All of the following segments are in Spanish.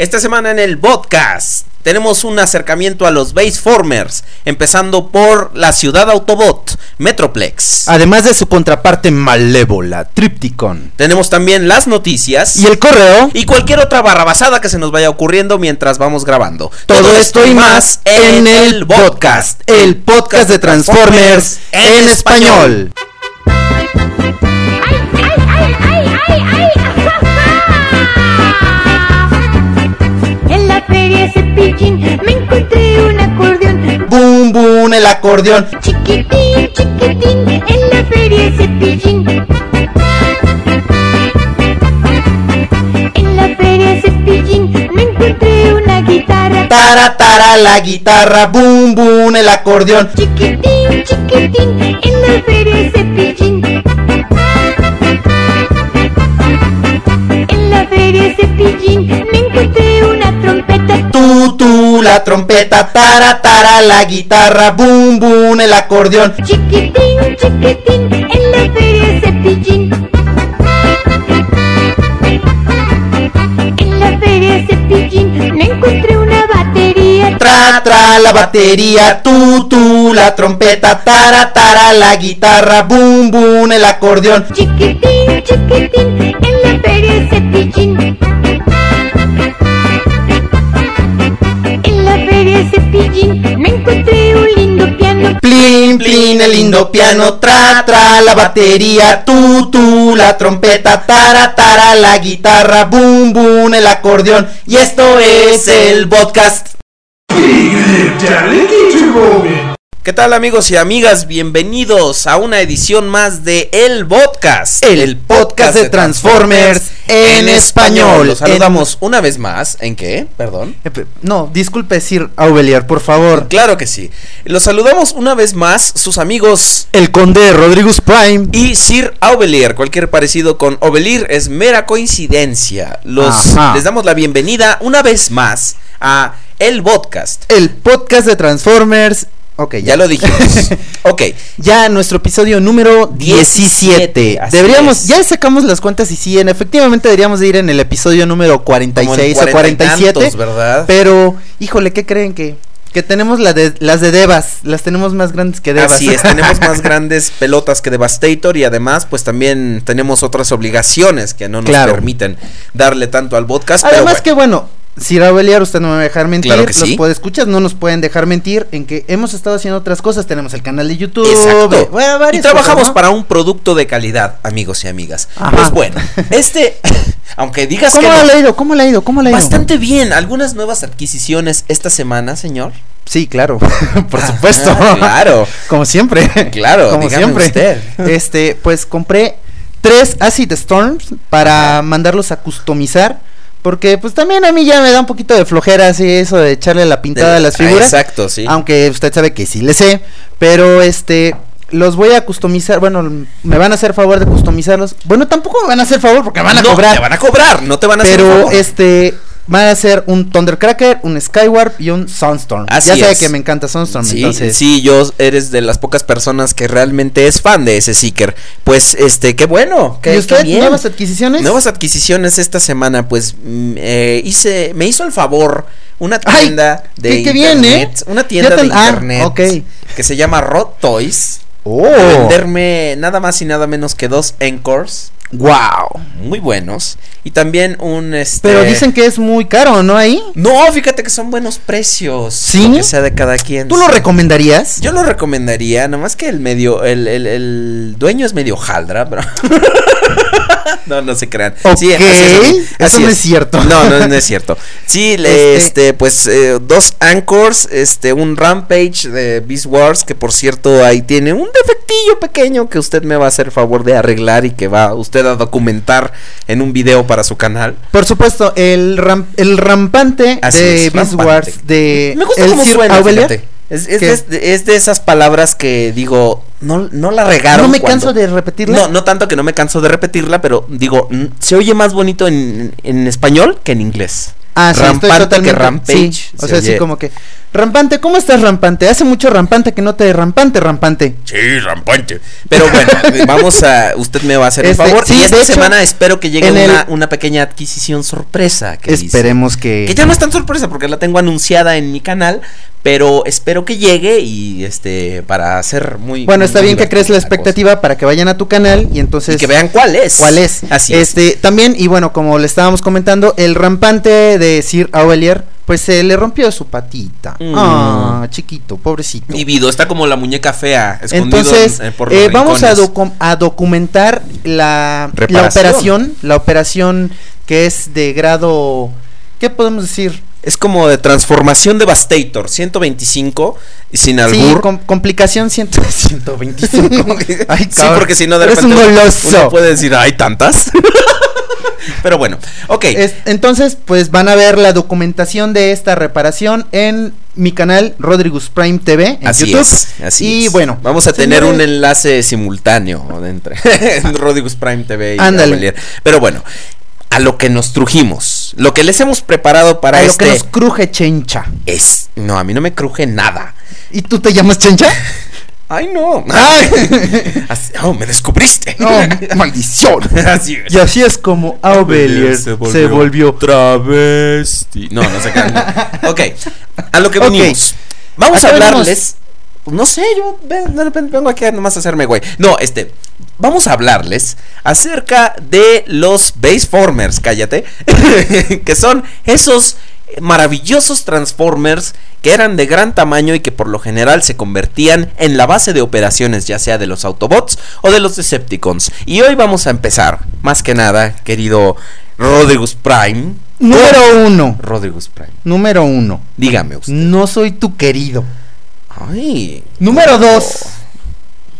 Esta semana en el podcast tenemos un acercamiento a los Baseformers, empezando por la ciudad Autobot, Metroplex. Además de su contraparte malévola, Tripticon. Tenemos también las noticias Y el correo. y cualquier otra barrabasada que se nos vaya ocurriendo mientras vamos grabando. Todo esto y más en el podcast, el podcast de Transformers en español. ¡Ay, ay, ay, ay, ay, ay! En la feria Cepillín me encontré un acordeón Boom, boom, el acordeón. chiquitín, chiquitín. En la feria Cepillín. En la feria Cepillín me encontré una guitarra Tara, tara, la guitarra. Boom, boom, el acordeón. chiquitín, chiquitín. En la feria Cepillín. En la feria una trompeta Tú, tú, la trompeta. Tara, tara, la guitarra. Boom, boom, el acordeón. Chiquitín, chiquitín, en la feria Cepillín. En la feria Cepillín me encontré una batería. Tra, tra, la batería. Tú, tú, la trompeta. Tara, tara, la guitarra. Boom, boom, el acordeón. Chiquitín, chiquitín, en la feria Cepillín. Plin, plin, el lindo piano, tra, tra, la batería, tú, tú, la trompeta, tara, tara, la guitarra, boom, boom, el acordeón. Y esto es el podcast. ¿Qué tal amigos y amigas? Bienvenidos a una edición más de El Podcast. El podcast de Transformers en español. Los saludamos una vez más. ¿En qué? Perdón. No, disculpe Sir Aubelier, por favor. Claro que sí. Los saludamos una vez más sus amigos El conde Rodríguez Prime. y Sir Aubelier. Cualquier parecido con Obelir es mera coincidencia. Los Ajá. les damos la bienvenida una vez más a El Podcast. El podcast de Transformers. Ok, Ya lo dijimos. ok. Ya nuestro episodio número 17. Así Deberíamos, es. ya sacamos las cuentas y sí, en, efectivamente deberíamos de ir en el episodio número 46 Como en o cuarenta y 47. tantos, ¿verdad? Pero, híjole, ¿qué creen que? Que tenemos la de, las de Devas, las tenemos más grandes que Devas. Así es, tenemos más grandes pelotas que Devastator y además pues también tenemos otras obligaciones que no nos Claro. permiten darle tanto al podcast. Además pero que bueno, si Rabeliar usted no me va a dejar mentir, Claro que sí. los podescuchas no nos pueden dejar mentir en que hemos estado haciendo otras cosas, tenemos el canal de YouTube, Exacto. eh, bueno, y trabajamos cosas, ¿no? para un producto de calidad, amigos y amigas. Ajá. Pues bueno, este, aunque digas ¿Cómo que no, le ha ido? ¿Cómo le ha ido? ¿Cómo le ha ido? bastante bien. Algunas nuevas adquisiciones esta semana, señor. Sí, claro, por Ah, supuesto. claro. Como siempre. Claro, como siempre. usted. Este, pues compré tres Acid Storms para mandarlos a customizar. Porque pues también a mí ya me da un poquito de flojera así eso de echarle la pintada De- a las ah, figuras. exacto, sí. Aunque usted sabe que sí le sé. Pero este los voy a customizar. Bueno, me van a hacer favor de customizarlos. Bueno, tampoco me van a hacer favor porque me van a no, cobrar. te van a cobrar, no te van a hacer Pero favor. este van a ser un Thundercracker, un Skywarp y un Sunstorm. Así ya sabe es. que me encanta Sunstorm, Sí, entonces. sí, yo eres de las pocas personas que realmente es fan de ese Seeker. Pues, este, qué bueno. Qué, ¿Y usted qué nuevas adquisiciones? Nuevas adquisiciones esta semana, pues mm, eh, hice, me hizo el favor una Ay, tienda de qué- qué bien, internet, ¿eh? una tienda de ah, internet que se llama Rot Toys. Oh. Venderme nada más y nada menos que dos Encores Wow. muy buenos y también un este Pero dicen que es muy caro, ¿no? Ahí. no, fíjate que son buenos precios. ¿Sí? Lo que sea de cada quien. ¿Tú lo recomendarías? Yo lo recomendaría, nomás que el medio, el, el, el dueño es medio jaldra, pero. no, no se crean. Ok, así es, así eso no es cierto. No, no, no es cierto. Sí, Este- este, pues, eh, dos Anchors, este, un Rampage de Beast Wars, que por cierto ahí tiene un defectillo pequeño que usted me va a hacer favor de arreglar y que va usted a documentar en un video para su canal. Por supuesto, el, ram- el rampante Así de es, Beast rampante. Wars de Me gusta el cómo suena. Es, es de, es de esas palabras que digo, no, no la regaron. No me cuando- canso de repetirla. No, no tanto que no me canso de repetirla, pero digo, se oye más bonito en, en español que en inglés. Ah, sí, estoy Rampante que totalmente- Rampage. sí, o se sea, sí oye- como que Rampante, ¿cómo estás, Rampante? Hace mucho Rampante que no te rampante, Rampante. Sí, rampante. Pero bueno, vamos a. Usted me va a hacer Este, un favor. sí, y esta hecho, semana espero que llegue una, el- una pequeña adquisición sorpresa. Que dice. Esperemos que. Que ya no es tan sorpresa porque la tengo anunciada en mi canal. Pero espero que llegue y este. Para hacer muy. Bueno, está muy bien que crees la expectativa para que vayan a tu canal y entonces Y que vean cuál es. cuál es. Así es. este, También, y bueno, como le estábamos comentando, el rampante de Sir Aurelier, pues se le rompió su patita. Mm. Ah, chiquito, pobrecito. Vivido, está como la muñeca fea. Escondido Entonces, eh, por los eh, vamos a, docu- a documentar la, la operación, la operación que es de grado, ¿qué podemos decir? Es como de transformación Devastator 125 y sin Sí, albur. com- complicación 100 125. Ay, sí, porque si no de repente un goloso. uno puede decir, hay tantas. Pero bueno, ok. Es- entonces, pues van a ver la documentación de esta reparación en mi canal Rodrigus Prime TV en Así YouTube. es, así y es. bueno, vamos a tener un enlace simultáneo entre Rodigus Prime TV y Ándale. Pero bueno, a lo que nos trujimos, lo que les hemos preparado para a lo este que nos cruje chencha. es, no, a mí no me cruje nada. ¿Y tú te llamas chencha? Ay, no. Ay. Así- oh, me descubriste. No, maldición. Así es. Y así es como Aubelier se volvió. travesti. No, no sé qué. ok, a lo que Ok. venimos. Vamos ¿A a qué venimos? hablarles. No sé, yo de repente vengo aquí nomás a hacerme güey. No, este. Vamos a hablarles acerca de los Baseformers, cállate. que son esos maravillosos Transformers que eran de gran tamaño y que por lo general se convertían en la base de operaciones ya sea de los Autobots o de los Decepticons. Y hoy vamos a empezar, más que nada, querido Rodrigus Prime. Número uno. Rodrigus Prime, Número uno. dígame usted. No soy tu querido. Ay. Número dos.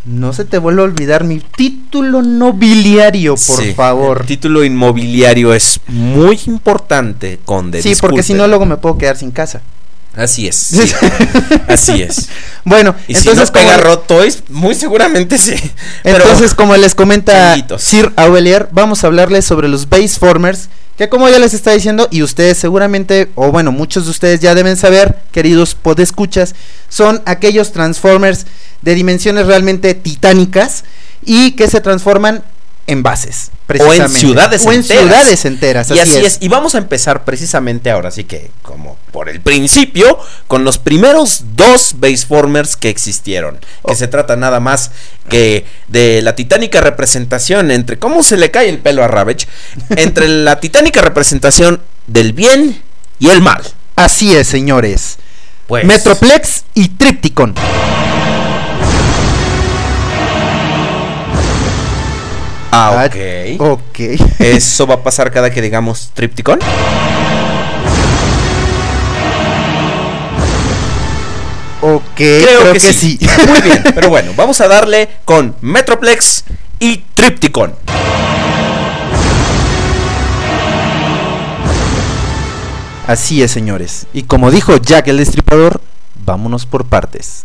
No se te vuelva a olvidar mi título nobiliario, por Sí, favor. El título inmobiliario es muy importante, Conde. Sí, porque si no luego me puedo quedar sin casa. Así es. sí, así es. Bueno, Y entonces si no pega como, Toys, muy seguramente sí. Pero- entonces como les comenta. Sir Aurelier, vamos a hablarles sobre los Baseformers, que como ya les está diciendo y ustedes seguramente o bueno, muchos de ustedes ya deben saber, queridos podescuchas, son aquellos Transformers de dimensiones realmente titánicas y que se transforman en bases, o en ciudades o en enteras. ciudades enteras, Y así es. Y vamos a empezar precisamente ahora, sí que como por el principio, con los primeros dos Baseformers que existieron. Que Oh. se trata nada más que de la titánica representación entre. ¿Cómo se le cae el pelo a Ravage? Entre la titánica representación del bien y el mal. Así es, señores. Pues. Metroplex y Tripticon. Ah, ok. Ok. ¿Eso va a pasar cada que digamos Tripticon? Ok, creo, que, sí. Muy bien, pero bueno, vamos a darle con Metroplex y Tripticon. Así es, señores. Y como dijo Jack el Destripador, vámonos por partes.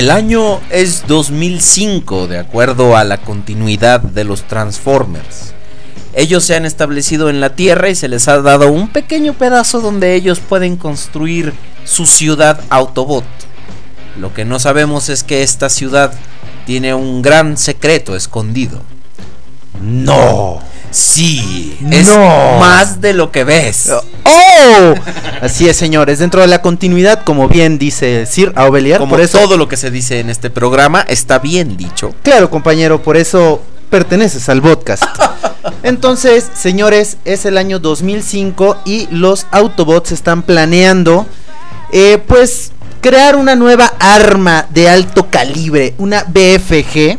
El año es 2005, de acuerdo a la continuidad de los Transformers. Ellos se han establecido en la Tierra y se les ha dado un pequeño pedazo donde ellos pueden construir su ciudad Autobot. Lo que no sabemos es que esta ciudad tiene un gran secreto escondido. ¡No! Sí, es No. más de lo que ves. ¡Oh! Así es, señores. Dentro de la continuidad, como bien dice Sir Aubelier, Como por eso. todo lo que se dice en este programa está bien dicho. Claro, compañero, por eso perteneces al podcast. Entonces, señores, es el año 2005 y los Autobots están planeando, eh, pues, crear una nueva arma de alto calibre, una BFG.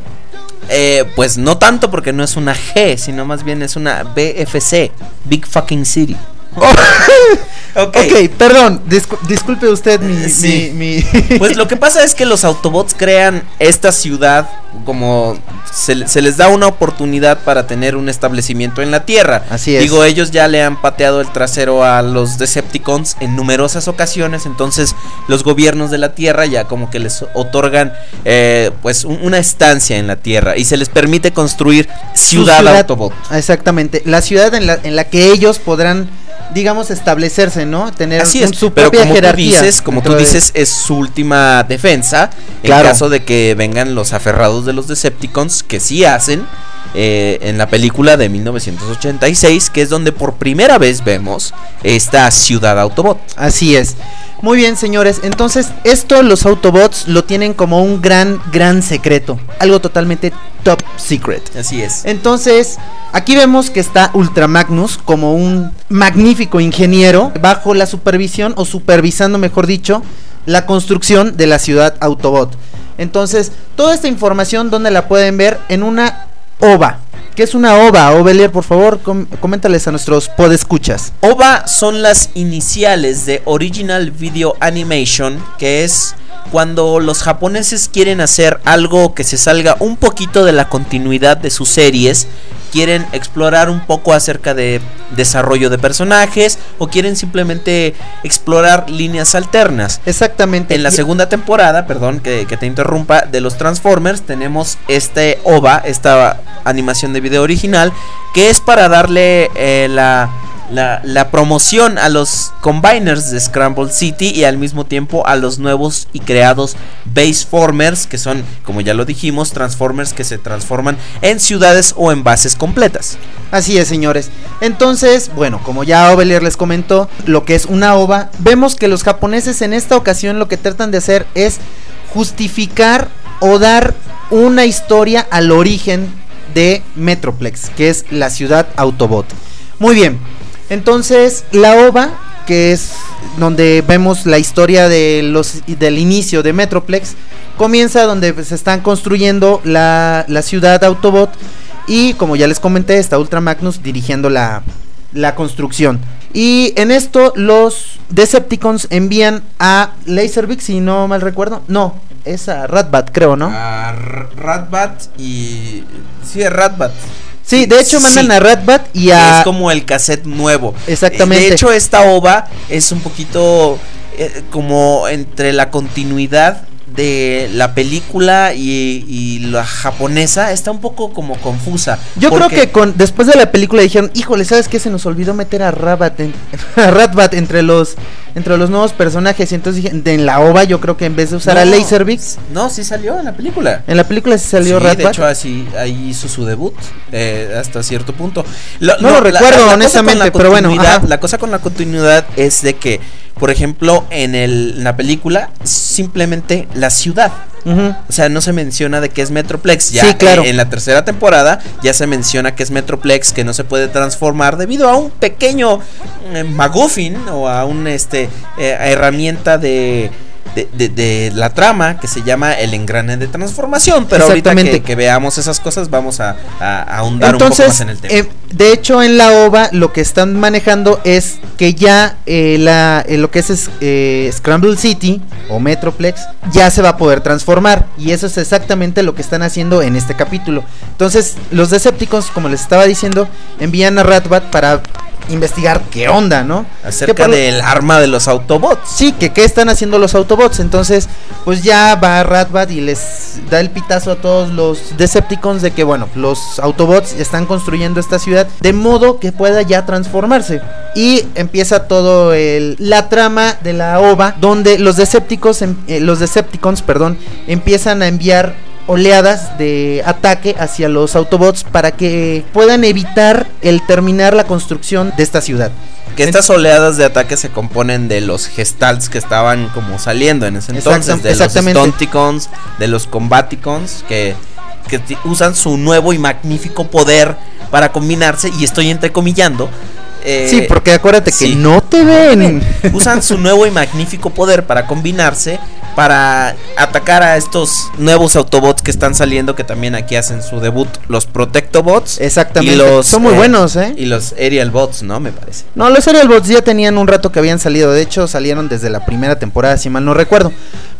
Eh, pues no tanto porque no es una G, sino más bien es una BFC, Big Fucking City. ok, perdón, discu- disculpe usted mi, Sí. mi, mi- Pues lo que pasa es que los Autobots crean esta ciudad como se, le- se les da una oportunidad para tener un establecimiento en la Tierra. Así es. Digo, ellos ya le han pateado el trasero a los Decepticons en numerosas ocasiones, entonces los gobiernos de la Tierra ya como que les otorgan eh, pues un- una estancia en la Tierra y se les permite construir su ciudad, Autobot. Exactamente, la ciudad en la, en la que ellos podrán, digamos, establecerse, ¿no? Tener Así es, su pero propia como jerarquía. tú dices, como tú de- dices, es su última defensa Claro. en caso de que vengan los aferrados de los Decepticons, que sí hacen eh, en la película de 1986, que es donde por primera vez vemos esta ciudad Autobot. Así es. Muy bien, señores. Entonces, esto los Autobots lo tienen como un gran, gran secreto. Algo totalmente top secret. Así es. Entonces, aquí vemos que está Ultra Magnus como un magnífico ingeniero bajo la supervisión o supervisando, mejor dicho, la construcción de la ciudad Autobot. Entonces, toda esta información, ¿dónde la pueden ver? En una OVA. ¿Qué es una OVA? Ovelier, por favor, com- coméntales a nuestros podescuchas. OVA son las iniciales de Original Video Animation, que es cuando los japoneses quieren hacer algo que se salga un poquito de la continuidad de sus series, quieren explorar un poco acerca de desarrollo de personajes o quieren simplemente explorar líneas alternas. Exactamente. En la segunda temporada, perdón que, que te interrumpa, de los Transformers tenemos este OVA, esta animación de video original, que es para darle eh, la, la, promoción a los combiners de Scramble City y al mismo tiempo a los nuevos y creados Baseformers, que son, como ya lo dijimos, Transformers que se transforman en ciudades o en bases completas. Así es, señores. Entonces, bueno, como ya Ovelier les comentó, lo que es una ova, vemos que los japoneses en esta ocasión lo que tratan de hacer es justificar o dar una historia al origen de Metroplex, que es la ciudad Autobot. Muy bien. Entonces, la ova, que es donde vemos la historia de los del inicio de Metroplex, comienza donde se están construyendo la, la ciudad Autobot y como ya les comenté, está Ultra Magnus dirigiendo la, la construcción. Y en esto los Decepticons envían a Laserbeak, si no mal recuerdo. No, es a Ratbat, creo, ¿no? A Ratbat y... Sí, Ratbat. sí, de hecho mandan sí. a Ratbat y a... es como el cassette nuevo. Exactamente. De hecho, esta ova es un poquito eh, como entre la continuidad de la película y, y la japonesa. Está un poco como confusa. Yo creo que con después de la película dijeron, híjole, ¿sabes qué? Se nos olvidó meter a en- a Ratbat entre los entre los nuevos personajes. Y entonces dije, de- en la OVA yo creo que en vez de usar a Laserbeak, No, sí salió en la película. en la película sí salió sí, de Ratbat. hecho así ahí hizo su debut eh, hasta cierto punto. Lo- No lo recuerdo, honestamente, pero bueno, ajá. La cosa con la continuidad es de que, por ejemplo, en, el, en la película simplemente la ciudad. O sea, no se menciona de que es Metroplex. Ya Sí, claro. en la tercera temporada ya se menciona que es Metroplex, que no se puede transformar debido a un pequeño eh, o a un este eh, herramienta de, de, de- de la trama que se llama el engrane de transformación. Pero ahorita que, que veamos esas cosas vamos a, a- a ahondar un poco más en el tema. eh, de hecho, en la OVA lo que están manejando es que ya eh, la, eh, lo que es, es, eh, Scramble City o Metroplex ya se va a poder transformar. Y eso es exactamente lo que están haciendo en este capítulo. Entonces, los Decepticons, como les estaba diciendo, envían a Ratbat para investigar qué onda, ¿no? Acerca del arma de los Autobots. Sí, que qué están haciendo los Autobots. Entonces, pues ya va Ratbat y les da el pitazo a todos los Decepticons de que, bueno, los Autobots están construyendo esta ciudad de modo que pueda ya transformarse. Y empieza todo el, la trama de la OVA, donde los Decepticons, em- eh, los Decepticons, perdón, empiezan a enviar oleadas de ataque hacia los Autobots para que puedan evitar el terminar la construcción de esta ciudad. Que estas oleadas de ataque se componen de los gestalts que estaban como saliendo en ese Exactam- entonces, de los. Stonticons, de los Combaticons, que, que usan su nuevo y magnífico poder para combinarse, y estoy entrecomillando, eh, Sí, porque acuérdate que sí. no te ven. usan su nuevo y magnífico poder para combinarse para atacar a estos nuevos Autobots que están saliendo que también aquí hacen su debut los Protectobots Exactamente. y los Son muy eh, buenos, ¿eh? y los Aerial Bots, ¿no? Me parece. No, los Serial Bots ya tenían un rato que habían salido. De hecho, salieron desde la primera temporada, si mal no recuerdo.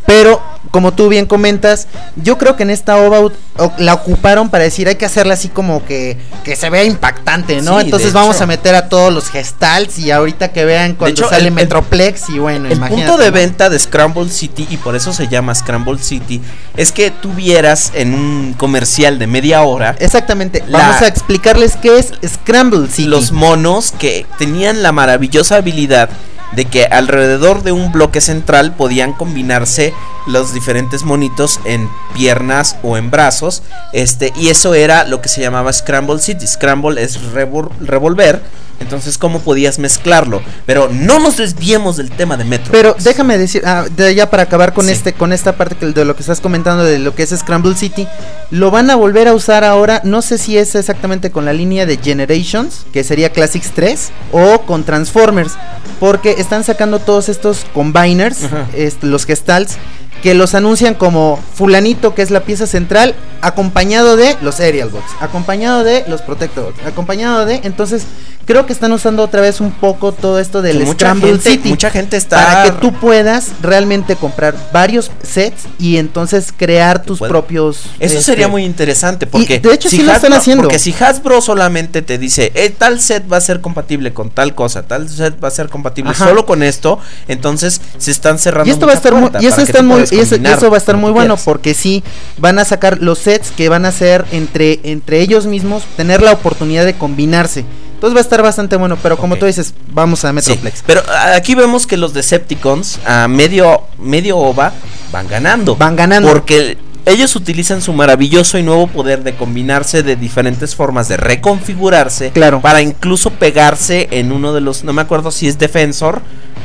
Pero, como tú bien comentas, yo creo que en esta OVA la ocuparon para decir hay que hacerla así como que, que se vea impactante, ¿no? Sí, Entonces vamos hecho. a meter a todos los gestals y ahorita que vean cuando hecho, sale el- Metroplex y bueno, El imagínate. punto de venta de Scramble City, y por eso se llama Scramble City, es que tú vieras en un comercial de media hora Exactamente. La- Vamos a explicarles qué es Scramble City. los monos que tenían la maravillosa habilidad de que alrededor de un bloque central podían combinarse los diferentes monitos en piernas o en brazos, este y eso era lo que se llamaba Scramble City. Scramble es revol- revolver, entonces cómo podías mezclarlo, pero no nos desviemos del tema de Metro. Pero déjame decir, ah, de ya para acabar con Sí. este, con esta parte que- de lo que estás comentando de lo que es Scramble City, lo van a volver a usar ahora, no sé si es exactamente con la línea de Generations, que sería Classics 3, o con Transformers, porque están sacando todos estos combiners, Ajá. est- los gestals, que los anuncian como fulanito, que es la pieza central, acompañado de los Aerial Bots, acompañado de los Protector Bots, acompañado de, entonces creo que están usando otra vez un poco todo esto del mucha Scramble gente- City mucha gente está para que tú puedas realmente comprar varios sets y entonces crear tus propios Eso este, sería muy interesante porque de hecho sí lo están haciendo. Porque si Hasbro solamente te dice, eh, tal set va a ser compatible con tal cosa, tal set va a ser compatible Ajá. solo con esto, entonces se están cerrando y esto va a estar y eso está muy puedas y eso, combinar eso va a estar muy bueno quieras. porque sí van a sacar los sets que van a ser entre entre ellos mismos tener la oportunidad de combinarse. Entonces va a estar bastante bueno, pero como tú dices, vamos a Sí, Metroplex. pero ah, aquí vemos que los Decepticons a medio medio ova van ganando. Van ganando. Porque ellos utilizan su maravilloso y nuevo poder de combinarse de diferentes formas, de reconfigurarse, Claro. para incluso pegarse en uno de los, no me acuerdo si es defensor,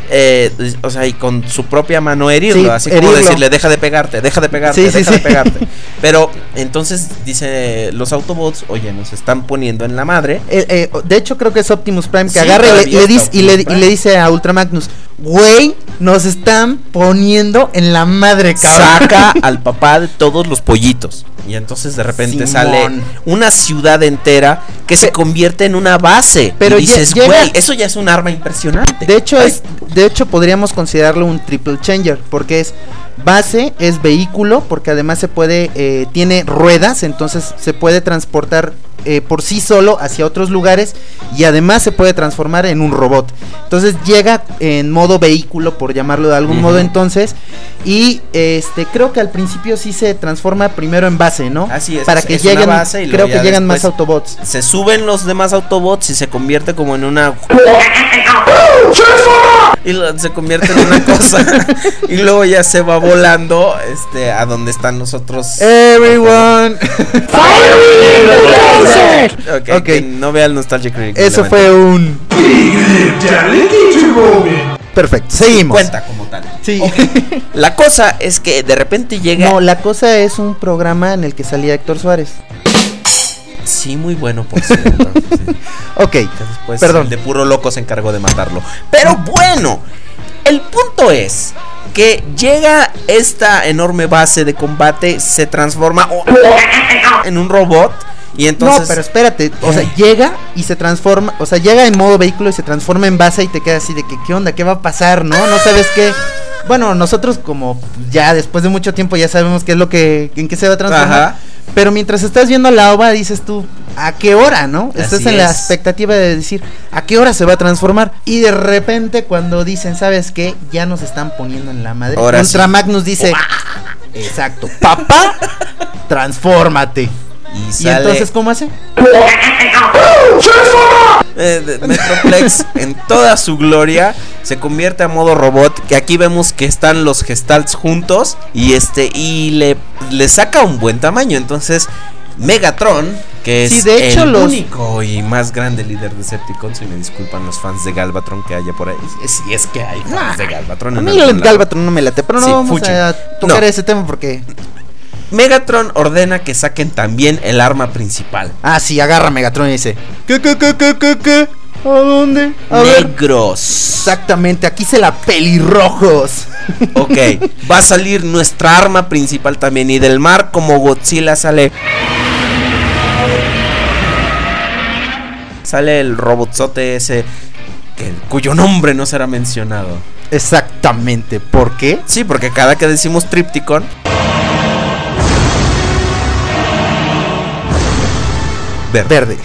eh, o sea, y con su propia mano herirlo, Sí, así como herirlo. decirle, deja de pegarte, deja de pegarte, Sí, sí, deja de pegarte. Pero entonces dice los Autobots, oye, nos están poniendo en la madre. Eh, eh, de hecho creo que es Optimus Prime que agarra y le, dice, y, le, y le dice a Ultra Magnus, güey, nos están poniendo en la madre, cabrón. saca al papá de todos los pollitos. Y entonces de repente Simón. sale una ciudad entera que se convierte en una base. Pero y dices, güey, eso ya es un arma impresionante. De hecho Ay, es, de hecho podríamos considerarlo un triple changer porque es base, es vehículo, porque además se puede, eh, tiene ruedas, entonces se puede transportar eh, por sí solo hacia otros lugares y además se puede transformar en un robot. Entonces llega en modo vehículo, por llamarlo de algún modo entonces, y este creo que al principio sí se transforma primero en base, ¿no? Así es, Para que es una lleguen, base y creo que llegan más Autobots. Se suben los demás Autobots y se convierte como en una. Y lo- se convierte en una cosa. y luego ya se va volando este, a donde están los otros. Everyone. Ok, Ok. que no vea el Nostalgic Critic. Eso no fue un Perfecto, seguimos. Cuenta como tal. Sí. La cosa es que de repente llega. No, la cosa es un programa en el que salía Héctor Suárez. Sí, muy bueno, por cierto. sí. Ok, Después Perdón. el de puro loco se encargó de matarlo. Pero bueno, el punto es que llega esta enorme base de combate, se transforma en un robot y entonces... no, pero espérate, o sea, llega y se transforma, o sea, llega en modo vehículo y se transforma en base y te queda así de que, ¿qué onda? ¿Qué va a pasar? ¿No? No sabes qué. Bueno, nosotros como ya después de mucho tiempo ya sabemos qué es lo que, en qué se va a transformar. Ajá. Pero mientras estás viendo la ova dices tú, ¿a qué hora, no? Estás en la expectativa de decir, ¿a qué hora se va a transformar? Y de repente cuando dicen, ¿sabes qué? Ya nos están poniendo en la madre. Ahora Ultra sí. Magnus dice, exacto, papá, transfórmate. Y ¿Y entonces cómo hace? eh, Metroplex en toda su gloria se convierte a modo robot que aquí vemos que están los gestalts juntos y este y le, le saca un buen tamaño entonces Megatron que es Sí, de hecho, el los- único y más grande líder de Decepticons y me disculpan los fans de Galvatron que haya por ahí si es que hay fans de Galvatron A mí el. Galvatron no me late, pero no Sí, vamos fuchi. a tocar No. ese tema porque... Megatron ordena que saquen también el arma principal Ah, sí, agarra Megatron y dice... ¿Qué, qué, qué, qué, qué, qué? ¿A dónde? A ver. Negros. Exactamente, aquí se la pelirrojos. Ok, va a salir nuestra arma principal también. Y del mar, como Godzilla sale. Sale el robotzote ese. que- cuyo nombre no será mencionado. Exactamente, ¿por qué? Sí, porque cada que decimos Tripticon. Verde. Verde.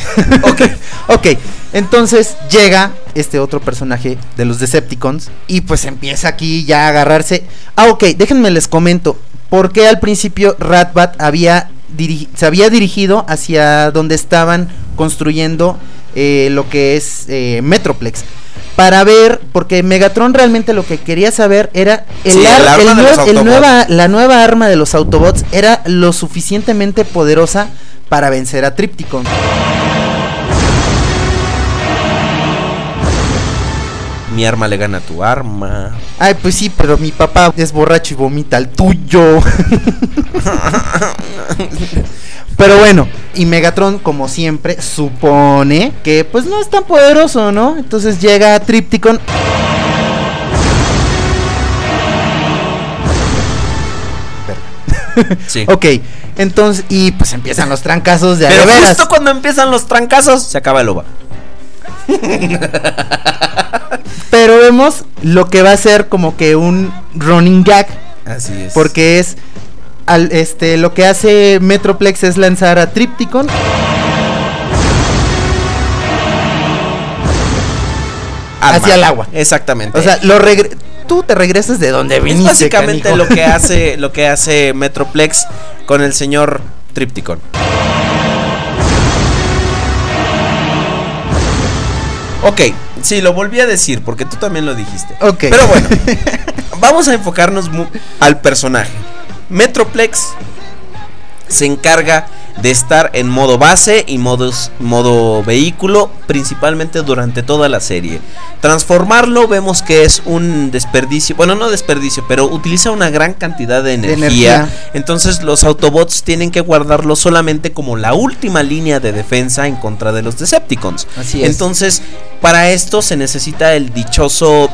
Ok. ok, entonces llega este otro personaje de los Decepticons y pues empieza aquí ya a agarrarse. Ah, ok, déjenme les comento. ¿Por qué al principio Ratbat había se había dirigido hacia donde estaban construyendo eh, lo que es eh, Metroplex? Para ver, porque Megatron realmente lo que quería saber era el, Sí, ar- nueva, la nueva arma de los Autobots era lo suficientemente poderosa para vencer a Tripticon. Mi arma le gana a tu arma. Ay, pues sí, pero mi papá es borracho y vomita el tuyo. pero bueno, y Megatron, como siempre, supone que pues no es tan poderoso, ¿no? Entonces llega Tripticon. Sí. Ok, entonces, y pues empiezan los trancazos de Pero justo cuando empiezan los trancazos, se acaba el OVA. Pero vemos lo que va a ser como que un running gag. Así es. Porque es. Al, este, lo que hace Metroplex es lanzar a Tripticon. hacia el agua. Exactamente. O sea, lo tú te regresas de donde es viniste. básicamente canijo. lo que hace lo que hace Metroplex con el señor Tripticon. Ok, sí, lo volví a decir porque tú también lo dijiste. Ok. Pero bueno, vamos a enfocarnos al personaje. Metroplex se encarga de estar en modo base y modos, modo vehículo, principalmente durante toda la serie. Transformarlo vemos que es un desperdicio, bueno, no desperdicio, pero utiliza una gran cantidad de energía. energía. Entonces los Autobots tienen que guardarlo solamente como la última línea de defensa en contra de los Decepticons. Así es. Entonces, para esto se necesita el dichoso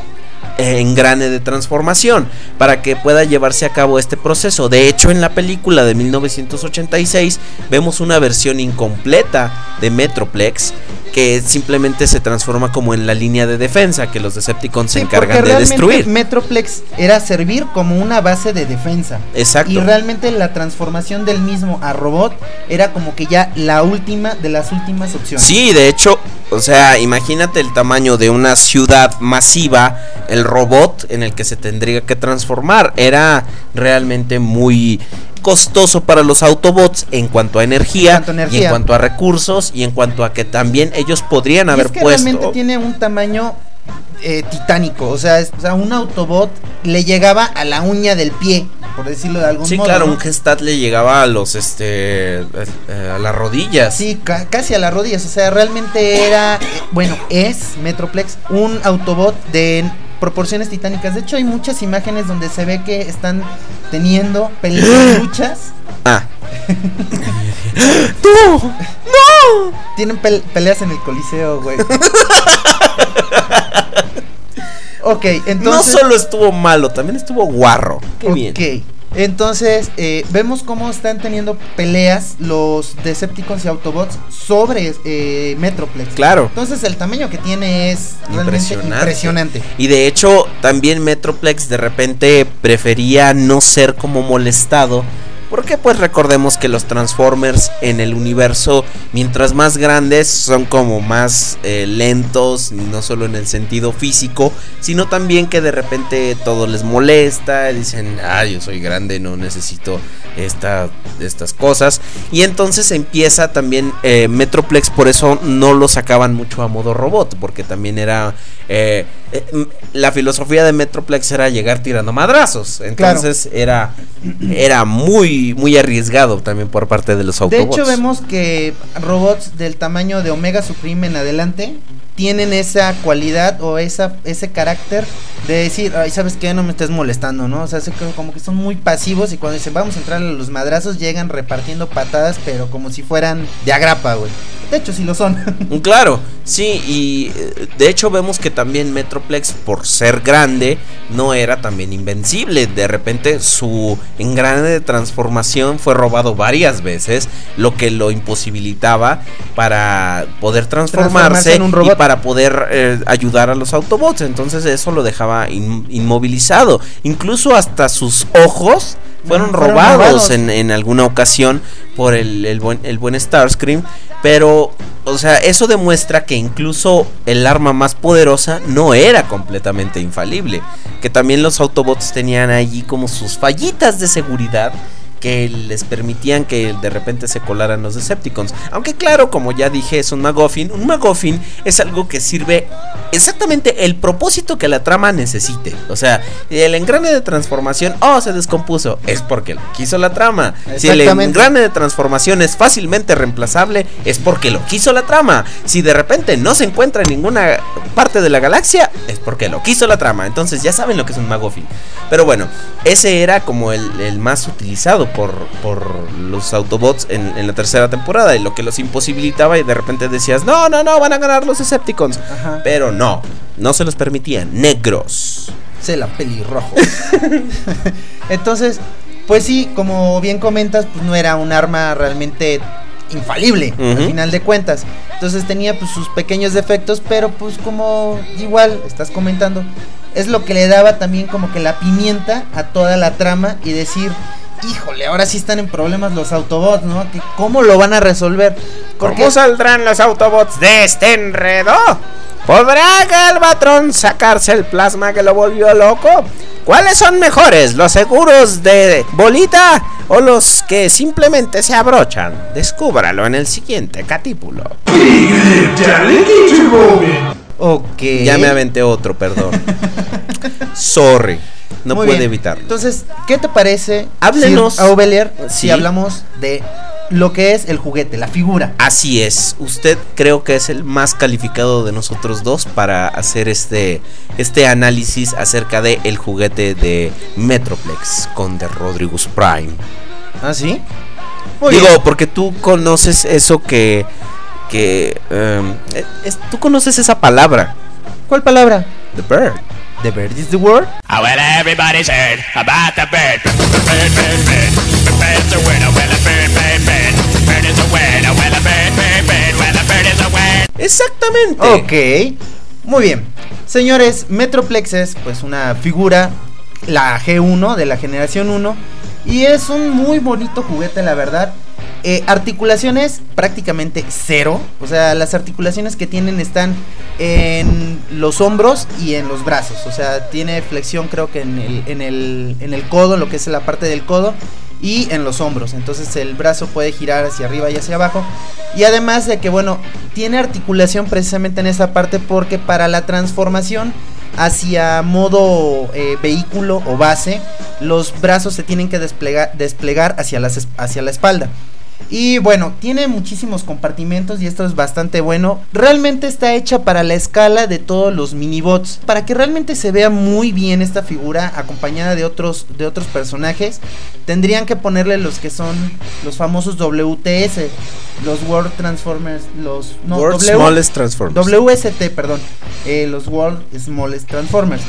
engrane de transformación para que pueda llevarse a cabo este proceso. De hecho, en la película de 1986 vemos una versión incompleta de Metroplex que simplemente se transforma como en la línea de defensa que los Decepticons se encargan de destruir. Metroplex era servir como una base de defensa. Exacto. Y realmente la transformación del mismo a robot era como que ya la última de las últimas opciones. Sí, de hecho, o sea, imagínate el tamaño de una ciudad masiva, el robot en el que se tendría que transformar. Era realmente muy costoso para los Autobots en cuanto a energía, En cuanto a y en cuanto a recursos y en cuanto a que también ellos podrían Y haber es que puesto. realmente tiene un tamaño eh, titánico. O sea, es- o sea, un Autobot le llegaba a la uña del pie, por decirlo de algún Sí, modo. claro, ¿no? un Gestat le llegaba a los este eh, eh, a las rodillas. Sí, ca- casi a las rodillas. O sea, realmente era, eh, bueno, es Metroplex un Autobot de proporciones titánicas. De hecho, hay muchas imágenes donde se ve que están teniendo peleas, luchas. Ah, Tienen pel- peleas en el Coliseo, güey. ok, entonces. no solo estuvo malo, también estuvo guarro. Qué ok. bien. Entonces, eh, vemos cómo están teniendo peleas los Decepticons y Autobots sobre eh, Metroplex. Claro. Entonces, el tamaño que tiene es realmente Impresionante. impresionante. Y de hecho, también Metroplex de repente prefería no ser como molestado. Porque pues recordemos que los Transformers en el universo, mientras más grandes, son como más eh, lentos, no solo en el sentido físico, sino también que de repente todo les molesta, dicen, ah, yo soy grande, no necesito esta, estas cosas. Y entonces empieza también eh, Metroplex, por eso no lo sacaban mucho a modo robot, porque también era... eh, la filosofía de Metroplex era llegar tirando madrazos. Entonces era, era muy, muy arriesgado también por parte de los De Autobots. hecho, vemos que robots del tamaño de Omega Supreme en adelante tienen esa cualidad o esa, ese carácter de decir, ay, ¿sabes qué? No me estés molestando, ¿no? O sea, como que son muy pasivos y cuando dicen, vamos a entrar a los madrazos, llegan repartiendo patadas, pero como si fueran de agrapa, güey. De hecho, sí lo son. claro, sí, y eh, de hecho vemos que también Metroplex, por ser grande, no era también invencible. De repente su engrane de transformación fue robado varias veces, lo que lo imposibilitaba para poder transformarse, en un robot. y para poder eh, ayudar a los Autobots. Entonces eso lo dejaba inmovilizado. Incluso hasta sus ojos fueron, robados, En, alguna ocasión por el, el, buen, el buen Starscream. Pero, o sea, eso demuestra que incluso el arma más poderosa no era completamente infalible. Que también los Autobots tenían allí como sus fallitas de seguridad que les permitían que de repente se colaran los Decepticons. Aunque claro, como ya dije, es un McGuffin. Un McGuffin es algo que sirve exactamente el propósito que la trama necesite. O sea, el engrane de transformación, oh, se descompuso, es porque lo quiso la trama. Si el engrane de transformación es fácilmente reemplazable, es porque lo quiso la trama. Si de repente no se encuentra en ninguna parte de la galaxia, es porque lo quiso la trama. Entonces ya saben lo que es un McGuffin. Pero bueno, ese era como el, el más utilizado por, por los Autobots en, la tercera temporada y lo que los imposibilitaba y de repente decías, no, no, no, van a ganar los Decepticons. Pero no, no se los permitían, negros. Se la pelirrojo. Entonces, pues sí, como bien comentas, pues no era un arma realmente infalible al final de cuentas. Entonces tenía pues sus pequeños defectos, pero pues como igual estás comentando, es lo que le daba también como que la pimienta a toda la trama y decir, híjole, ahora sí están en problemas los Autobots, ¿no? ¿Cómo lo van a resolver? ¿Cómo saldrán los Autobots de este enredo? ¿Podrá Galvatron sacarse el plasma que lo volvió loco? ¿Cuáles son mejores, los seguros de bolita o los que simplemente se abrochan? Descúbralo en el siguiente catípulo. ok. Ya me aventé otro, perdón. Sorry. No puede evitar. Entonces, ¿qué te parece? Háblenos. A si hablamos de lo que es el juguete, la figura. Así es. Usted creo que es el más calificado de nosotros dos para hacer este, este análisis acerca de el juguete de Metroplex con The Rodriguez Prime. ¿Ah, sí? Digo, porque tú conoces eso que. que em, tú conoces esa palabra. ¿Cuál palabra? The Bird. The bird is the word. Oh, well, everybody's heard about the bird. Bird, bird, bird. Bird's a word. Oh, well, a bird, bird, bird. Bird is a word. Oh, well, a bird, bird, bird. Well, a bird is a word. Exactamente. Ok. Muy bien. Señores, Metroplex es pues una figura, la G1 de la generación 1. Y es un muy bonito juguete, la verdad. Eh, articulaciones prácticamente cero. O sea, las articulaciones que tienen están en los hombros y en los brazos. O sea, tiene flexión creo que en el, en el, en el codo, lo que es la parte del codo. Y en los hombros. Entonces el brazo puede girar hacia arriba y hacia abajo. Y además de que, bueno, tiene articulación precisamente en esa parte porque para la transformación hacia modo eh, vehículo o base, los brazos se tienen que desplegar, desplegar hacia, las, hacia la espalda. Y bueno, tiene muchísimos compartimentos y esto es bastante bueno. Realmente está hecha para la escala de todos los minibots. Para que realmente se vea muy bien esta figura acompañada de otros, de otros personajes, tendrían que ponerle los que son los famosos WTS, los World Transformers, los... No, World Smallest Transformers. WST, perdón. Eh, los World Smallest Transformers.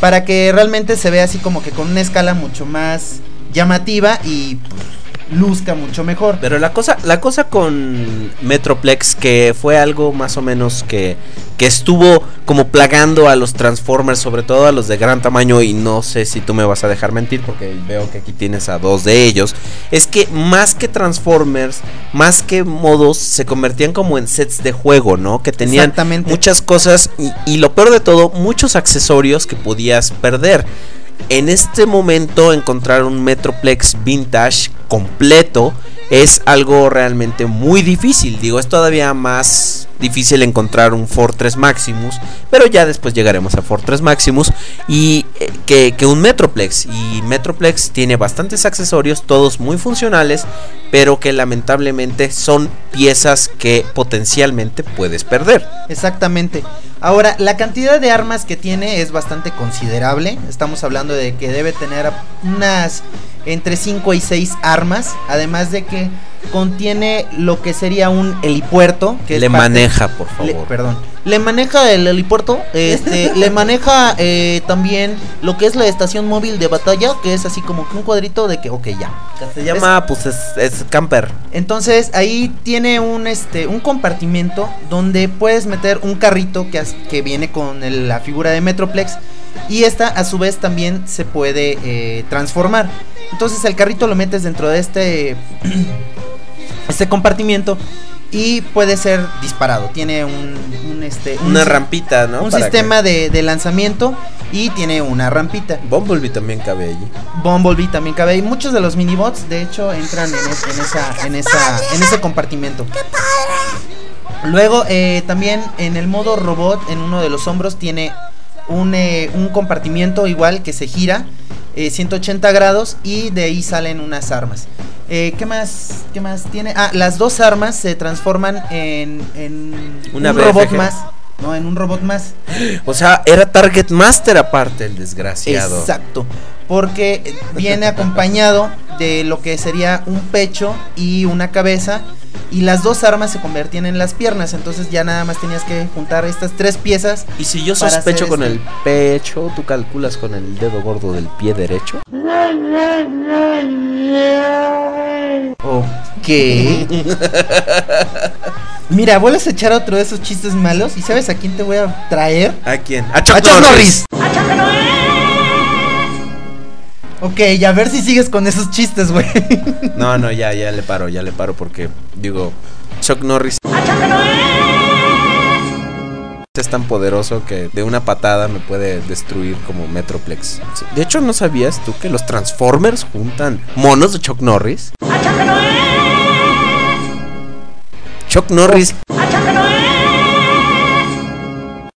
Para que realmente se vea así como que con una escala mucho más llamativa y... Pues, luzca mucho mejor. Pero la cosa, la cosa con Metroplex, que fue algo más o menos que, que estuvo como plagando a los Transformers, sobre todo a los de gran tamaño, y no sé si tú me vas a dejar mentir, porque veo que aquí tienes a dos de ellos, es que más que Transformers, más que modos, se convertían como en sets de juego, ¿no? Que tenían muchas cosas y, y lo peor de todo, muchos accesorios que podías perder. En este momento encontrar un Metroplex vintage completo es algo realmente muy difícil. Digo, es todavía más difícil encontrar un Fortress Maximus, pero ya después llegaremos a Fortress Maximus y eh, que, que un Metroplex y Metroplex tiene bastantes accesorios, todos muy funcionales, pero que lamentablemente son piezas que potencialmente puedes perder. Exactamente. Ahora, la cantidad de armas que tiene es bastante considerable. Estamos hablando de que debe tener unas entre 5 y 6 armas. Además de que contiene lo que sería un helipuerto. Que es Le parte- maneja, por le- favor. perdón. Le maneja el helipuerto. Este, le maneja eh, también lo que es la estación móvil de batalla. Que es así como que un cuadrito de que, ok, ya. Se llama, pues es, es camper. Entonces ahí tiene un este un compartimento donde puedes meter un carrito que, que viene con el- la figura de Metroplex y esta a su vez también se puede eh, transformar. Entonces el carrito lo metes dentro de este este compartimiento y puede ser disparado. Tiene un, un, este un Una rampita, ¿no? un sistema de, de lanzamiento y tiene una rampita. Bumblebee también cabe allí. Bumblebee también cabe ahí. Muchos de los minibots, de hecho, entran en, es- en esa, en, esa, en ese compartimento. Luego, eh, también en el modo robot, en uno de los hombros, tiene un, eh, un compartimiento igual que se gira eh, 180 grados y de ahí salen unas armas. Eh, ¿Qué más? ¿Qué más tiene? Ah, las dos armas se transforman en, en Una un robot más. No, en un robot más. O sea, era Target Master aparte, el desgraciado. Exacto. Porque viene acompañado de lo que sería un pecho y una cabeza. Y las dos armas se convertían en las piernas. Entonces ya nada más tenías que juntar estas tres piezas. Y si yo sospecho con este- el pecho, ¿tú calculas con el dedo gordo del pie derecho? Ok. Mira, vuelves a echar otro de esos chistes malos. ¿Y sabes a quién te voy a traer? ¿A quién? ¡A Chuck Norris! Ok, y a ver si sigues con esos chistes, güey. No, no, ya, ya le paro, ya le paro porque, digo, Chuck Norris es tan poderoso que de una patada me puede destruir como Metroplex. De hecho, ¿no sabías tú que los Transformers juntan monos de Chuck Norris? Chuck Norris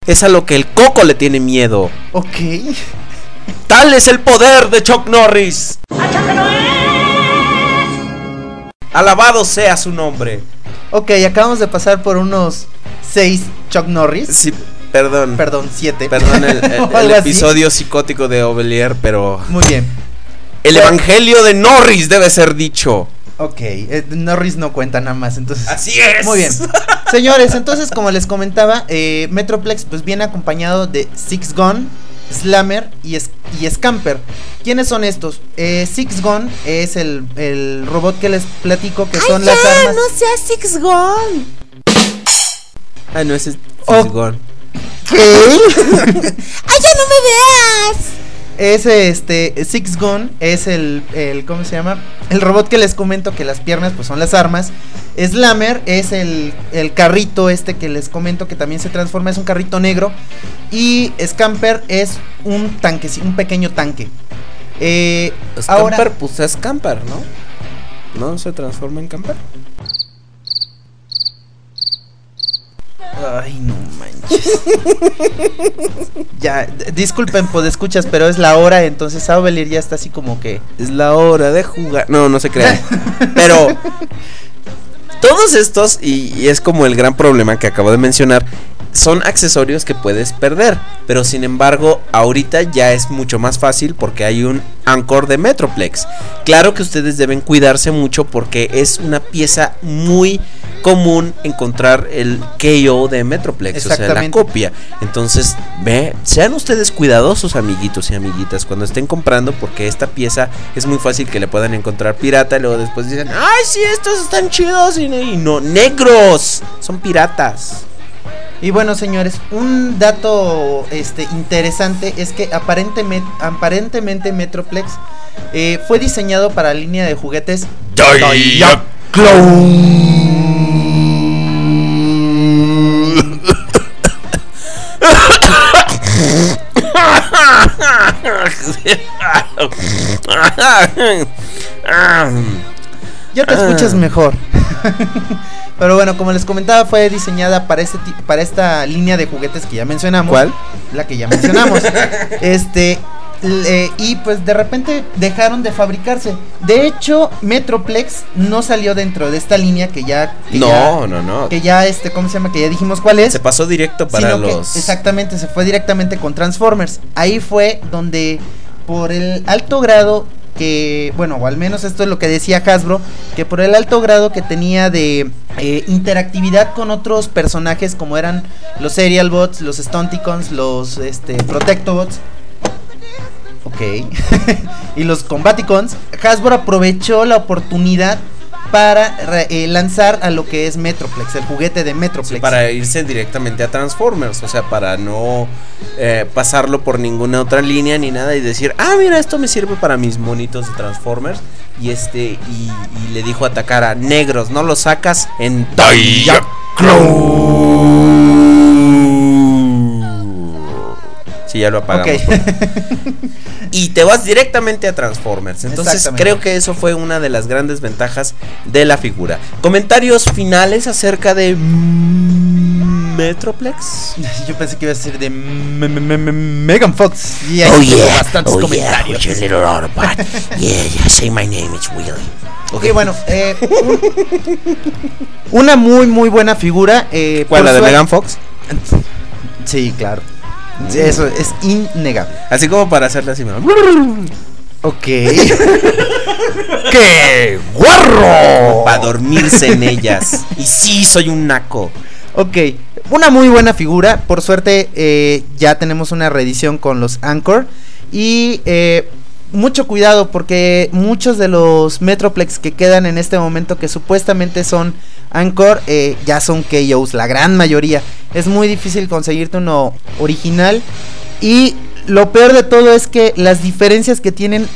es a lo que el coco le tiene miedo. ok. Tal es el poder de Chuck Norris. Alabado sea su nombre. Ok, acabamos de pasar por unos seis Chuck Norris. Sí, perdón. Perdón, siete. Perdón el, el- O el algo así. episodio psicótico de Ovelier, pero Muy bien. el evangelio de Norris debe ser dicho. Ok, eh, Norris no cuenta nada más, entonces. Así es. Muy bien. Señores, entonces como les comentaba, eh, Metroplex pues viene acompañado de Six Gun, Slammer y, es- y Scamper. ¿Quiénes son estos? Eh, Six Gun es el, el robot que les platico que son las armas. seas Six Gun. Ah, no, ese es Oh. Fisgón. ¡Ay, ya no me veas! Ese este Six Gun es el, el ¿cómo se llama? El robot que les comento que las piernas pues son las armas. Slammer es el, el carrito este que les comento que también se transforma, es un carrito negro. Y Scamper es un tanque, sí, un pequeño tanque. Eh, ahora, Camper, pues es Camper, ¿no? ¿No se transforma en Camper? Ay, no manches. ya, disculpen por escuchas, pero es la hora, entonces Abelir ya está así como que. Es la hora de jugar. No, no se crean. Pero todos estos, y, y es como el gran problema que acabo de mencionar, son accesorios que puedes perder. Pero sin embargo, ahorita ya es mucho más fácil porque hay un Anchor de Metroplex. Claro que ustedes deben cuidarse mucho porque es una pieza muy común encontrar el KO de Metroplex, o sea, la copia. Entonces, ve, sean ustedes cuidadosos, amiguitos y amiguitas, cuando estén comprando, porque esta pieza es muy fácil que le puedan encontrar pirata y luego después dicen, ay, sí, estos están chidos y no, negros, son piratas. Y bueno, señores, un dato este, interesante es que aparentemente, aparentemente Metroplex eh, fue diseñado para la línea de juguetes Ya te Ah. escuchas mejor. Pero bueno, como les comentaba, fue diseñada para este para esta línea de juguetes que ya mencionamos. ¿Cuál? La que ya mencionamos. este le- y pues de repente dejaron de fabricarse. De hecho, Metroplex no salió dentro de esta línea que ya que No, ya- no, no. que ya este, ¿cómo se llama? Que ya dijimos cuál es. Se pasó directo para que- los. exactamente, se fue directamente con Transformers. Ahí fue donde, por el alto grado que, bueno, o al menos esto es lo que decía Hasbro, que por el alto grado que tenía de eh, interactividad con otros personajes como eran los Serial Bots, los Stunticons, los este, Protectobots. Ok. y los Combaticons. Hasbro aprovechó la oportunidad para eh, lanzar a lo que es Metroplex, el juguete de Metroplex. Para irse directamente a Transformers, o sea, para no eh, pasarlo por ninguna otra línea ni nada y decir, ah, mira, esto me sirve para mis monitos de Transformers. Y este, y, le dijo a Takara, negros, no lo sacas en Sí, ya lo apagamos. Favor. y te vas directamente a Transformers. Entonces creo que eso fue una de las grandes ventajas de la figura. Comentarios finales acerca de Metroplex. Yo pensé que iba a decir de Me- Me- Me- Me- Megan Fox. Y ahí Oh yeah, bastantes oh yeah, comentarios. your little Autobot? yeah, yeah, say my name, it's Willy. Ok, bueno, eh, un- una muy, muy buena figura. Eh, ¿Cuál, la de Megan Fox? Sí, claro. Eso es innegable. Así como para hacerle así. Ok. ¡Qué guarro! Para dormirse en ellas. Y sí, soy un naco. Ok, una muy buena figura. Por suerte eh, ya tenemos una reedición con los Anchor. Y eh, mucho cuidado porque muchos de los Metroplex que quedan en este momento que supuestamente son Anchor eh, ya son KOs, la gran mayoría. Es muy difícil conseguirte uno original. Y lo peor de todo es que las diferencias que tienen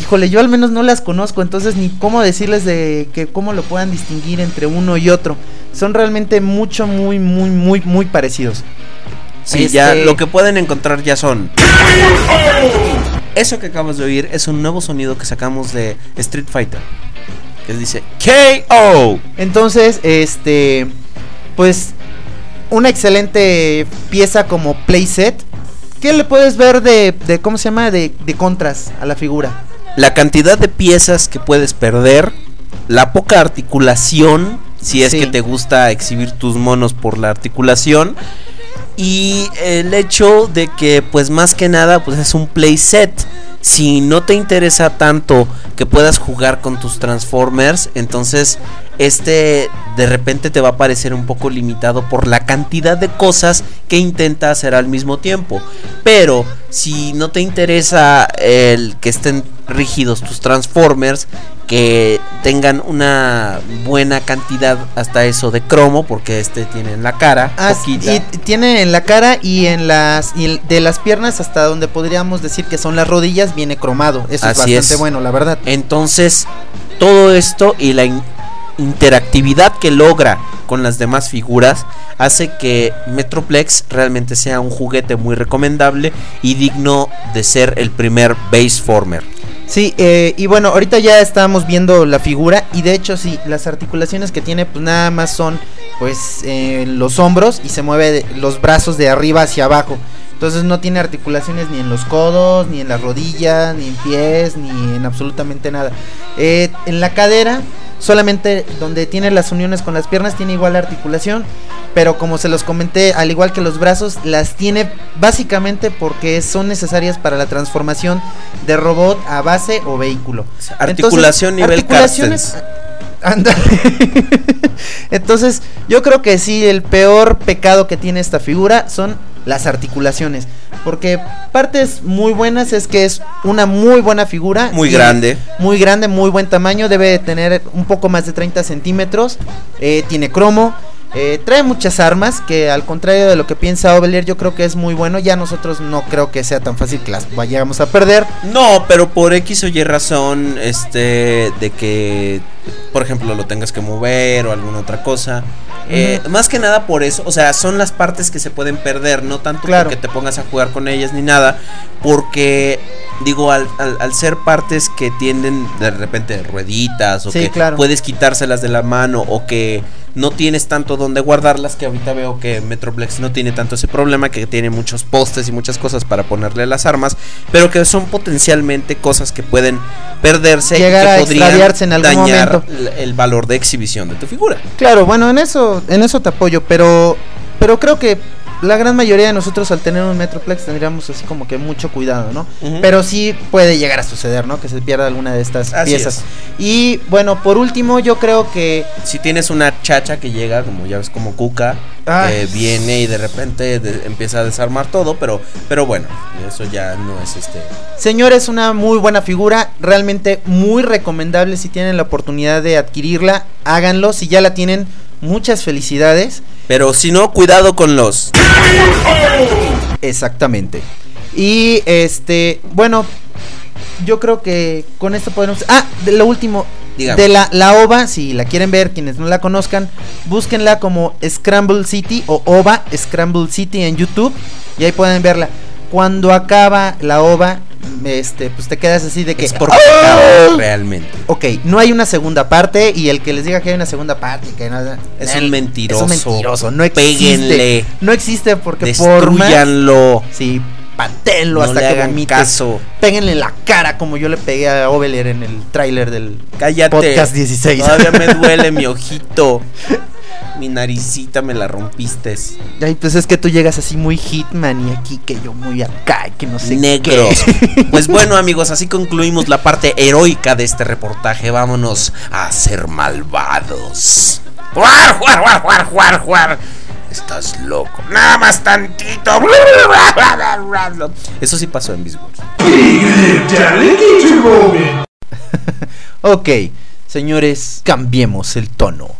Híjole, yo al menos no las conozco, entonces ni cómo decirles de que cómo lo puedan distinguir entre uno y otro. Son realmente mucho, muy, muy, muy, muy parecidos. Sí, Este- ya lo que pueden encontrar ya son. Eso que acabas de oír es un nuevo sonido que sacamos de Street Fighter. Que dice KO. Entonces, este, pues, una excelente pieza como playset. ¿Qué le puedes ver de, de cómo se llama? De, de contras a la figura. La cantidad de piezas que puedes perder. La poca articulación. Si es Sí. que te gusta exhibir tus monos por la articulación. Y el hecho de que, pues más que nada, pues es un playset. Si no te interesa tanto que puedas jugar con tus Transformers, entonces este de repente te va a parecer un poco limitado por la cantidad de cosas que intenta hacer al mismo tiempo. Pero si no te interesa el que estén rígidos tus Transformers, que tengan una buena cantidad hasta eso de cromo, porque este tiene en la cara. Ah, poquita. y tiene en la cara y en las y de las piernas hasta donde podríamos decir que son las rodillas viene cromado. Eso Así es bastante es. bueno, la verdad. Entonces, todo esto y la in- interactividad que logra con las demás figuras hace que Metroplex realmente sea un juguete muy recomendable y digno de ser el primer base former. Sí, eh, y bueno, ahorita ya estábamos viendo la figura y de hecho sí, las articulaciones que tiene pues nada más son pues eh, los hombros y se mueve los brazos de arriba hacia abajo. Entonces no tiene articulaciones ni en los codos, ni en las rodillas, ni en pies, ni en absolutamente nada. Eh, en la cadera, solamente donde tiene las uniones con las piernas, tiene igual articulación. Pero como se los comenté, al igual que los brazos, las tiene básicamente porque son necesarias para la transformación de robot a base o vehículo. Articulación nivel articulaciones- Entonces, yo creo que sí, el peor pecado que tiene esta figura son las articulaciones. Porque partes muy buenas es que es una muy buena figura. Muy grande. Muy grande, muy buen tamaño. Debe de tener un poco más de 30 centímetros. eh, tiene cromo. Eh, trae muchas armas que al contrario de lo que piensa Ovelier yo creo que es muy bueno. Ya nosotros no creo que sea tan fácil que las vayamos a perder. No, pero por X o Y razón, este, de que, por ejemplo, lo tengas que mover o alguna otra cosa, Eh, Más que nada por eso, o sea, son las partes que se pueden perder, no tanto Claro. porque te pongas a jugar con ellas ni nada, porque digo, al, al- al ser partes que tienen de repente rueditas o Sí, que claro. puedes quitárselas de la mano o que no tienes tanto donde guardarlas, que ahorita veo que Metroplex no tiene tanto ese problema, que tiene muchos postes y muchas cosas para ponerle las armas, pero que son potencialmente cosas que pueden perderse Llegar y que a podrían extraviarse en algún dañar momento. el valor de exhibición de tu figura. Claro, bueno, en eso, en eso te apoyo, pero, pero creo que la gran mayoría de nosotros al tener un Metroplex tendríamos así como que mucho cuidado, ¿no? Pero sí puede llegar a suceder, ¿no? Que se pierda alguna de estas Así piezas. Y bueno, por último, yo creo que si tienes una chacha que llega, como ya ves como Cuca, Ay. eh, viene y de repente de- empieza a desarmar todo, pero, pero bueno, eso ya no es este. Señores, una muy buena figura, realmente muy recomendable si tienen la oportunidad de adquirirla, háganlo, si ya la tienen, muchas felicidades. Pero si no, cuidado con los. Exactamente. Y este, bueno, yo creo que con esto podemos... Ah, de lo último, Dígame. de la, la OVA, si la quieren ver, quienes no la conozcan, búsquenla como Scramble City o OVA Scramble City en YouTube y ahí pueden verla. Cuando acaba la OVA, este, pues te quedas así de que... Es porque ¡Ah! acaba realmente. Ok, no hay una segunda parte y el que les diga que hay una segunda parte que nada Es Nel, un mentiroso. Es un mentiroso, no existe. Péguenle. No existe porque por más Destruyanlo. Sí, patenlo No hasta le que hagan vomite. caso. Péguenle en la cara como yo le pegué a Oveler en el tráiler del Cállate. podcast 16. Todavía me duele mi ojito. Mi naricita me la rompiste. Ay, pues es que tú llegas así muy Hitman y aquí que yo muy acá y que no sé Negros. qué. Pues bueno, amigos, así concluimos la parte heroica de este reportaje. Vámonos a ser malvados. ¡Juar, juar, juar, juar, juar, juar! Estás loco. Nada más tantito. Eso sí pasó en Bisworth. ok, señores, cambiemos el tono.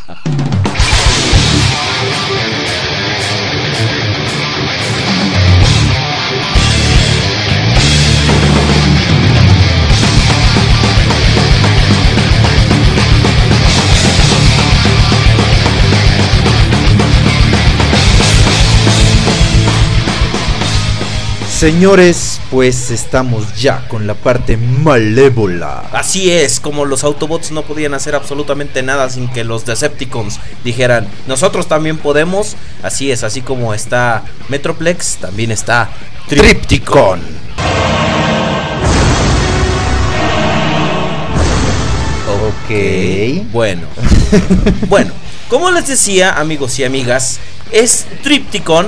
Señores, pues estamos ya con la parte malévola. Así es, como los Autobots no podían hacer absolutamente nada sin que los Decepticons dijeran, nosotros también podemos. Así es, así como está Metroplex, también está Tripticon. Ok. Bueno. bueno, como les decía, amigos y amigas, es Tripticon.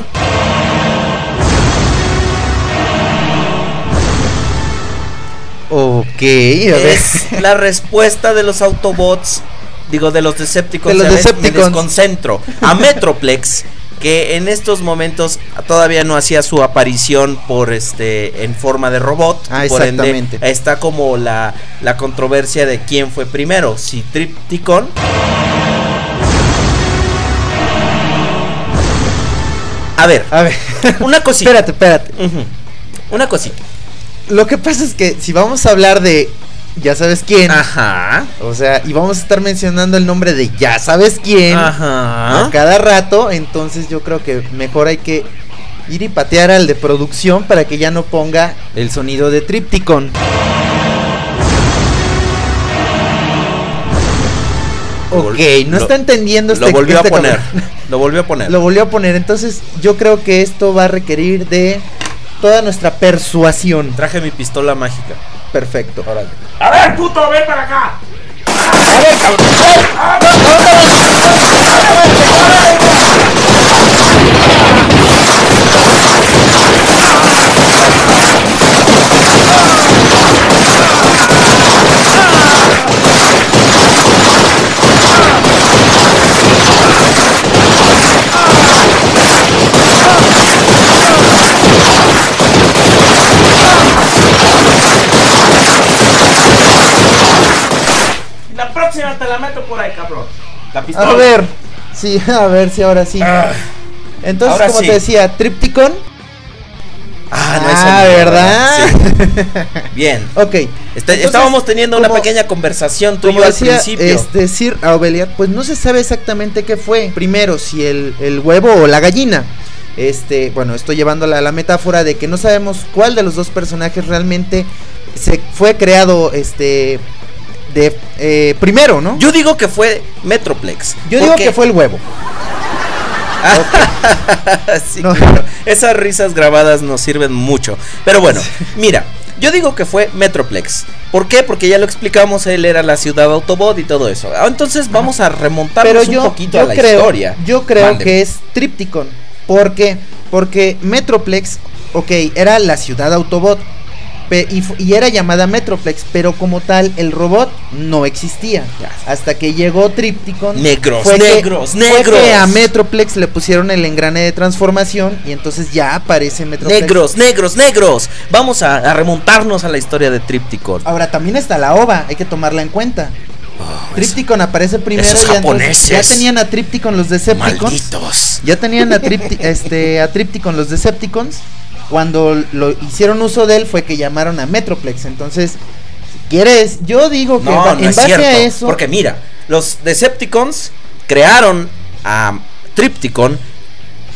Ok. Es la respuesta de los Autobots, digo, de los Decepticons. De los Decepticons. Me desconcentro. A Metroplex, que en estos momentos todavía no hacía su aparición por este en forma de robot. Ah, por ende, exactamente. está como la, la controversia de quién fue primero, si Tripticon. A ver, A ver. una cosita. espérate, espérate. Una cosita. Lo que pasa es que si vamos a hablar de ya sabes quién, Ajá. o sea, y vamos a estar mencionando el nombre de ya sabes quién Ajá. a cada rato, entonces yo creo que mejor hay que ir y patear al de producción para que ya no ponga el sonido de Tripticon. Lo Ok, no lo- está entendiendo Lo este- volvió este a poner. cabrón. Lo volvió a poner. Lo volvió a poner. Entonces, yo creo que esto va a requerir de toda nuestra persuasión. Traje mi pistola mágica. Perfecto. Órale. A ver, puto, ven para acá. La próxima te la meto por ahí, cabrón. La pistola. A ver, sí, a ver si ahora sí. Entonces, Ahora como sí. te decía, Tripticon. Ah, no, Ah, eso no, ¿verdad? Sí. Bien. ok. Este- Entonces, estábamos teniendo una pequeña conversación tú y yo al decía principio. este Sir Aubelier, pues no se sabe exactamente qué fue. Primero, si el, el huevo o la gallina. Este, bueno, estoy llevándola a la metáfora de que no sabemos cuál de los dos personajes realmente se fue creado, este, de eh, primero, ¿no? Yo digo que fue Metroplex. Yo digo que fue el huevo. Sí, No. claro. Esas risas grabadas nos sirven mucho. Pero bueno, mira, yo digo que fue Metroplex. ¿Por qué? Porque ya lo explicamos, él era la ciudad Autobot y todo eso. Ah, Entonces vamos a remontarnos un poquito yo a la creo, historia. yo creo Mándeme. que es Tripticon. ¿Por qué? Porque Metroplex, ok, era la ciudad Autobot. Y, era llamada Metroplex, pero como tal el robot no existía. Hasta que llegó Tripticon. Negros, fue que- negros, fue negros. que a Metroplex le pusieron el engrane de transformación y entonces ya aparece Metroplex. Negros, negros, negros. Vamos a, a remontarnos a la historia de Tripticon. Ahora también está la OVA, hay que tomarla en cuenta. Oh, Tripticon aparece primero esos y entonces japoneses. ya tenían a Tripticon los Decepticons. Malditos. Ya tenían a, Tripti- este, a Tripticon los Decepticons. Cuando lo hicieron uso de él fue que llamaron a Metroplex. Entonces, si quieres, yo digo que No, ba- no en es base cierto. a eso. Porque mira, los Decepticons crearon a Tripticon.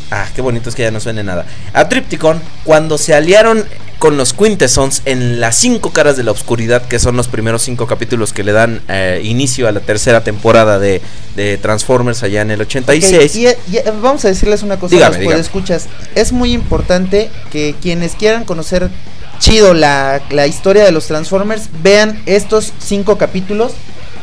Ah, qué bonito es que ya no suene nada. A Tripticon cuando se aliaron con los Quintessons en las cinco caras de la oscuridad, que son los primeros cinco capítulos que le dan eh, inicio a la tercera temporada de, de Transformers allá en el Ok, 86. y, y, vamos a decirles una cosa Dígame, dígame. escuchas. Es muy importante que quienes quieran conocer chido la, la historia de los Transformers vean estos cinco capítulos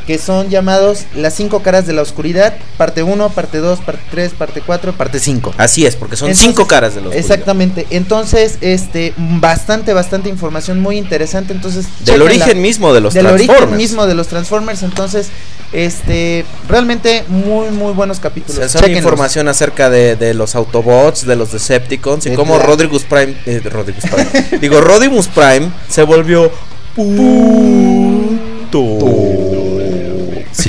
que son llamados Las cinco caras de la oscuridad, parte 1, parte 2, parte 3, parte 4, parte 5. Así es, porque son Entonces, cinco caras de los Exactamente. Entonces, este bastante bastante información muy interesante, entonces Del origen mismo de los del Transformers. origen mismo de los Transformers, entonces este realmente muy muy buenos capítulos. Se información acerca de, de los Autobots, de los Decepticons y De cómo la- Rodrigus Prime, eh, Rodimus Prime, digo Rodimus Prime se volvió puto.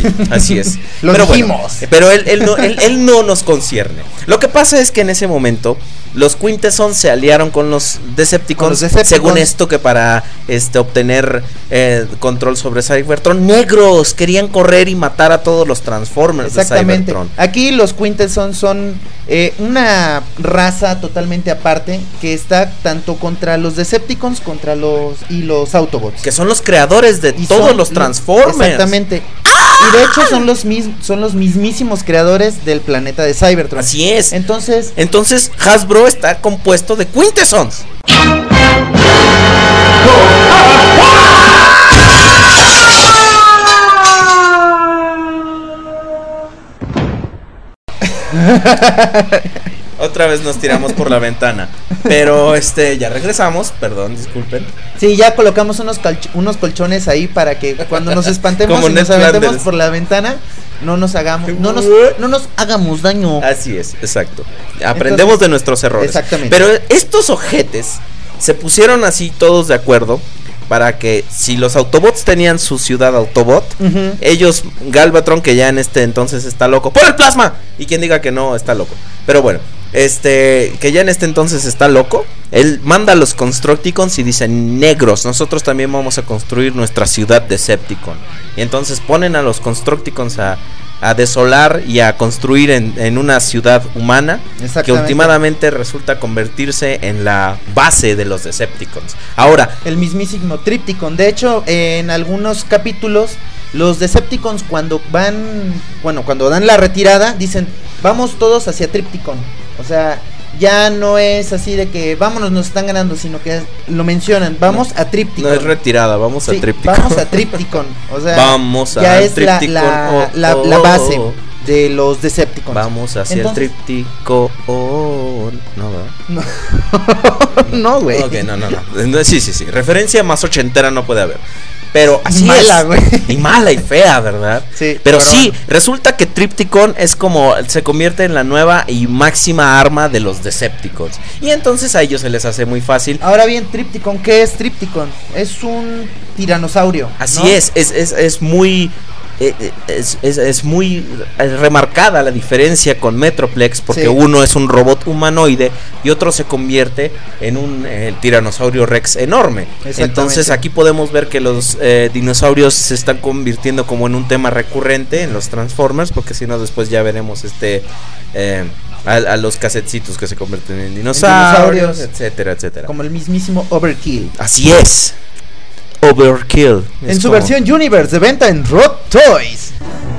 Sí, así es. Lo pero dijimos. pero él, él no, él- él no nos concierne. Lo que pasa es que en ese momento los Quintessons se aliaron con los Decepticons, Con los Decepticons. según esto que para este obtener eh, control sobre Cybertron, negros querían correr y matar a todos los Transformers de Exactamente. Cybertron. Aquí los Quintessons son eh, una raza totalmente aparte que está tanto contra los Decepticons contra los y los Autobots. Que son los creadores de Y todos son los lo- Transformers. Exactamente. Y de hecho son los mis, son los mismísimos creadores del planeta de Cybertron. Así es. Entonces, Entonces Hasbro está compuesto de Quintessons. Otra vez nos tiramos por la ventana. Pero este, ya regresamos. Perdón, disculpen. sí, ya colocamos unos, unos colchones ahí para que cuando nos espantemos Como y nos aventemos Flanders. por la ventana, no nos hagamos, no nos, no nos hagamos daño. Así es, exacto. Aprendemos de nuestros errores. Exactamente. Pero estos ojetes se pusieron así todos de acuerdo para que si los Autobots tenían su ciudad Autobot, ellos, Galvatron, que ya en este entonces está loco, ¡por el plasma! Y quien diga que no, está loco. Pero bueno, este, que ya en este entonces está loco, él manda a los Constructicons y dice, negros, nosotros también vamos a construir nuestra ciudad Decepticon. Y entonces ponen a los Constructicons a, a desolar y a construir en, en una ciudad humana que últimamente resulta convertirse en la base de los Decepticons. Ahora, El mismísimo Tripticon. De hecho, en algunos capítulos, los Decepticons cuando van, bueno, cuando dan la retirada, dicen, vamos todos hacia Tripticon. O sea, ya no es así de que vámonos, nos están ganando, sino que lo mencionan, vamos a Tripticon. no es retirada, vamos Sí, a Tripticon. Vamos a Tripticon. O sea, Vamos ya al es la, Tripticon, la, oh, la- oh, la base oh. de los Decepticons. Vamos hacia Entonces- el tríptico. oh, no, ¿verdad? no, güey. No, no, no. No, Sí, sí, sí. Referencia más ochentera no puede haber. Pero así Mala, es. güey. Y mala y fea, ¿verdad? Sí, Pero, pero sí, bueno. resulta que Tripticon es como se convierte en la nueva y máxima arma de los Decepticons. Y entonces a ellos se les hace muy fácil. Ahora bien, Tripticon, ¿qué es Tripticon? Es un tiranosaurio. Así ¿no? es, es, es, es muy es, es- es muy eh, remarcada la diferencia con Metroplex porque Sí. uno es un robot humanoide y otro se convierte en un eh, tiranosaurio rex enorme. Entonces aquí podemos ver que los eh, dinosaurios se están convirtiendo como en un tema recurrente en los Transformers porque si no después ya veremos este eh, a, a los casetcitos que se convierten en dinosaurios, dinosaurios. etcétera, etcétera. Como el mismísimo Overkill. Así es. Overkill. En su como- versión Universe de venta en Rot Toys.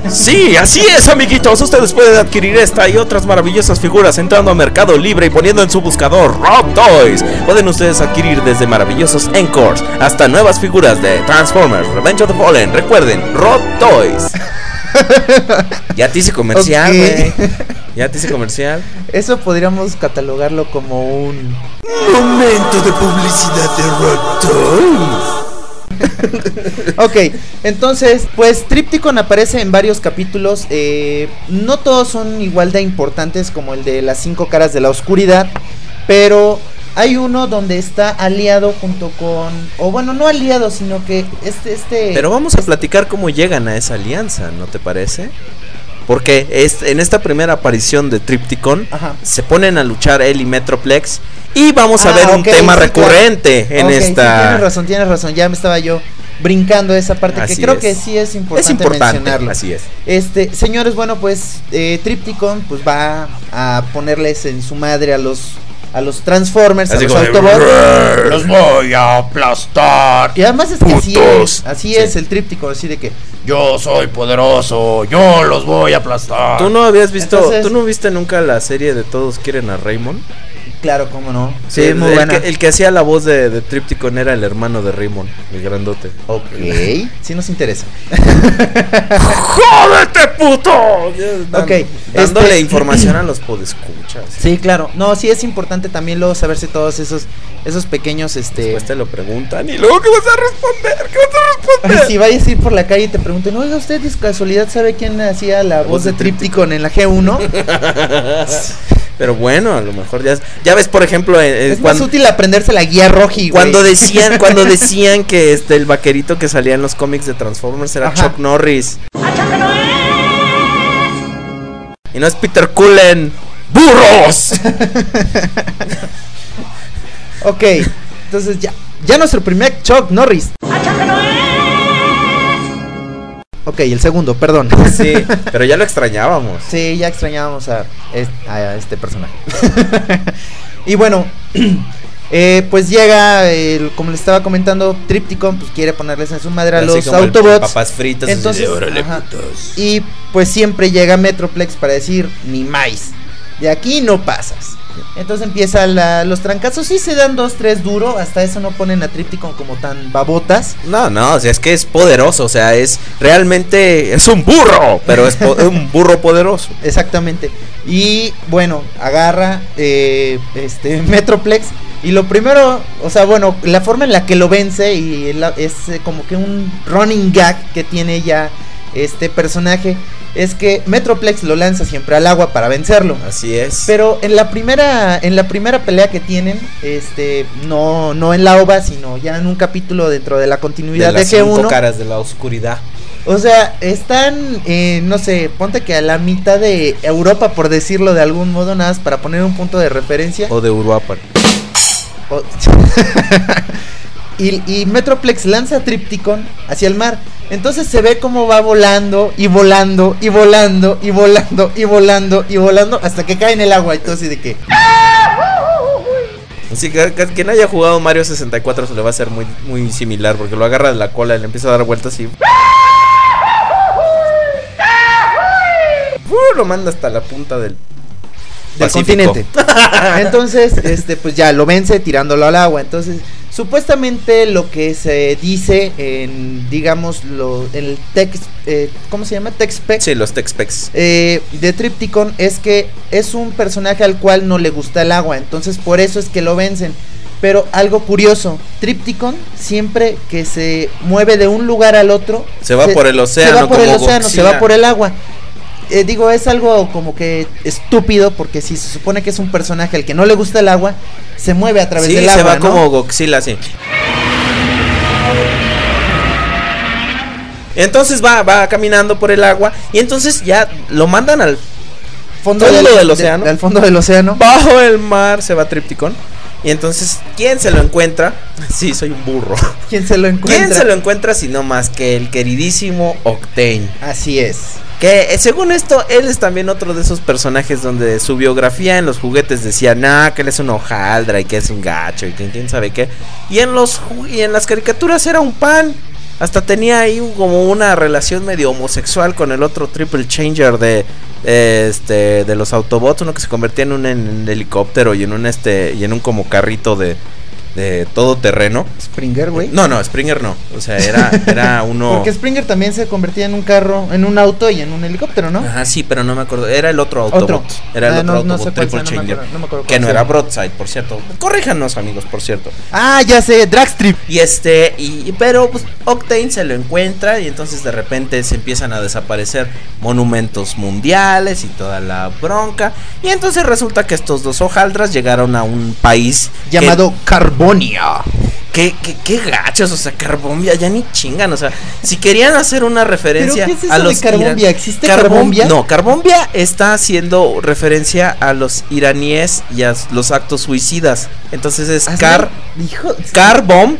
Sí, así es, amiguitos. Ustedes pueden adquirir esta y otras maravillosas figuras entrando a Mercado Libre y poniendo en su buscador Rock Toys. Pueden ustedes adquirir desde maravillosos Encores hasta nuevas figuras de Transformers, Revenge of the Fallen. Recuerden, Rock Toys. ya te hice comercial. Ya te hice comercial. Eso podríamos catalogarlo como un. Momento de publicidad de Rock Toys. Ok, entonces, pues Tripticon aparece en varios capítulos. eh, no todos son igual de importantes como el de las cinco caras de la oscuridad. Pero hay uno donde está aliado junto con. O bueno, no aliado, sino que este. este Pero vamos a platicar cómo llegan a esa alianza, ¿no te parece? Porque es, en esta primera aparición de Tripticon Ajá. se ponen a luchar él y Metroplex y vamos a Ah, ver un tema sí, recurrente claro. en sí, esta... tienes razón, tienes razón. Ya me estaba yo brincando esa parte Así que creo es. que sí es importante, es importante, mencionarlo. así es. Este, señores, bueno, pues eh, Tripticon pues va a ponerles en su madre a los a los Transformers, Así a los de, Autobots. Los voy a aplastar. Y además es que así Putos. es, así Sí. es el Tríptico, así de que Yo soy poderoso. Yo los voy a aplastar. ¿Tú no habías visto, Entonces- tú no viste nunca la serie de Todos quieren a Raymond? Claro, cómo no. Sí, el, muy el buena. que, el que hacía la voz de, de Tripticon era el hermano de Raymond, el grandote. Ok, sí nos interesa. ¡Jódete, puto! Ok, Dándole este- información a los podescuchas. Sí, claro. No, sí es importante también luego saberse todos esos esos pequeños este Después te lo preguntan y luego ¿qué vas a responder? ¿Qué vas a Ay, responder? si vayas a ir por la calle y te pregunten, oiga, ¿usted de casualidad sabe quién hacía la voz de Tripticon en la G1? Pero bueno, a lo mejor ya, ya ves, por ejemplo, eh, eh, es cuando, más útil aprenderse la guía roji, güey. cuando decían, cuando decían que este el vaquerito que salía en los cómics de Transformers era Ajá. Chuck Norris. Y no es Peter Cullen. ¡Burros! Ok, entonces ya, ya nuestro primer Chuck Norris. Ok, el segundo, perdón. Sí, pero ya lo extrañábamos. Sí, ya extrañábamos a, es- a este personaje. y bueno, eh, pues llega, el, como les estaba comentando, Tripticon, pues quiere ponerles en su madre a Así los Autobots. Papas fritas. Entonces, de, "Órale, ajá. putos". Y pues siempre llega Metroplex para decir, ni más, de aquí no pasas. Entonces empieza la- los trancazos, sí se dan dos, tres duro, hasta eso no ponen a Tripticon como tan babotas. No, no, o sea, es que es poderoso, o sea, es realmente es un burro, pero es un burro poderoso. Exactamente. Y bueno, agarra eh, este Metroplex. Y lo primero, o sea, bueno, la forma en la que lo vence y la- es eh, como que un running gag que tiene ya este personaje es que Metroplex lo lanza siempre al agua para vencerlo. Así es. Pero en la primera en la primera pelea que tienen, este no no en la OVA, sino ya en un capítulo dentro de la continuidad de, las cinco G1. caras de la oscuridad. O sea, están, eh, no sé, ponte que a la mitad de Europa, por decirlo de algún modo, nada más para poner un punto de referencia. O de Uruapan. O- y, y Metroplex lanza Tripticon hacia el mar. Entonces se ve como va volando y volando y volando y volando y volando y volando hasta que cae en el agua. Entonces de que... Así que, que quien haya jugado Mario 64 se le va a hacer muy, muy similar porque lo agarra de la cola y le empieza a dar vueltas y. Uh, lo manda hasta la punta del. Del Pacífico. continente. Entonces, este, pues ya lo vence tirándolo al agua. Entonces, supuestamente lo que se dice en, digamos, lo, el text, eh, ¿cómo se llama? Text spec. Sí, los Tex-Pex. eh, de Tripticon es que es un personaje al cual no le gusta el agua, entonces por eso es que lo vencen. Pero algo curioso, Tripticon siempre que se mueve de un lugar al otro, Se va por el Se océano, va por el océano, se va por el agua. Eh, digo, es algo como que estúpido porque si se supone que es un personaje al que no le gusta el agua, se mueve a través Sí, del se agua. va ¿no? como Godzilla así. Entonces va, va caminando por el agua y entonces ya lo mandan al Fondo, Fondo del de- océano. Al fondo del océano. bajo el mar, se va Tripticon. Y entonces, ¿quién se lo encuentra? Sí, soy un burro. ¿Quién se lo encuentra? ¿Quién se lo encuentra si no más que el queridísimo Octane? Así es. Que eh, según esto, él es también otro de esos personajes donde su biografía en los juguetes decía, nah, que él es un hojaldra y que es un gacho y que quién sabe qué. Y en los y en las caricaturas era un pan. Hasta tenía ahí un- como una relación medio homosexual con el otro triple changer de eh, este de los Autobots, uno que se convertía en un, en helicóptero y en un este y en un como carrito de de todo terreno. Springer, güey. No, no, Springer no. O sea, era era uno Porque Springer también se convertía en un carro, en un auto y en un helicóptero, ¿no? Ajá, sí, pero no me acuerdo. Era el otro Autobot. Otro. Era el Ah, otro no- no Autobot, sé cuál Triple sea, no me acuerdo- no me acuerdo que no sea. era Broadside, por cierto. Corríjanos, amigos, por cierto. Ah, ya sé, Dragstrip. Y este, y, pero pues Octane se lo encuentra y entonces de repente se empiezan a desaparecer monumentos mundiales y toda la bronca. Y entonces resulta que estos dos hojaldras llegaron a un país que- Llamado Carbonia. Qué, qué, qué gachos, o sea, Carbombia, ya ni chingan, o sea, si querían hacer una referencia ¿Pero qué es eso a de los Carbombia? ¿Existe Carbom- Carbombia? No, Carbombia está haciendo referencia a los iraníes y a los actos suicidas. Entonces es Car Hijo. Carbom.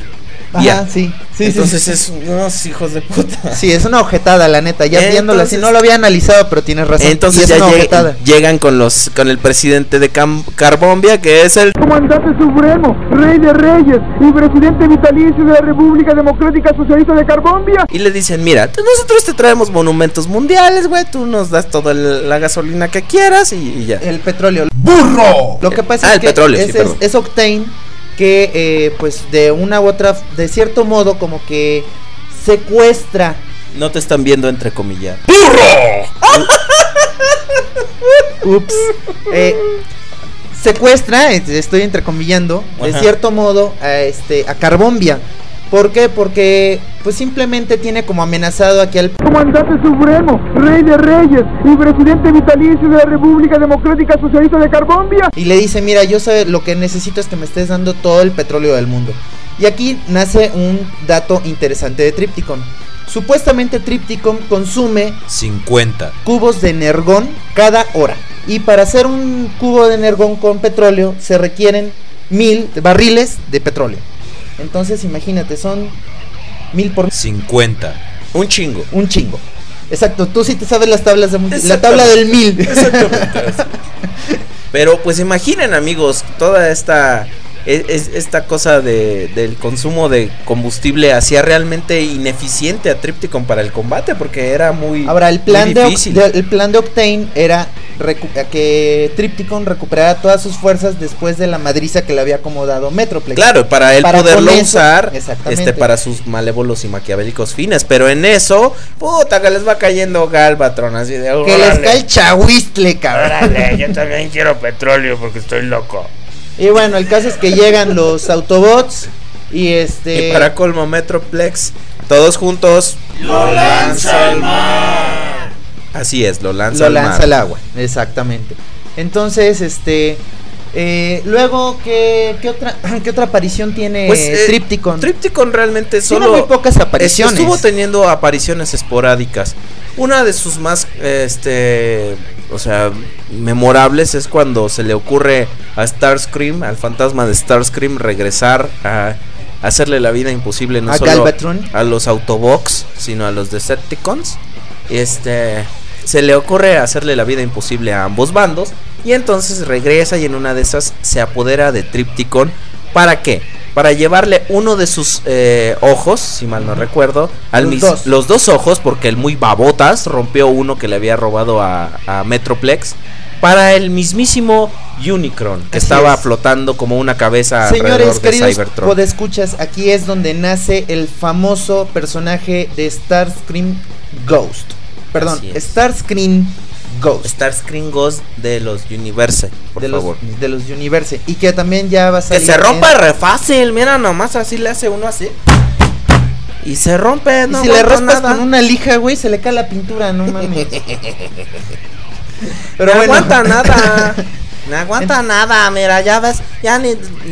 Ajá, sí. Sí, Entonces sí, es unos hijos de puta. Sí, es una ojetada, la neta. Ya Entonces- viéndola así, no lo había analizado, pero tienes razón. Entonces es ya una lleg- ojetada. llegan con los con el presidente de Cam- Carbombia, que es el Comandante Supremo, Rey de Reyes y Presidente Vitalicio de la República Democrática Socialista de Carbombia. Y le dicen, mira, nosotros te traemos monumentos mundiales, güey, tú nos das toda la gasolina que quieras y, y ya. El petróleo. ¡Burro! Lo que pasa Ah, es el que petróleo, sí, es, es, es Octane que, eh, pues, de una u otra, de cierto modo, como que secuestra. No te están viendo entre comillas. Ups. eh, secuestra, eh, estoy entrecomillando, de Ajá. cierto modo, a, este, a Carbombia. ¿Por qué? Porque, pues, simplemente tiene como amenazado aquí al Comandante Supremo, Rey de Reyes y Presidente Vitalicio de la República Democrática Socialista de Carbombia. y le dice, mira, yo sé, lo que necesito es que me estés dando todo el petróleo del mundo. Y aquí nace un dato interesante de Tripticon. Supuestamente Tripticon consume 50. cubos de energón cada hora. Y para hacer un cubo de energón con petróleo se requieren mil barriles de petróleo. Entonces imagínate, son mil por 50. Un chingo. un chingo. Exacto, tú sí te sabes las tablas de la tabla del mil. Exactamente. Pero pues imaginen amigos, toda esta es, es- esta cosa de, del consumo de combustible hacía realmente ineficiente a Tripticon para el combate porque era muy Ahora, el plan muy de, Oc- difícil. de- el plan de Octane era recu- que Tripticon recuperara todas sus fuerzas después de la madriza que le había acomodado Metroplex. Claro, para él Para poderlo eso, usar este para sus malévolos y maquiavélicos fines, pero en eso, puta que les va cayendo Galvatron así de Que les cae el chahuistle, cabrón. Órale, yo también quiero petróleo porque estoy loco. Y bueno, el caso es que llegan los Autobots y este Y para colmo Metroplex, todos juntos lo lanza al mar. Así es, lo lanza lo al lanza mar. al agua, exactamente. Entonces, este eh, luego ¿qué, qué otra qué otra aparición tiene Pues, eh, Tripticon? Tripticon realmente Tiene solo muy pocas apariciones. Estuvo teniendo apariciones esporádicas. Una de sus más este, o sea, memorables es cuando se le ocurre a Starscream, al fantasma de Starscream regresar a hacerle la vida imposible no A solo Galvatron. a los Autobots, sino a los Decepticons. Este se le ocurre hacerle la vida imposible a ambos bandos y entonces regresa y en una de esas se apodera de Tripticon. ¿Para qué? Para llevarle uno de sus eh, ojos, si mal no recuerdo, al Los mis- dos. los dos ojos, porque el muy babotas rompió uno que le había robado a, a Metroplex, para el mismísimo Unicron, que Así estaba es. flotando como una cabeza Señores, alrededor de queridos Cybertron. podescuchas, aquí es donde nace el famoso personaje de Starscream Ghost. Perdón. Starscream Ghost. Starscream Ghost de los Universe, por de los, favor. de los Universe. Y que también ya va a Que salir. se rompa en- re fácil, mira nomás así le hace uno así. Y se rompe, Y no si le raspas nada. con una lija, güey, se le cae la pintura, no mames. no bueno. aguanta nada. No aguanta nada, mira, ya ves, ya ni,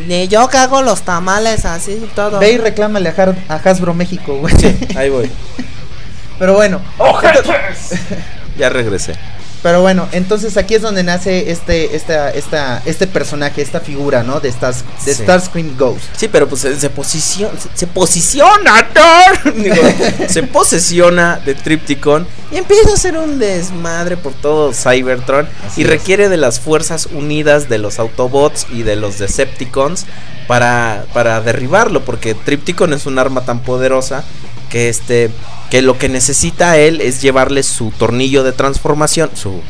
ni yo que hago los tamales así y todo. Ve y reclámale a, Har- a Hasbro México, güey. Ahí voy. Pero bueno. Ya regresé. Pero bueno, entonces aquí es donde nace este, esta, esta, este personaje, esta figura, ¿no? De, Stars, de Sí. Starscream Ghost. Sí, pero pues se, se posiciona, se, se posiciona. Digo, se posesiona de Tripticon y empieza a hacer un desmadre por todo Cybertron Así y es. requiere de las fuerzas unidas de los Autobots y de los Decepticons para, para derribarlo, porque Tripticon es un arma tan poderosa que este que lo que necesita él es llevarle su tornillo de transformación, su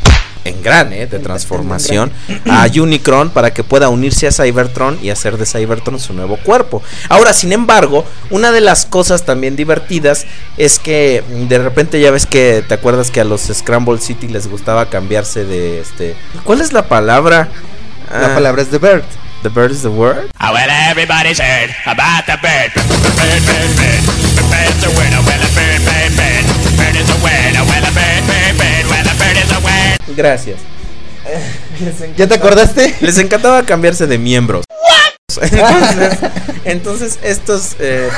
engrane de transformación a Unicron para que pueda unirse a Cybertron y hacer de Cybertron su nuevo cuerpo. Ahora, sin embargo, una de las cosas también divertidas es que mm, de repente ya ves que te acuerdas que a los Scramble City les gustaba cambiarse de este ¿Cuál es la palabra? La Ah, palabra es The Bird. The bird is the word. Well, everybody's heard about the bird. Bird, bird, bird. Gracias. ¿Ya te acordaste? Les encantaba cambiarse de miembros. Entonces, entonces estos eh,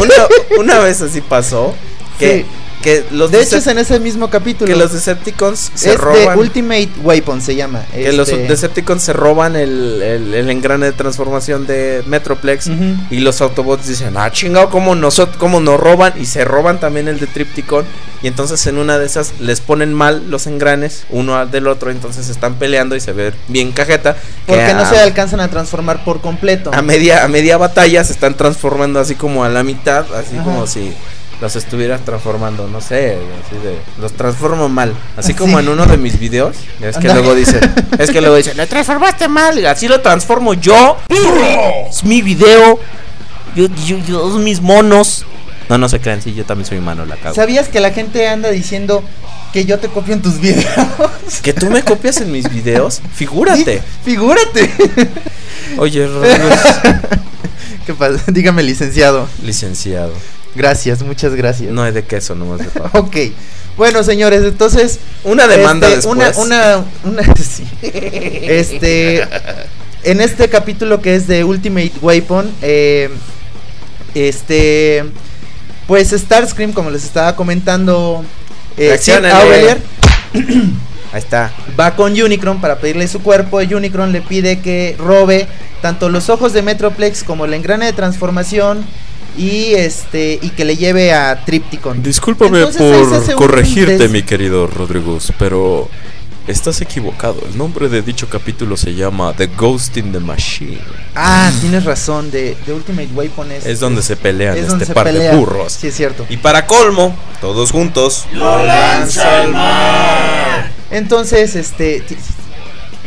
una, una vez así pasó que, Sí. Que los De hecho es en ese mismo capítulo. que los Decepticons se es roban Ultimate Weapon se llama. que los Este, Decepticons se roban el, el, el engrane de transformación de Metroplex y los Autobots dicen, ah, chingado, ¿cómo, nosotros, ¿cómo nos roban? Y se roban también el de Tripticon y entonces en una de esas les ponen mal los engranes uno al del otro, entonces están peleando y se ve bien cajeta. que Porque no se alcanzan a transformar por completo. a media, a media batalla se están transformando así como a la mitad, así Ajá. como si los estuvieras transformando, no sé, así de, los transformo mal, así Sí. como en uno de mis videos, es que luego dice, es que luego dice, lo transformaste mal, así lo transformo yo, es mi video, yo, yo, yo, mis monos, no, no se crean, sí, yo también soy humano, la cago. ¿Sabías que la gente anda diciendo que yo te copio en tus videos? Que tú me copias en mis videos, figúrate. Figúrate. Oye, Rodríguez, ¿Qué pasa? Dígame, licenciado. licenciado, Gracias, muchas gracias. no hay de queso, nomás de pavo. Ok. Bueno, señores, entonces. Una demanda este, después. Una, una, una, sí. Este. En este capítulo que es de Ultimate Weapon, eh, este. Pues Starscream, como les estaba comentando, eh, Aurelier, Ahí está. va con Unicron para pedirle su cuerpo. Y Unicron le pide que robe tanto los ojos de Metroplex como el engrane de transformación. Y este. Y que le lleve a Tripticon. Discúlpame Entonces, por corregirte, des- mi querido Rodríguez, pero estás equivocado. El nombre de dicho capítulo se llama The Ghost in the Machine. Ah, tienes razón, de, de Ultimate Weapon es, Es donde se pelean es este se par de burros. Sí, es cierto. Y para colmo, todos juntos. Entonces, este...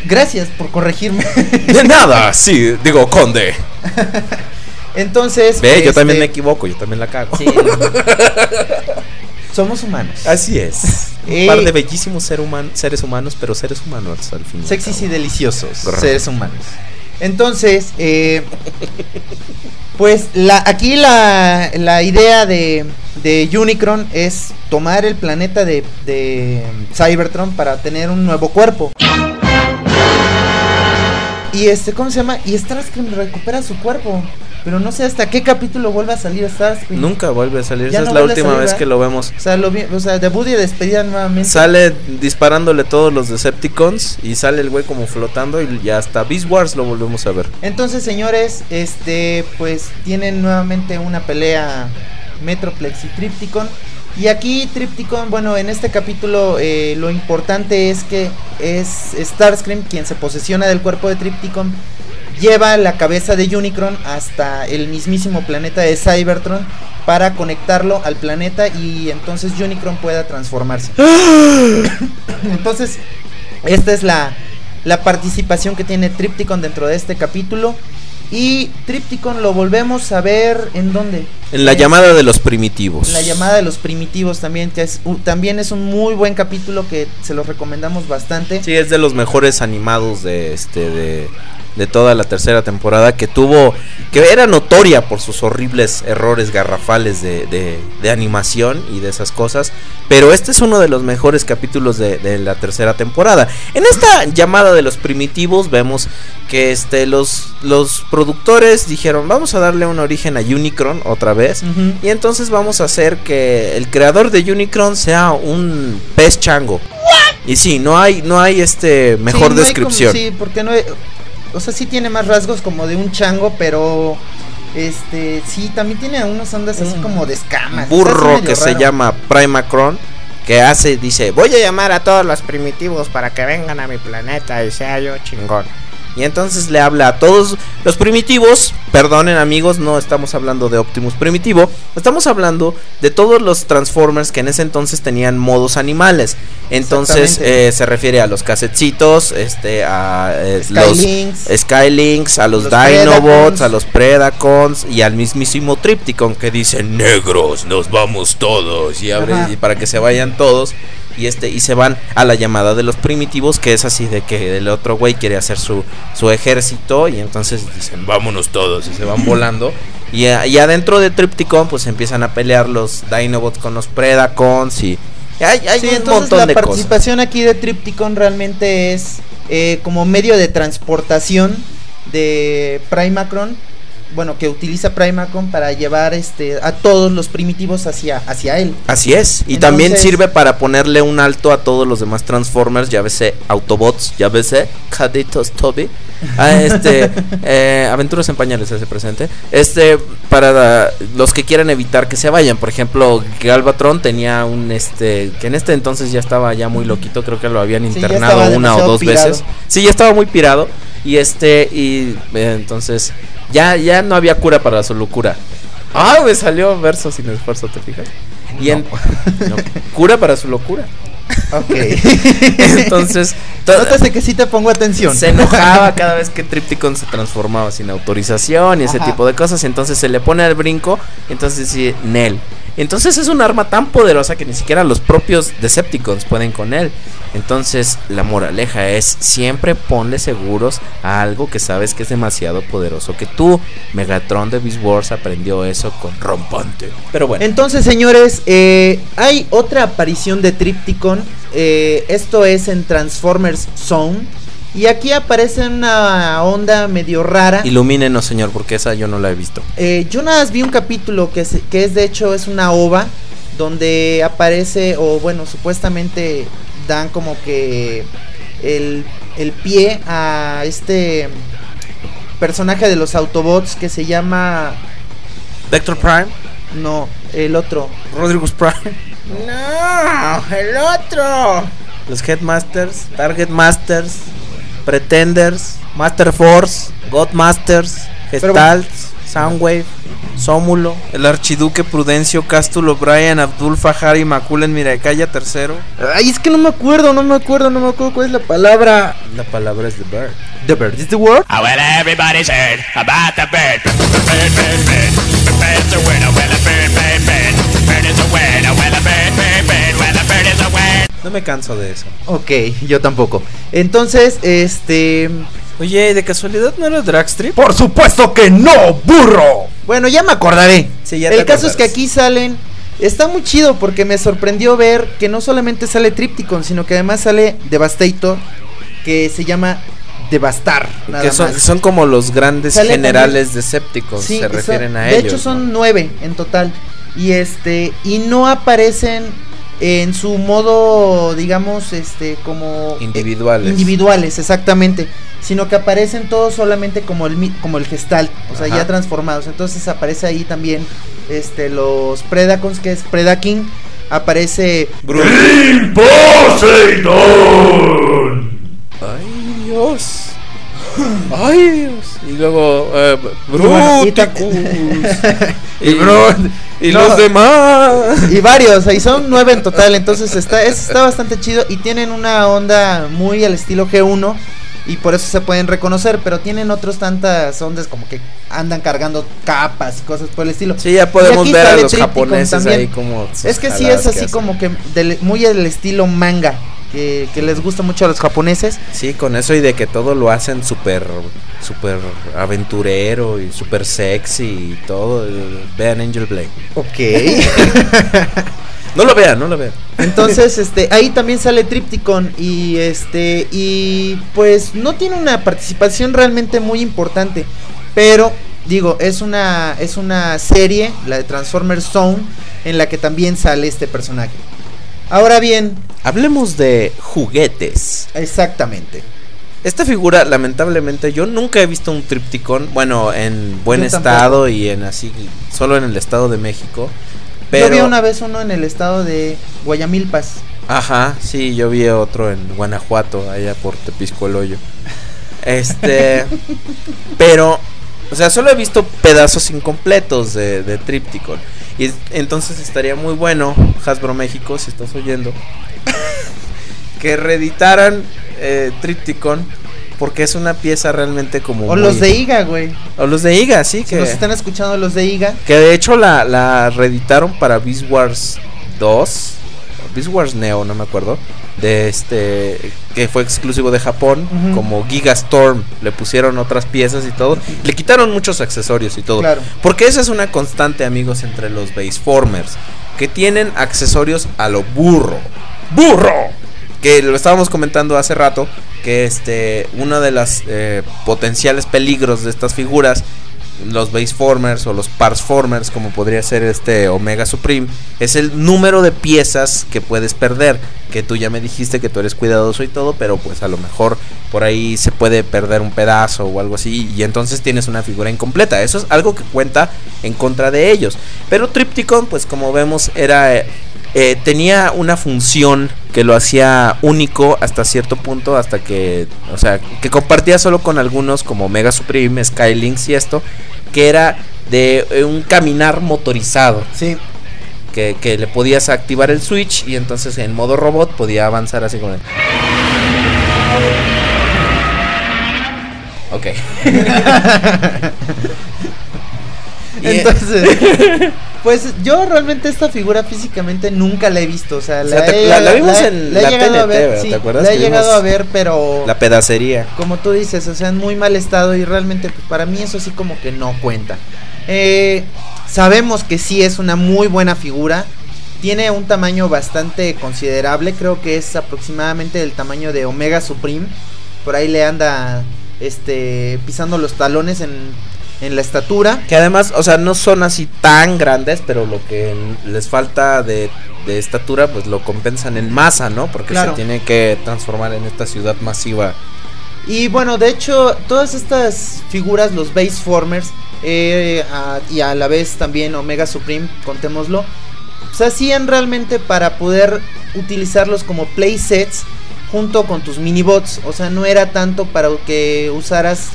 Gracias por corregirme. De nada, sí, digo, conde. Entonces... Ve, yo este, también me equivoco, yo también la cago. sí. Somos humanos. Así es. Un Eh, par de bellísimos ser human- seres humanos, pero seres humanos al fin. y al Sexys y deliciosos. Correcto. Seres humanos. Entonces, eh, pues la, aquí la, la idea de, de Unicron es tomar el planeta de, de Cybertron para tener un nuevo cuerpo. Y este, ¿cómo se llama? Y Starscream recupera su cuerpo. Pero no sé hasta qué capítulo vuelve a salir Starscream. Nunca vuelve a salir. Ya Esa no es la última salir, vez que lo vemos. O sea, lo vi- o sea, debut y despedida nuevamente. Sale disparándole todos los Decepticons y sale el güey como flotando y ya hasta Beast Wars lo volvemos a ver. Entonces, señores, este, pues tienen nuevamente una pelea Metroplex y Tripticon. Y aquí Tripticon, bueno, en este capítulo eh, lo importante es que es Starscream quien se posesiona del cuerpo de Tripticon. Lleva la cabeza de Unicron hasta el mismísimo planeta de Cybertron para conectarlo al planeta y entonces Unicron pueda transformarse. entonces, esta es la, la participación que tiene Tripticon dentro de este capítulo. Y Tripticon lo volvemos a ver en dónde? En la llamada de los primitivos. en la llamada de los primitivos también, que es, también es un muy buen capítulo que se los recomendamos bastante. Sí, es de los mejores animados de este de, de toda la tercera temporada que tuvo que era notoria por sus horribles errores garrafales de, de- de animación y de esas cosas, pero este es uno de los mejores capítulos de, de la tercera temporada. En esta llamada de los primitivos vemos que este los los productores dijeron vamos a darle un origen a Unicron otra vez vez. Y entonces vamos a hacer que el creador de Unicron sea un pez chango. Y sí, no hay, no hay este mejor Sí, no hay como- descripción. sí, porque no. hay- o sea, sí tiene más rasgos como de un chango, pero. Este, sí, también tiene unas ondas así como de escamas. burro que se llama Primacron que hace dice voy a llamar a todos los primitivos para que vengan a mi planeta y sea yo chingón y entonces le habla a todos los primitivos perdonen amigos no estamos hablando de Optimus primitivo estamos hablando de todos los Transformers que en ese entonces tenían modos animales entonces eh, se refiere a los casetitos este a eh, Skylinks. los Skylinks a los, Los Dinobots Predacons. a los Predacons y al mismísimo Tripticon que dice negros, nos vamos todos y abre Ajá. y para que se vayan todos y este y se van a la llamada de los primitivos que es así de que el otro güey quiere hacer su su ejército y entonces dicen vámonos todos y se van volando y, a- y adentro de Tripticon pues empiezan a pelear los Dinobots con los Predacons y hay, hay Sí, un entonces montón la de cosas. participación aquí de Tripticon realmente es eh, como medio de transportación de Primacron. Bueno, que utiliza Primacron para llevar este a todos los primitivos hacia, hacia él. Así es. Y Entonces- también sirve para ponerle un alto a todos los demás Transformers. Ya ves, Autobots, ya ves, Caditos Toby. A este, eh, Aventuras en Pañales hace presente. Este, para los que quieran evitar que se vayan. Por ejemplo, Galvatron tenía un este, que en este entonces ya estaba ya muy loquito. Creo que lo habían internado una o dos pirado. veces. Sí, ya estaba muy pirado. Y este, y eh, entonces ya, ya no había cura para su locura. Ah, me salió verso sin esfuerzo, ¿te fijas? Y en, no, cura para su locura. Ok. Entonces, to- Nótese que sí te pongo atención. se enojaba cada vez que Tripticon se transformaba sin autorización y ese Ajá. tipo de cosas. Entonces se le pone al brinco. Entonces dice Nel. Entonces es un arma tan poderosa que ni siquiera los propios Decepticons pueden con él. Entonces la moraleja es siempre ponle seguros a algo que sabes que es demasiado poderoso que tú. Megatron de Beast Wars aprendió eso con Rompante. Pero bueno. Entonces, señores, eh, hay otra aparición de Tripticon. eh, esto es en Transformers Zone. Y aquí aparece una onda medio rara. Ilumínenos, señor, porque esa yo no la he visto. Eh, yo nada más vi un capítulo que, se- que es de hecho es una ova donde aparece o bueno supuestamente dan como que el, el pie a este personaje de los Autobots que se llama Vector Prime, no el otro Rodriguez Prime. no el otro Los Headmasters, Target Masters, Pretenders, Master Force, God Masters, Gestalt, Soundwave, Sómulo, el Archiduque Prudencio, Cástulo, Brian, Abdul Fajari, Maculen, Miracaya tercero. ay es que no me acuerdo no me acuerdo no me acuerdo cuál es la palabra La palabra es The Bird. the bird is the word Ah, well, everybody's heard about the bird. Bird, bird, bird. The bird's a winner. No me canso de eso. Ok, yo tampoco entonces este Oye, ¿de casualidad no era Dragstrip? Por supuesto que no, burro. Bueno, ya me acordaré. Sí, ya te El caso es que aquí salen. Está muy chido porque me sorprendió ver que no solamente sale Tripticon, sino que además sale Devastator, que se llama Devastar. Nada Que son, más. son como los grandes Sale generales decepticons, Sí, se son- refieren a de ellos. hecho son ¿no? nueve en total. Y este. Y no aparecen en su modo, digamos, este, como. eh, Individuales. individuales, exactamente. Sino que aparecen todos solamente como el mi- como el Gestalt. O sea, Ajá. ya transformados. Entonces aparece ahí también. Este. Los Predacons, que es Predaking. Aparece. Poseidón. Ay, Dios. Ay, Dios. Y luego, eh, y Bruticus. y bro- y no. los demás. Y varios, ahí son nueve en total, entonces está, es- está bastante chido y tienen una onda muy al estilo G1 y por eso se pueden reconocer, pero tienen otras tantas ondas como que andan cargando capas y cosas por el estilo. Sí, ya Y podemos ver a los japoneses también. ahí como. Es que sí es así como que del- muy del estilo manga, que, que les gusta mucho a los japoneses. Sí, con eso y de que todo lo hacen súper, súper aventurero y súper sexy y todo. eh, Vean Angel Blade. Ok. No lo vean, no lo vean. Entonces, este, ahí también sale Tripticon y este y pues no tiene una participación realmente muy importante, pero digo, es una, es una serie, la de Transformers Zone, en la que también sale este personaje. Ahora bien, Hablemos de juguetes. exactamente. Esta figura, lamentablemente, yo nunca he visto un tripticón, bueno, en buen Yo estado y en así, solo en el estado de México. Pero, Yo vi una vez uno en el estado de Guayamilpas. Ajá, sí, yo vi otro en Guanajuato, allá por Tepisco el Hoyo. Este, pero, o sea, solo he visto pedazos incompletos de, de Tripticon. Y es- entonces estaría muy bueno, Hasbro México, si estás oyendo, que reeditaran eh, Tripticon, porque es una pieza realmente como. O los de IGA, güey. O los de IGA, sí, Si que. nos están escuchando los de IGA, Que de hecho la, la reeditaron para Beast Wars 2. Beast Wars Neo, no me acuerdo. De este. Que fue exclusivo de Japón. Ujú. Como Giga Storm. Le pusieron otras piezas y todo. Le quitaron muchos accesorios y todo. Claro. Porque esa es una constante, amigos, entre los Baseformers. Que tienen accesorios a lo burro. ¡Burro! Que lo estábamos comentando hace rato. Que este. Uno de los potenciales peligros de estas figuras los Baseformers o los Parsformers, como podría ser este Omega Supreme, es el número de piezas que puedes perder. Que tú ya me dijiste que tú eres cuidadoso y todo, pero pues a lo mejor por ahí se puede perder un pedazo o algo así, y entonces tienes una figura incompleta. Eso es algo que cuenta en contra de ellos. Pero Tripticon, pues como vemos, era. eh, tenía una función que lo hacía único hasta cierto punto, hasta que, o sea, que compartía solo con algunos como Mega Supreme, Skylinks y esto, que era de un caminar motorizado, sí. que, que le podías activar el switch y entonces en modo robot podía avanzar así como... de- Ok. Y, Entonces, pues yo realmente esta figura físicamente nunca la he visto. O sea, O sea, la, te- he, la- la vimos en la he llegado a TNT, ver. sí, ¿Te acuerdas La he llegado a ver, pero la pedacería. como tú dices, o sea, en muy mal estado y realmente pues, para mí eso sí como que no cuenta. Eh, sabemos que sí es una muy buena figura. Tiene un tamaño bastante considerable, creo que es aproximadamente del tamaño de Omega Supreme. Por ahí le anda este pisando los talones en, en la estatura. Que además, o sea, no son así tan grandes, pero lo que les falta de, de estatura, pues lo compensan en masa, ¿no? Porque Claro. se tiene que transformar en esta ciudad masiva. Y bueno, de hecho, todas estas figuras, los Baseformers, eh, a- y a la vez también Omega Supreme, contémoslo, se hacían realmente para poder utilizarlos como playsets junto con tus minibots. O sea, no era tanto para que usaras,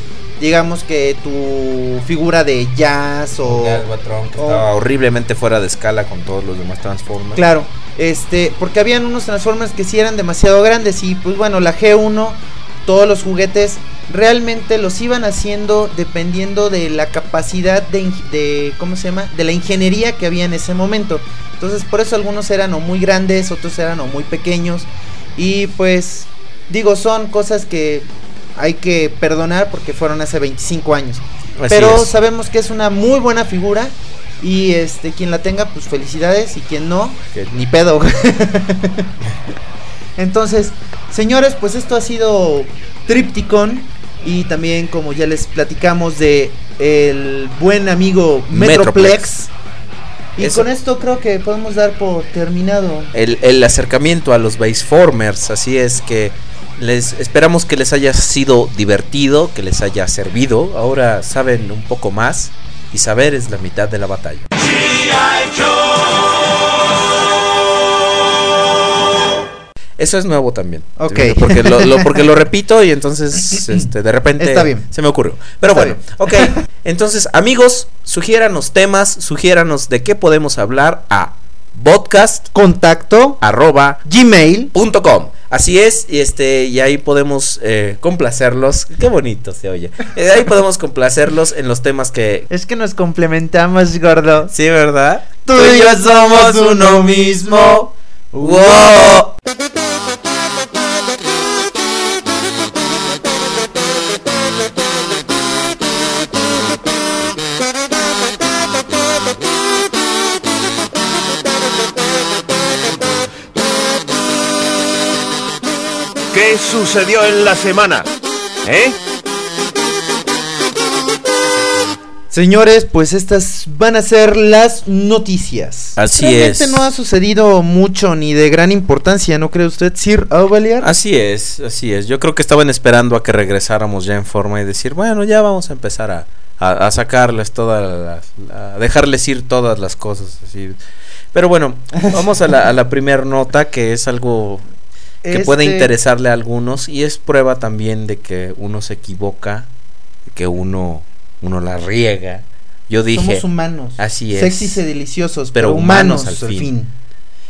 digamos que tu figura de jazz o... De Albatron, que o- estaba horriblemente fuera de escala con todos los demás Transformers. Claro, este, porque habían unos Transformers que sí eran demasiado grandes y pues bueno, la G1, todos los juguetes realmente los iban haciendo dependiendo de la capacidad de, de ¿cómo se llama? De la ingeniería que había en ese momento. Entonces, por eso algunos eran o muy grandes, otros eran o muy pequeños y pues digo, son cosas que hay que perdonar porque fueron hace 25 años. Así Pero es. sabemos que es una muy buena figura. Y este, quien la tenga, pues felicidades. Y quien no, ni pedo. Entonces, señores, pues esto ha sido Tripticon. Y también, como ya les platicamos, de el buen amigo Metroplex. Metroplex. Y Eso. con esto creo que podemos dar por terminado. El, el acercamiento a los Baseformers, así es que les esperamos que les haya sido divertido, que les haya servido. Ahora saben un poco más y saber es la mitad de la batalla. Eso es nuevo también. Ok. Porque lo, lo- porque lo repito y entonces este, de repente Está bien. se me ocurrió. Pero Está bueno, ok. Entonces, amigos, sugiéranos temas, sugiéranos de qué podemos hablar a podcast Contacto, arroba Gmail. punto com. Así es, y este, y ahí podemos eh, complacerlos. Qué bonito se oye. Eh, ahí podemos complacerlos en los temas que. Es que nos complementamos, gordo. Sí, ¿verdad? Tú y yo somos uno mismo. ¡Wow! Sucedió en la semana? ¿Eh? Señores, pues estas van a ser las noticias. Así Realmente es. no ha sucedido mucho ni de gran importancia, ¿no cree usted, Sir Aubeliar? Así es, así es. Yo creo que estaban esperando a que regresáramos ya en forma y decir, bueno, ya vamos a empezar a, a- a sacarles todas las, a dejarles ir todas las cosas. Así. Pero bueno, vamos a la, a la primer nota que es algo que puede Este, interesarle a algunos y es prueba también de que uno se equivoca, que uno, uno la riega. Yo dije Somos humanos. así es. Sexys y deliciosos, Pero pero, humanos humanos, al fin. fin.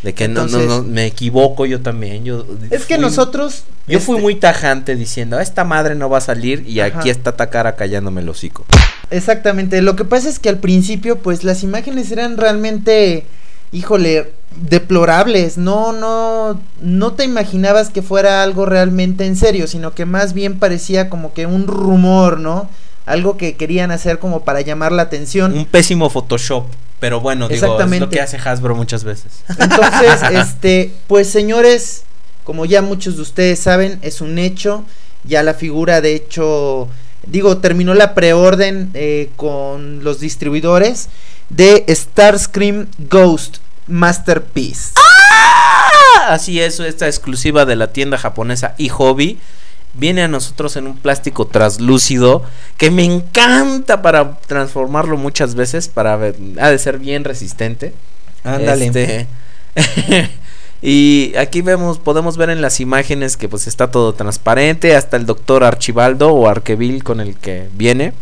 de que no, no, no, me equivoco yo también. Yo Es que nosotros. Yo fui este, muy tajante diciendo, esta madre no va a salir y Ajá. aquí está Takara callándome el hocico. Exactamente. Lo que pasa es que al principio, pues las imágenes eran realmente. Híjole, deplorables. No, no. No te imaginabas que fuera algo realmente en serio, sino que más bien parecía como que un rumor, ¿no? Algo que querían hacer como para llamar la atención. Un pésimo Photoshop, pero bueno, digo, es lo que hace Hasbro muchas veces. Entonces, este, pues señores, como ya muchos de ustedes saben, es un hecho. Ya la figura, de hecho, digo, terminó la preorden eh, con los distribuidores de Starscream Ghost Masterpiece. Así es, esta exclusiva de la tienda japonesa eHobby viene a nosotros en un plástico translúcido que me encanta para transformarlo muchas veces para ver, ha de ser bien resistente. Ándale. Este, y aquí vemos, podemos ver en las imágenes que pues está todo transparente, hasta el doctor Archibaldo o Arqueville con el que viene.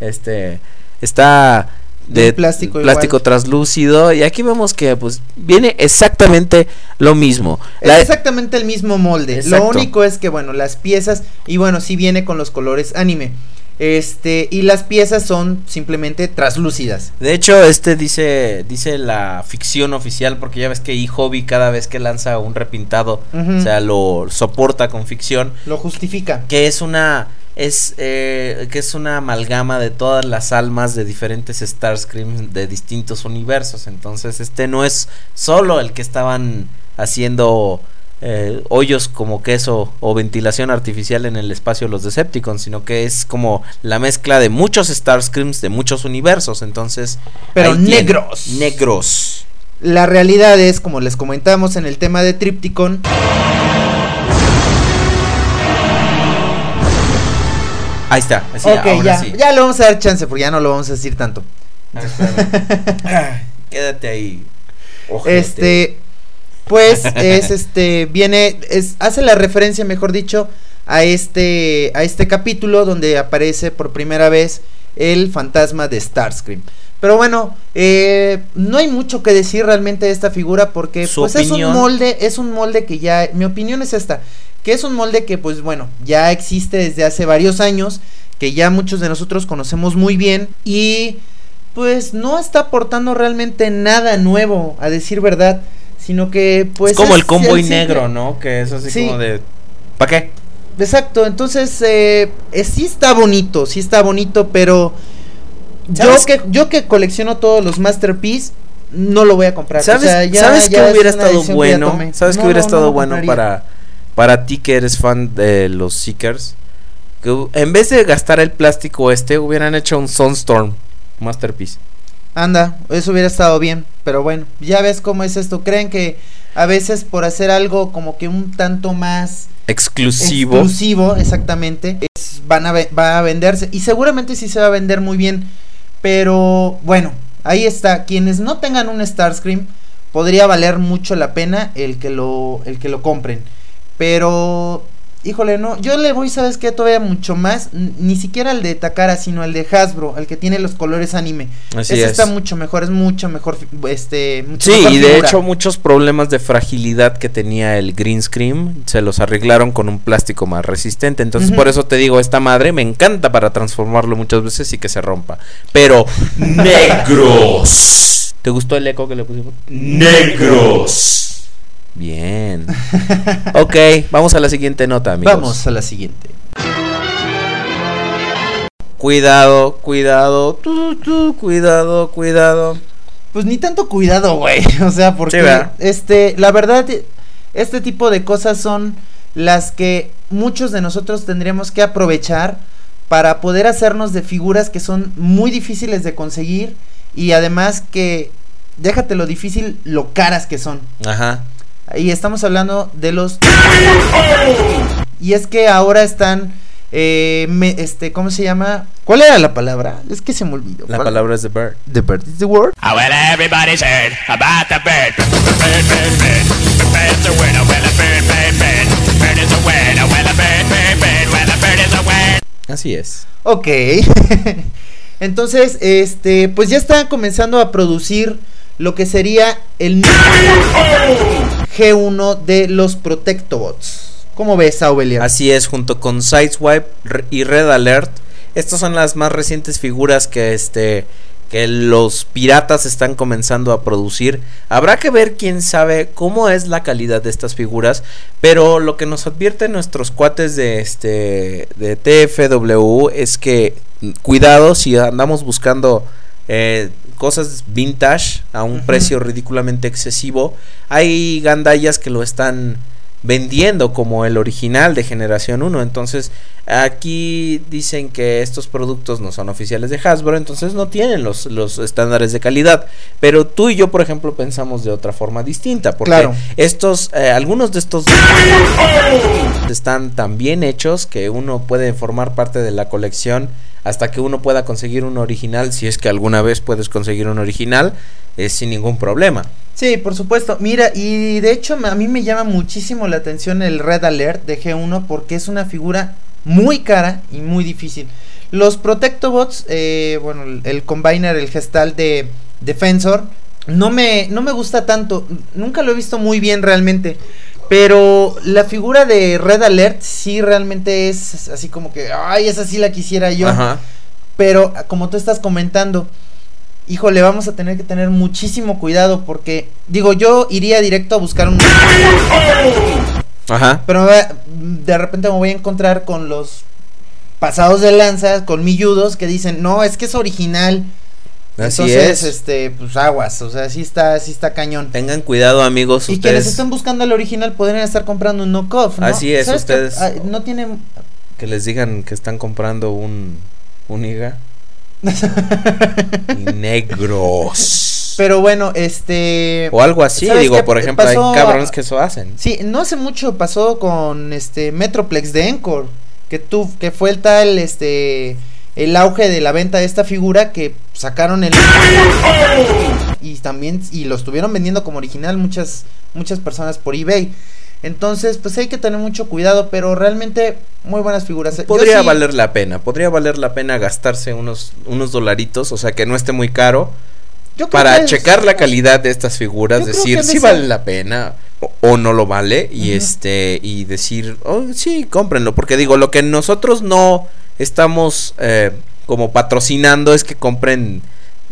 Este está de Un plástico plástico igual. translúcido y aquí vemos que pues viene exactamente lo mismo. La- Es exactamente el mismo molde. Exacto. Lo único es que, bueno, las piezas, y bueno, sí viene con los colores anime. Este, y las piezas son simplemente translúcidas. De hecho, este dice dice la ficción oficial porque ya ves que eHobby cada vez que lanza un repintado, o sea, lo soporta con ficción. Lo justifica. que es una es eh, que es una amalgama de todas las almas de diferentes Starscreams de distintos universos entonces este no es solo el que estaban haciendo eh, hoyos como queso o ventilación artificial en el espacio de los Decepticons sino que es como la mezcla de muchos Starscreams de muchos universos entonces Pero tienen. negros. negros La realidad es, como les comentamos en el tema de Tripticon, ahí está así, ok, ahora ya, sí. ya le vamos a dar chance porque ya no lo vamos a decir tanto. Quédate ahí ojete. Este, pues es este, viene, es, hace la referencia, mejor dicho, a este, a este capítulo donde aparece por primera vez el fantasma de Starscream. Pero bueno, eh, no hay mucho que decir realmente de esta figura porque pues es un molde, es un molde que ya, mi opinión es esta, que es un molde que pues bueno, ya existe desde hace varios años, que ya muchos de nosotros conocemos muy bien y pues no está aportando realmente nada nuevo, a decir verdad, sino que pues es como el convoy negro, ¿no? Que es así Sí. como de. ¿Para qué? Exacto, entonces eh, eh, sí está bonito, sí está bonito, pero yo que yo que colecciono todos los masterpiece no lo voy a comprar. ¿Sabes, O sea, ya- ¿sabes ya es hubiera estado que bueno? ¿Sabes No, hubiera no, estado bueno compraría. para, para ti que eres fan de los Seekers? Que en vez de gastar el plástico este, hubieran hecho un Sunstorm Masterpiece. Anda, eso hubiera estado bien, pero bueno, ya ves cómo es esto. Creen que a veces por hacer algo como que un tanto más Exclusivo. exclusivo, exactamente, es- van a va a venderse y seguramente sí se va a vender muy bien, pero bueno, ahí está. Quienes no tengan un Starscream podría valer mucho la pena el que lo el que lo compren, pero híjole, no, yo le voy, sabes qué, todavía mucho más, ni siquiera al de Takara, sino al de Hasbro, al que tiene los colores anime. Así Ese es. está mucho mejor, es mucho mejor, este, mucho Sí, mejor y de hecho muchos problemas de fragilidad que tenía el green screen se los arreglaron con un plástico más resistente. Entonces por eso te digo, esta madre me encanta para transformarlo muchas veces y que se rompa. Pero negros. ¿Te gustó el eco que le pusimos? Negros. Bien. ok, vamos a la siguiente nota, amigos. Vamos a la siguiente. Cuidado, cuidado, tu, tu, cuidado, cuidado. Pues ni tanto cuidado, güey. O sea, porque este, la verdad, este tipo de cosas son las que muchos de nosotros tendríamos que aprovechar para poder hacernos de figuras que son muy difíciles de conseguir y además que déjate lo difícil, lo caras que son. Ajá. Y estamos hablando de los y es que ahora están eh, me- este, ¿cómo se llama? ¿Cuál era la palabra? Es que se me olvidó. La ¿Cuál? palabra es the bird. The bird is the word. Ah, well, everybody's heard about the bird. Bird, bird, bird. The bird's a winner. Well, a bird, bird, bird. Bird is a winner. Well, a bird, bird, bird. Well, a bird is a winner. Así es. Ok. Entonces, este, pues ya están comenzando a producir lo que sería el G1 de los Protectobots. ¿Cómo ves, Aubelia? Así es, junto con Sideswipe y Red Alert. Estas son las más recientes figuras que este que los piratas están comenzando a producir. Habrá que ver quién sabe cómo es la calidad de estas figuras, pero lo que nos advierten nuestros cuates de este de TFW es que mm, cuidado si andamos buscando eh, cosas vintage a un precio ridículamente excesivo. Hay gandallas que lo están vendiendo como el original de generación 1. Entonces, aquí dicen que estos productos no son oficiales de Hasbro, entonces no tienen los, los estándares de calidad. Pero tú y yo, por ejemplo, pensamos de otra forma distinta, porque Claro. estos, eh, algunos de estos están tan bien hechos que uno puede formar parte de la colección hasta que uno pueda conseguir un original, si es que alguna vez puedes conseguir un original, es sin ningún problema. Sí, por supuesto. Mira, y de hecho a mí me llama muchísimo la atención el Red Alert de G1 porque es una figura muy cara y muy difícil. Los Protectobots, eh, bueno, el, el Combiner, el gestal de Defensor, no me, no me gusta tanto. Nunca lo he visto muy bien realmente. Pero la figura de Red Alert sí realmente es así como que, ay, esa sí la quisiera yo. Ajá. Pero como tú estás comentando, híjole, vamos a tener que tener muchísimo cuidado porque, digo, yo iría directo a buscar un... Ajá. Pero de repente me voy a encontrar con los pasados de lanza, con milludos que dicen, no, es que es original. Así Entonces, es. este, pues aguas, o sea, sí está, sí está cañón. Tengan cuidado, amigos. Y quienes están buscando el original podrían estar comprando un knockoff, ¿no? Así es, ustedes- Ah, no tienen... que les digan que están comprando un un higa y negros Pero bueno, este... o algo así. ¿sabes Digo, por ejemplo, hay cabrones que eso hacen. Sí, no hace mucho pasó con este Metroplex de Encore, que tu, que fue el tal este el auge de la venta de esta figura que sacaron el y también y lo estuvieron vendiendo como original muchas muchas personas por eBay. Entonces, pues hay que tener mucho cuidado, pero realmente muy buenas figuras. Podría sí- valer la pena, podría valer la pena gastarse unos unos dolaritos, o sea, que no esté muy caro yo para checar la calidad de estas figuras, decir si vale la pena o, o no lo vale y este y decir, oh, sí, cómprenlo, porque digo, lo que nosotros no estamos eh, como patrocinando es que compren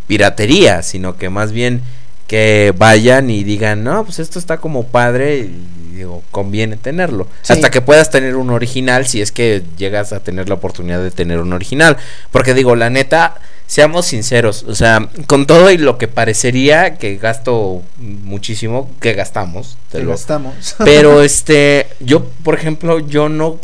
piratería, sino que más bien que vayan y digan, no, pues esto está como padre y digo, conviene tenerlo. Sí. Hasta que puedas tener un original si es que llegas a tener la oportunidad de tener un original. Porque digo, la neta, seamos sinceros, o sea, con todo y lo que parecería que gasto muchísimo, que gastamos, te que lo- gastamos. pero este, yo, por ejemplo, yo no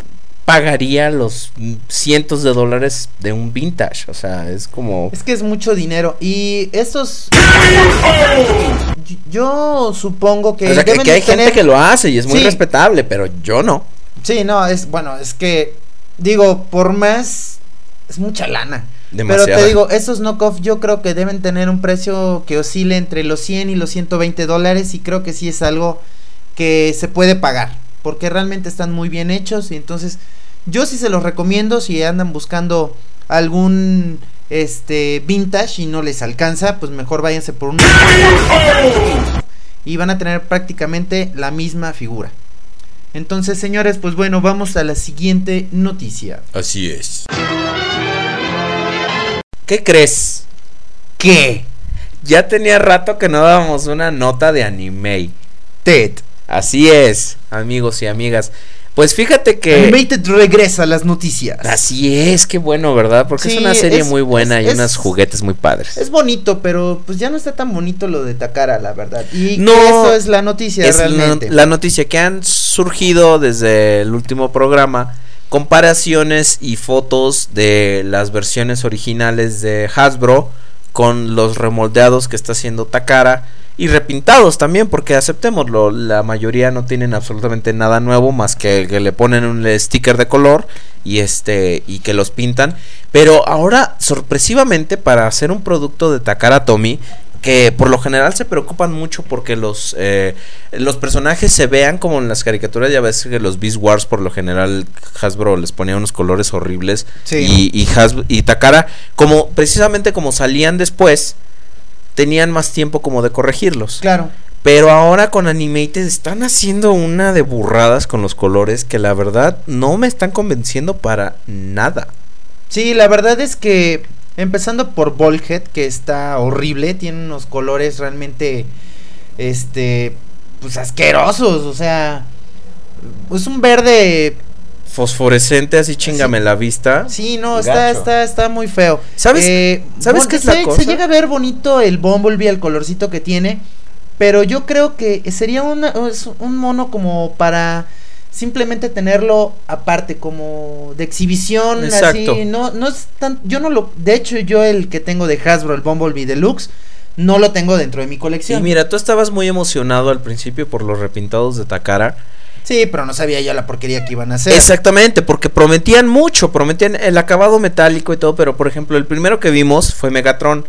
pagaría los cientos de dólares de un vintage. O sea, es como. Es que es mucho dinero. Y estos. Yo- supongo que. o sea, que, deben que de hay gente que lo hace y es muy Sí. respetable, pero yo no. Sí, no, es. Bueno, es que. Digo, por más. Es mucha lana. Demasiado. Pero te digo, esos knockoff yo creo que deben tener un precio que oscile entre los 100 y los 120 dólares. Y creo que sí es algo que se puede pagar. Porque realmente están muy bien hechos. Y entonces, yo sí se los recomiendo si andan buscando algún este vintage y no les alcanza, pues mejor váyanse por un y van a tener prácticamente la misma figura. Entonces, señores, pues bueno, vamos a la siguiente noticia. Así es. ¿Qué crees? ¿Qué? Ya tenía rato que no dábamos una nota de anime. Ted. Así es, amigos y amigas. Pues fíjate que. Animated regresa a las noticias. Así es, qué bueno, ¿verdad? Porque es una serie es- muy buena es- y es- unos juguetes muy padres. Es bonito, pero pues ya no está tan bonito lo de Takara, la verdad. Y No, que eso es la noticia es la, realmente. la noticia que han surgido desde el último programa comparaciones y fotos de las versiones originales de Hasbro con los remoldeados que está haciendo Takara y repintados también porque aceptémoslo la mayoría no tienen absolutamente nada nuevo más que que le ponen un sticker de color y este y que los pintan pero ahora sorpresivamente para hacer un producto de Takara Tomy que por lo general se preocupan mucho porque los eh, los personajes se vean como en las caricaturas ya ves que los Beast Wars por lo general Hasbro les ponía unos colores horribles Sí. y, y, Hasbro- y Takara como precisamente como salían después tenían más tiempo como de corregirlos Claro. pero ahora con Animated están haciendo una de burradas con los colores que la verdad no me están convenciendo para nada. Sí, la verdad es que empezando por Volhead, que está horrible, tiene unos colores realmente, este, pues asquerosos, o sea, es un verde, Fosforescente así chingame la vista. sí, no, está, Gacho. está, está muy feo. ¿Sabes- Eh, sabes qué es la se, cosa? Se llega a ver bonito el Bumblebee, el colorcito que tiene, pero yo creo que sería una, es un mono como para simplemente tenerlo aparte como de exhibición Exacto. así no no es tan yo no lo de hecho yo el que tengo de Hasbro el Bumblebee Deluxe no lo tengo dentro de mi Y colección mira, tú estabas muy emocionado al principio por los repintados de Takara. Sí pero no sabía yo la porquería que iban a hacer Exactamente, porque prometían mucho, prometían el acabado metálico y todo, pero por ejemplo, el primero que vimos fue Megatron.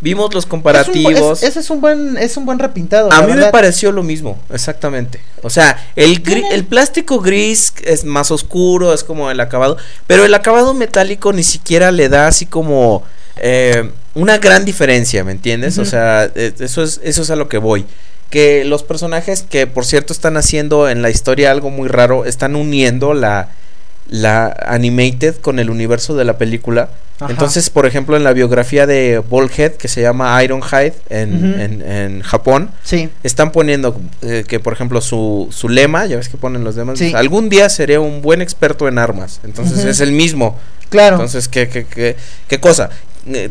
Vimos los Es un bu- comparativos. es- ese es un buen es un buen repintado A mí me pareció lo mismo, exactamente. O sea, el, gri- el plástico gris es más oscuro, es como el acabado, pero el acabado metálico ni siquiera le da así como eh, una gran diferencia, ¿me entiendes? O sea, eh, eso es, eso es a lo que voy. Que los personajes que por cierto están haciendo en la historia algo muy raro, están uniendo la, la animated con el universo de la película. Ajá. Entonces, por ejemplo, en la biografía de Bullhead, que se llama Ironhide en, en, en Japón, sí están poniendo eh, que, por ejemplo, su, su lema, ya ves que ponen los demás, Sí. algún día seré un buen experto en armas. Entonces es el mismo. claro Entonces, ¿qué, qué, qué, qué cosa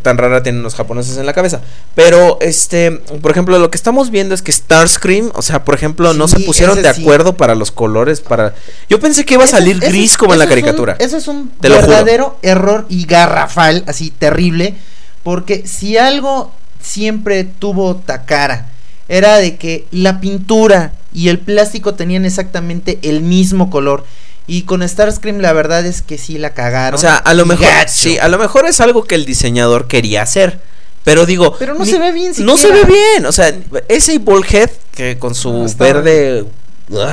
tan rara tienen los japoneses en la cabeza? Pero, este, por ejemplo, lo que estamos viendo es que Starscream, o sea, por ejemplo, no se pusieron de sí. acuerdo para los colores, para... Yo pensé que iba a salir ese- gris como en la un- caricatura. Eso es un Te verdadero error y garrafal, así terrible, porque si algo siempre tuvo Takara era de que la pintura y el plástico tenían exactamente el mismo color. Y con Starscream la verdad es que sí la cagaron. O sea, a lo mejor, gacho. sí, a lo mejor es algo que el diseñador quería hacer. Pero digo, Pero no ni- se ve bien No se ve bien, o sea, ese Bullhead que con su No, verde ugh,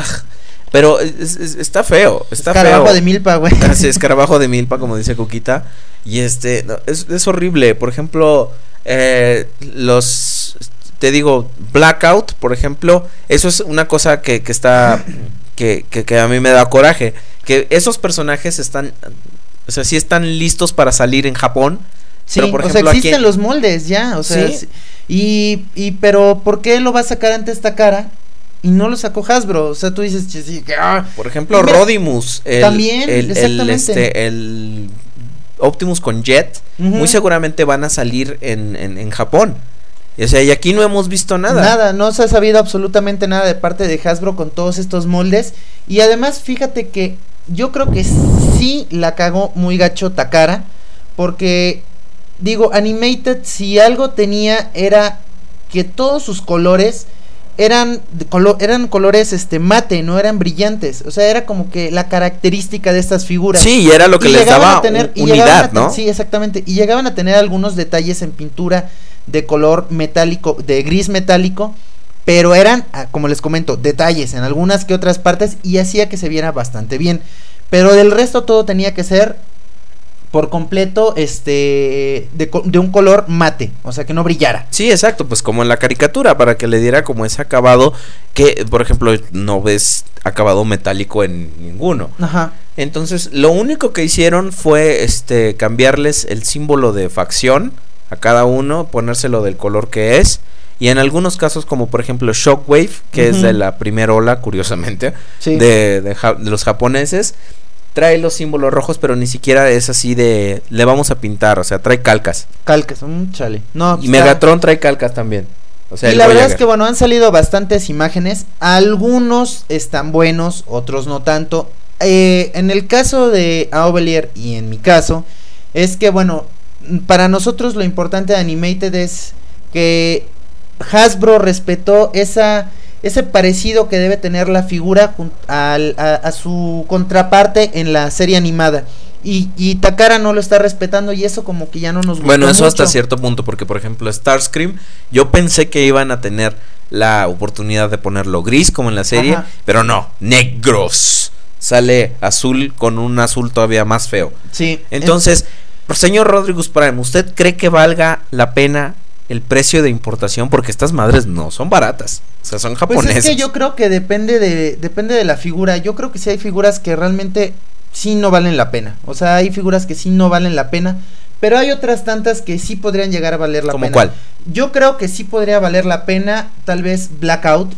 pero es- es- está feo, está Escarabajo feo. de milpa, güey. Así, escarabajo de milpa, como dice Cuquita. Y este, no, es, es horrible. Por ejemplo, eh, los. Te digo, Blackout, por ejemplo, eso es una cosa que, que está. Que, que, que a mí me da coraje. Que esos personajes están. O sea, sí están listos para salir en Japón. Sí, pero por o sea, ejemplo, aquí existen en- los moldes ya, o sea, Sí. y, y pero ¿por qué lo va a sacar ante esta cara? Y no lo sacó Hasbro, o sea, tú dices, "Che, sí, que, ah". Por ejemplo, Mira, Rodimus. El, también, el, el, exactamente. este, el Optimus con Jet. Muy seguramente van a salir en, en, en Japón. Y, o sea, y aquí no hemos visto nada. Nada, no se ha sabido absolutamente nada de parte de Hasbro con todos estos moldes. Y además, fíjate que yo creo que sí la cagó muy gacho Takara. Porque, digo, Animated, si algo tenía era que todos sus colores eran, colo- eran colores este mate, no eran brillantes. O sea, era como que la característica de estas figuras. Sí, y era lo que Y les daba a tener- un- a unidad, ¿no? Sí, exactamente. Y llegaban a tener algunos detalles en pintura de color metálico, de gris metálico, pero eran, ah, como les comento, detalles en algunas que otras partes y hacía que se viera bastante bien. Pero del resto todo tenía que ser por completo este de, un color mate, o sea, que no brillara. Sí, exacto, pues como en la caricatura, para que le diera como ese acabado que, por ejemplo, no ves acabado metálico en ninguno. Ajá. Entonces, lo único que hicieron fue este cambiarles el símbolo de facción a cada uno, ponérselo del color que es. Y en algunos casos, como por ejemplo Shockwave, que es de la primera ola, curiosamente, Sí. de, de ja- de los japoneses, trae los símbolos rojos, pero ni siquiera es así de le vamos a pintar, o sea, trae calcas. Calcas, un chale. No, Y está- Megatron trae calcas también. O sea, y la verdad es que bueno, han salido bastantes imágenes. Algunos están buenos, otros no tanto. eh, en el caso de Aubelier y en mi caso, es que bueno, para nosotros lo importante de Animated es que Hasbro respetó esa ese parecido que debe tener la figura al- a, a su contraparte en la serie animada. Y, y Takara no lo está respetando y eso como que ya no nos gusta. Bueno, eso hasta cierto punto, porque por ejemplo Starscream, yo pensé que iban a tener la oportunidad de ponerlo gris como en la serie, Ajá. pero no, negros. Sale azul con un azul todavía más feo. Sí. Entonces, señor Rodríguez Prime, ¿usted cree que valga la pena el precio de importación? Porque estas madres no son baratas. O sea, son Pues japonesas. es que yo creo que depende de depende de la figura. Yo creo que sí hay figuras que realmente sí no valen la pena. O sea, hay figuras que sí no valen la pena, pero hay otras tantas que sí podrían llegar a valer la ¿Cómo pena. cuál? Yo creo que sí podría valer la pena, tal vez Blackout.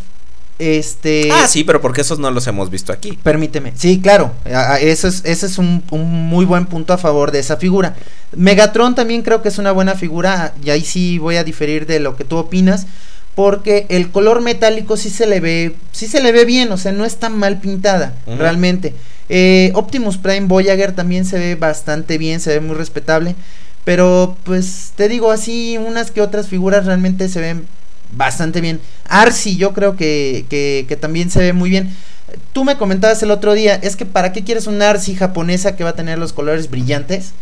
Este Ah, sí, pero porque esos no los hemos visto aquí. Permíteme. Sí, claro. Eso es, ese es un, un muy buen punto a favor de esa figura. Megatron también creo que es una buena figura. Y ahí sí voy a diferir de lo que tú opinas. Porque el color metálico sí se le ve. Sí se le ve bien. O sea, no está mal pintada. Realmente. Eh, Optimus Prime Voyager también se ve bastante bien. Se ve muy respetable. Pero pues te digo así. Unas que otras figuras realmente se ven bastante bien. Arcee yo creo que, que, que también se ve muy bien. Tú me comentabas el otro día, es que para qué quieres una Arcee japonesa que va a tener los colores brillantes.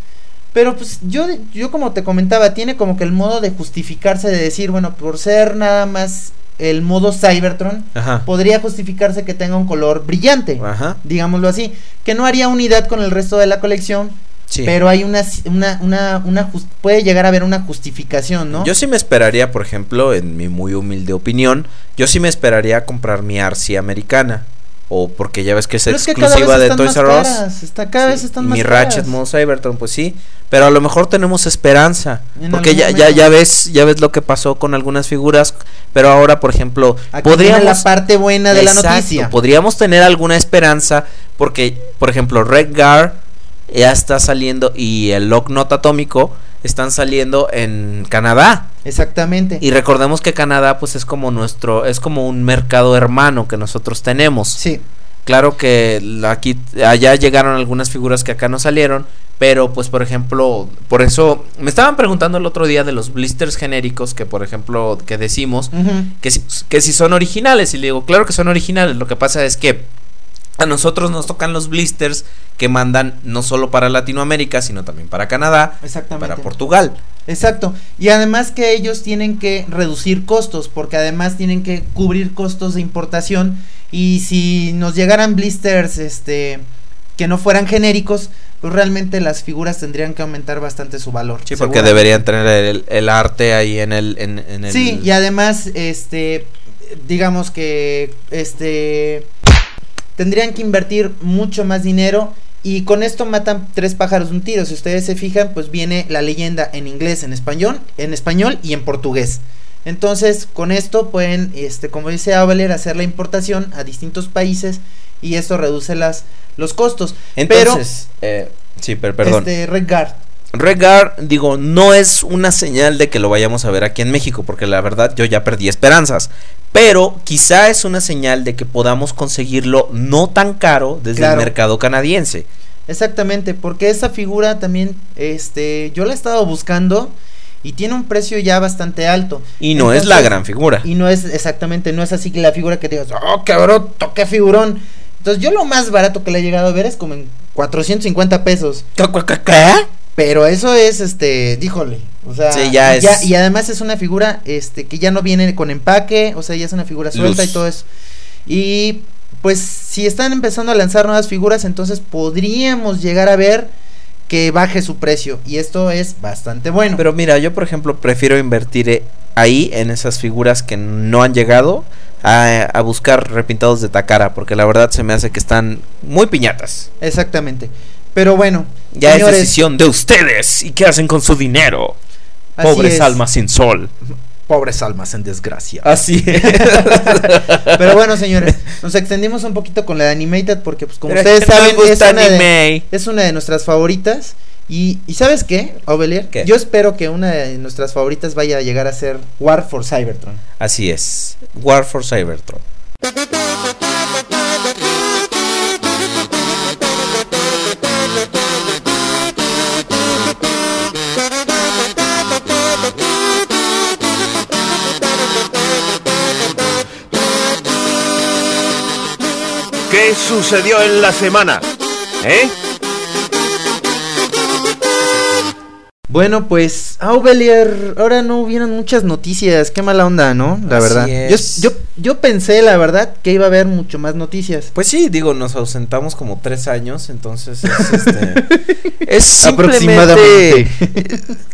Pero pues yo, yo como te comentaba, tiene como que el modo de justificarse de decir, bueno, por ser nada más el modo Cybertron, Ajá. podría justificarse que tenga un color brillante, Ajá. digámoslo así, que no haría unidad con el resto de la colección, Sí. pero hay una, una, una, una puede llegar a haber una justificación, ¿no? Yo sí me esperaría, por ejemplo, en mi muy humilde opinión, yo sí me esperaría comprar mi Arcee americana. O porque ya ves que es Pero es que cada exclusiva vez de Toys R Us. caras, está- cada Sí, vez están y más mi caras. Ratchet Cybertron, pues sí. Pero a lo mejor tenemos esperanza. En porque ya, ya, ya ves, ya ves lo que pasó con algunas figuras. Pero ahora, por ejemplo, Aquí podríamos. la parte buena de la noticia. Podríamos tener alguna esperanza. Porque, por ejemplo, Redgar ya está saliendo. Y el Locknot Atómico están saliendo en Canadá. Exactamente. Y recordemos que Canadá, pues es como nuestro. Es como un mercado hermano que nosotros tenemos. Sí. Claro que aquí allá llegaron algunas figuras que acá no salieron, pero pues por ejemplo, por eso me estaban preguntando el otro día de los blisters genéricos que por ejemplo que decimos que si, que si son originales y le digo, claro que son originales, lo que pasa es que a nosotros nos tocan los blisters que mandan no solo para Latinoamérica, sino también para Canadá, Exactamente. para Portugal. Exacto. Y además que ellos tienen que reducir costos, porque además tienen que cubrir costos de importación. Y si nos llegaran blisters, este, que no fueran genéricos, pues realmente las figuras tendrían que aumentar bastante su valor. Sí, porque deberían tener el, el arte ahí en el, en, en el Sí, y además, este, digamos que, este, tendrían que invertir mucho más dinero y con esto matan tres pájaros de un tiro. Si ustedes se fijan, pues viene la leyenda en inglés, en español, en español y en portugués. Entonces, con esto pueden, este, como dice Avaler, hacer la importación a distintos países y esto reduce las los costos. Entonces, eh, sí, per- Pero, perdón. este, Redguard, Redguard, digo, no es una señal de que lo vayamos a ver aquí en México, porque la verdad yo ya perdí esperanzas. Pero quizá es una señal de que podamos conseguirlo no tan caro desde Claro. el mercado canadiense. Exactamente, porque esa figura también, este, yo la he estado buscando y tiene un precio ya bastante alto. Y no es la gran figura. Y no es exactamente, no es así que la figura que digas, oh, cabrón, toqué figurón. Entonces yo lo más barato que le he llegado a ver es como en 450 pesos. Pero eso es, este, díjole, o sea, Sí, ya y es- y además es una figura, este, que ya no viene con empaque, o sea, ya es una figura suelta Luz. y todo eso. Y pues si están empezando a lanzar nuevas figuras, entonces podríamos llegar a ver que baje su precio y esto es bastante bueno. Pero mira, yo por ejemplo prefiero invertir eh, ahí en esas figuras que no han llegado a, a buscar repintados de Takara, porque la verdad se me hace que están muy piñatas. Exactamente. Pero bueno, Ya señores, es decisión de ustedes y qué hacen con su dinero. Pobres es. almas sin sol. Pobres almas en desgracia. Así es. Pero bueno, señores, nos extendimos un poquito con la de Animated porque pues como Pero ustedes saben es una, de, es una de nuestras favoritas y, y ¿sabes qué, Ovelier? ¿Qué? Yo espero que una de nuestras favoritas vaya a llegar a ser War for Cybertron. Así es. War for Cybertron. Sucedió en la semana? ¿Eh? Bueno, pues, Aubelier, ahora no hubieron muchas noticias, qué mala onda, ¿no? La Así verdad. Yo, es. yo, yo pensé, la verdad, que iba a haber mucho más noticias. Pues sí, digo, nos ausentamos como tres años, entonces es, este, es Aproximadamente.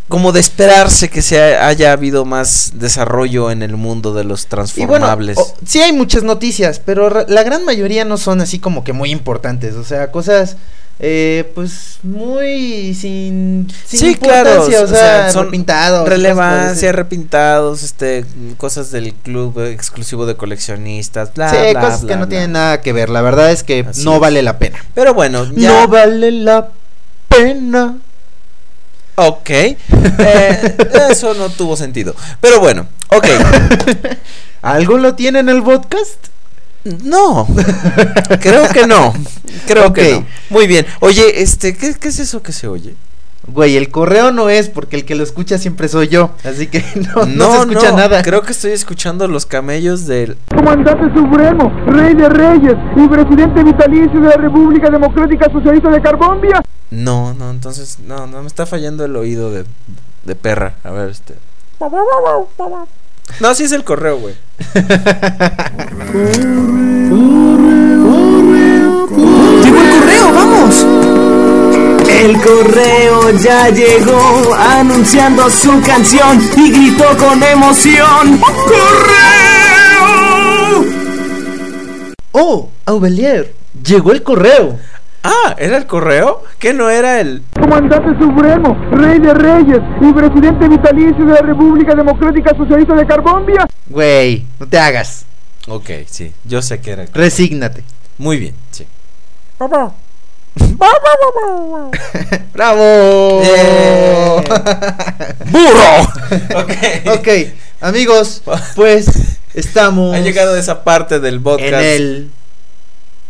como de esperarse que se ha- haya habido más desarrollo en el mundo de los Y bueno, transformables. o- sí hay muchas noticias, pero la gran mayoría no son así como que muy importantes, o sea, cosas, eh, pues, muy sin, sin sí, claro, o sea, son repintados, relevancia, repintados, este, cosas del club exclusivo de coleccionistas, bla, sí, bla, cosas que bla, no tienen nada que ver, la verdad es que Así no es. vale la pena. Pero bueno, ya. No vale la pena. Ok. Eh, eso no tuvo sentido. Pero bueno, ok. ¿Algo lo tiene en el podcast? No. Creo que no. Creo que no. Muy bien. Oye, este, ¿qué, qué es eso que se oye? Güey, el correo no es porque el que lo escucha siempre soy yo, así que no, no, se escucha no, nada. Creo que estoy escuchando los camellos del. Comandante Supremo, Rey de Reyes y Presidente Vitalicio de la República Democrática Socialista de Carbombia. No, no, entonces, no, no me está fallando el oído de, de perra. A ver, este. No, sí es el correo, güey. ¡Llegó el correo, vamos! El correo ya llegó anunciando su canción y gritó con emoción ¡Correo! Oh, Aubelier, llegó el correo. Ah, ¿era el correo? ¿Qué no era el.? Comandante Supremo, Rey de Reyes y Presidente Vitalicio de la República Democrática Socialista de Carbombia. Güey, no te hagas. Ok, sí, yo sé que era el Resígnate. Muy bien, sí. ¡Bravo! Eh. ¡Burro! ok. ok, amigos, pues estamos Ha llegado esa parte del podcast. en el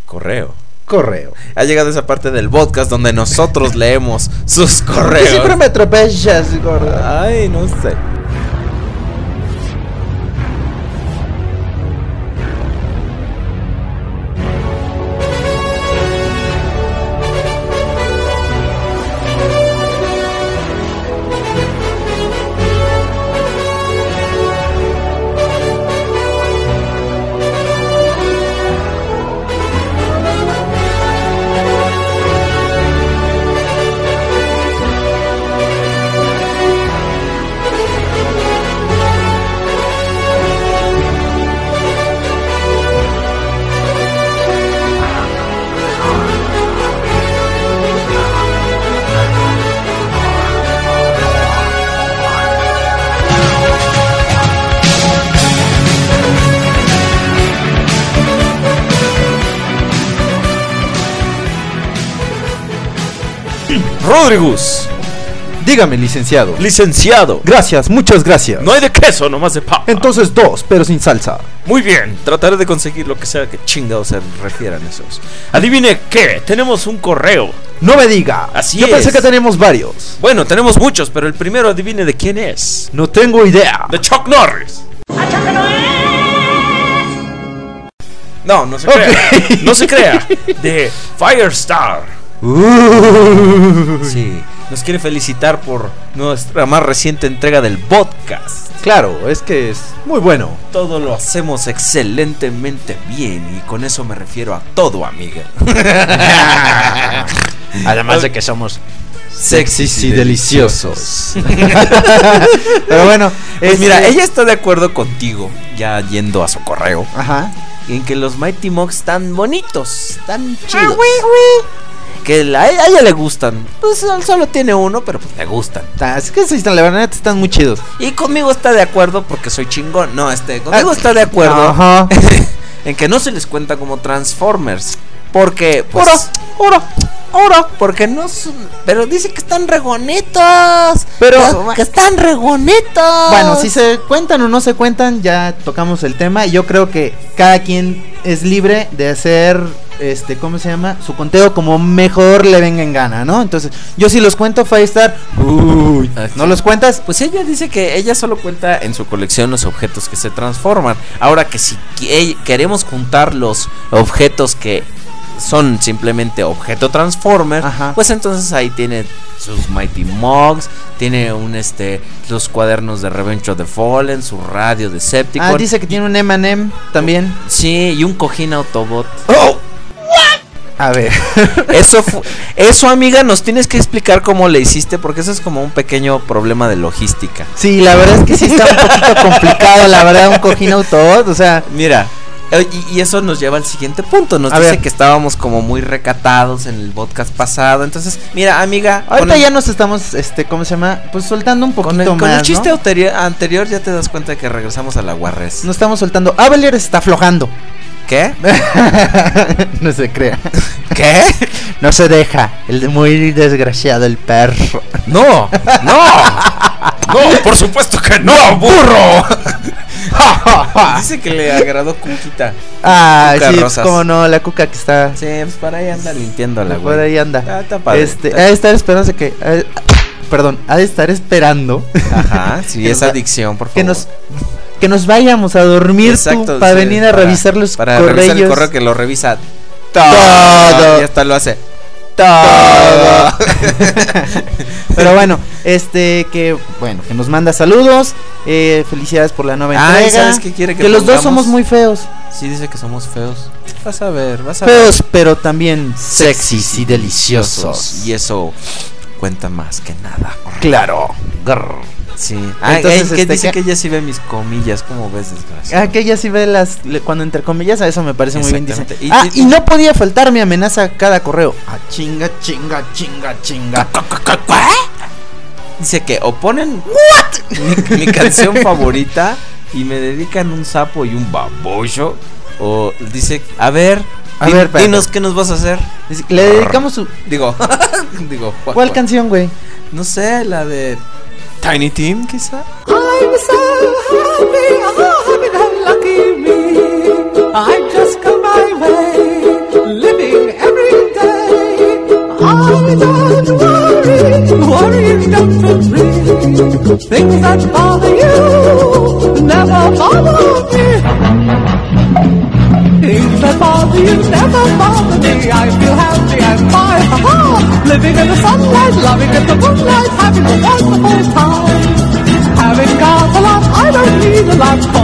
correo. Correo. Ha llegado esa parte del podcast donde nosotros leemos sus ¿Por qué correos. siempre me atropellas, gorda? Ay, no sé. Rodrigus, Dígame, licenciado. Licenciado. Gracias, muchas gracias. No hay de queso, nomás de papa. Entonces dos, pero sin salsa. Muy bien, trataré de conseguir lo que sea que chingados se refieran esos. Adivine qué, tenemos un correo. No me diga. Así Yo pensé que tenemos varios. Bueno, tenemos muchos, pero el primero adivine de quién es. No tengo idea. De Chuck Norris. No, no se Ok. crea. No se crea. De Firestar. Uh. Sí, nos quiere felicitar por nuestra más reciente entrega del podcast. Claro, es que es muy bueno. Todo lo hacemos excelentemente bien y con eso me refiero a todo, amiga. Además de que somos Sexys y deliciosos. Pero bueno, Pues este- mira, ella está de acuerdo contigo, ya yendo a su correo, Ajá. en que los Mighty Mugs están bonitos, Ah, tan chidos. Que la- a ella le gustan. Pues él solo tiene uno, pero pues le gustan. Ta- Es que sí, la verdad están muy chidos. Y conmigo está de acuerdo porque soy chingón. No, este, conmigo Ah, está de acuerdo Ajá. en que no se les cuenta como Transformers. Porque, pues. Ora, ora, ora. Porque no son. Pero dice que están regonitos. Pero- Que, que están regonitos. Bueno, si se cuentan o no se cuentan, ya tocamos el tema. Y yo creo que cada quien es libre de hacer este, ¿cómo se llama? Su conteo como mejor le venga en gana, ¿no? Entonces, yo si los cuento, Firestar, uy, ¿no los cuentas? Pues ella dice que ella solo cuenta en su colección los objetos que se transforman. Ahora que si que- queremos juntar los objetos que son simplemente objeto transformer, Ajá. pues entonces ahí tiene sus Mighty Mugs, tiene un este los cuadernos de Revenge of the Fallen, su radio de Decepticon. Ah, dice que tiene un M&M también. Sí, y un cojín Autobot. A ver. Eso eso amiga, nos tienes que explicar cómo le hiciste porque eso es como un pequeño problema de logística. Sí, la verdad es que sí está un poquito complicado, la verdad, un cojín autobot, o sea, Mira, y, y eso nos lleva al siguiente punto. Nos A dice ver. que estábamos como muy recatados en el podcast pasado. Entonces, mira, amiga, ahorita con el, ya nos estamos, este, ¿cómo se llama? Pues soltando un con poquito el- con el más, chiste ¿no? anterior, anterior ya te das cuenta de que regresamos a la Guarres. Nos estamos soltando. Avelier está aflojando. ¿Qué? no se crea. ¿Qué? No se deja. El muy desgraciado, el perro. No, no, no, por supuesto que no, burro. Dice que le agradó Cuquita. Ah, Cuca sí, pues, Rosas. cómo no, la cuca que está. Sí, pues para ahí anda limpiándola, güey. Por ahí anda. Ah, está padre. Este, Está- ha de estar esperando que. eh, perdón, ha de estar esperando. Ajá, sí, esa adicción, por favor. Que nos, que nos vayamos a dormir tú, para sí, venir a para- revisar los para correos. revisar el correo que lo revisa todo. Todo. Y hasta lo hace todo. Pero bueno, este que bueno, que nos manda saludos, eh, felicidades por la nueva entrega. ¿sabes qué quiere que los dos somos muy feos. Sí, dice que somos feos. Vas a ver, vas a ver. Feos, pero también sexys y deliciosos. Y eso cuenta más que nada. Claro. Sí. Ah, Entonces, eh, que este, dice que ella sí ve mis comillas. ¿Cómo ves, desgracia? Ah, que ella sí ve las cuando entre comillas, a eso me parece muy bien. Dice. Y- ah, y- y no podía faltar mi amenaza a cada correo. Ah, chinga, chinga, chinga, chinga. Dice que o ponen mi, mi canción favorita y me dedican un sapo y un babocho. O dice, a ver, A ver, espérate. dinos qué nos vas a hacer. Le dedicamos su Digo, digo, ¿cuál, ¿Cuál canción, güey? No sé, la de Tiny Tim, quizá. I'm so happy, oh, and lucky me. I just go my way, living every day. I don't worry, worry don't agree. Things that bother you never bother me. Things that bother you never bother me. I feel happy and fine, Living in the sunlight, loving in the moonlight, the lights fall.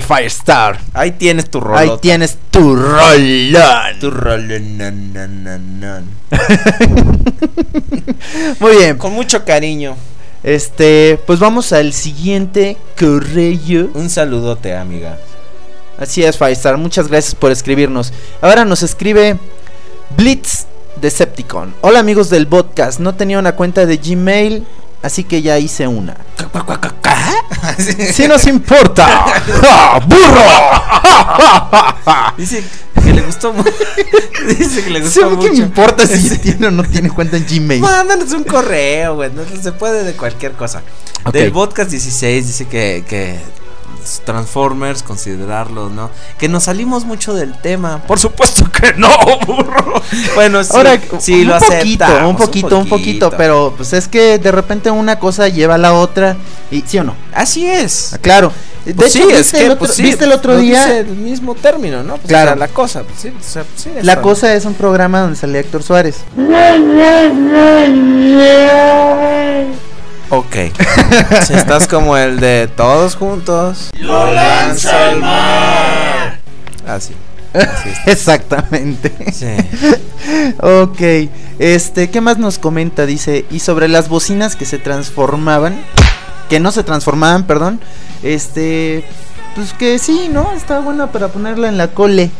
Firestar. Ahí tienes tu rollo. Ahí tienes tu rolón. tu rollo. nan, nan, nan, nan. Muy bien. Con mucho cariño. Este, pues vamos al siguiente correo. Un saludote, amiga. Así es, Firestar. Muchas gracias por escribirnos. Ahora nos escribe Blitz Decepticon. Hola amigos del podcast. No tenía una cuenta de Gmail, así que ya hice una. Sí nos importa. ¡Ja, ¡Burro! Dice que le gustó mucho. dice que le Sí, gustó mucho. qué me importa si tiene o no tiene cuenta en Gmail. Mándanos un correo, güey. No se puede de cualquier cosa. Del podcast 16 dice que, que Transformers, considerarlo, ¿no? Que nos salimos mucho del tema. Por supuesto que no, burro. Bueno, sí, Ahora, sí un lo poquito, aceptamos, un poquito, un poquito, pero pues es que de repente una cosa lleva a la otra y sí o no. Así es. Ah, Claro. De Pues hecho, sí, es ¿viste, que, el otro, pues sí, viste el otro día? dice el mismo término, ¿no? Pues, Claro. o sea, la cosa, pues sí, o sea, sí, La eso. cosa es un programa donde sale Héctor Suárez. Ok. si estás como el de todos juntos. Lo lanza al mar. Así. Exactamente. Sí. ok. Este, ¿qué más nos comenta? Dice, y sobre las bocinas que se transformaban, que no se transformaban, perdón. Este, pues que sí, ¿no? Está buena para ponerla en la cole.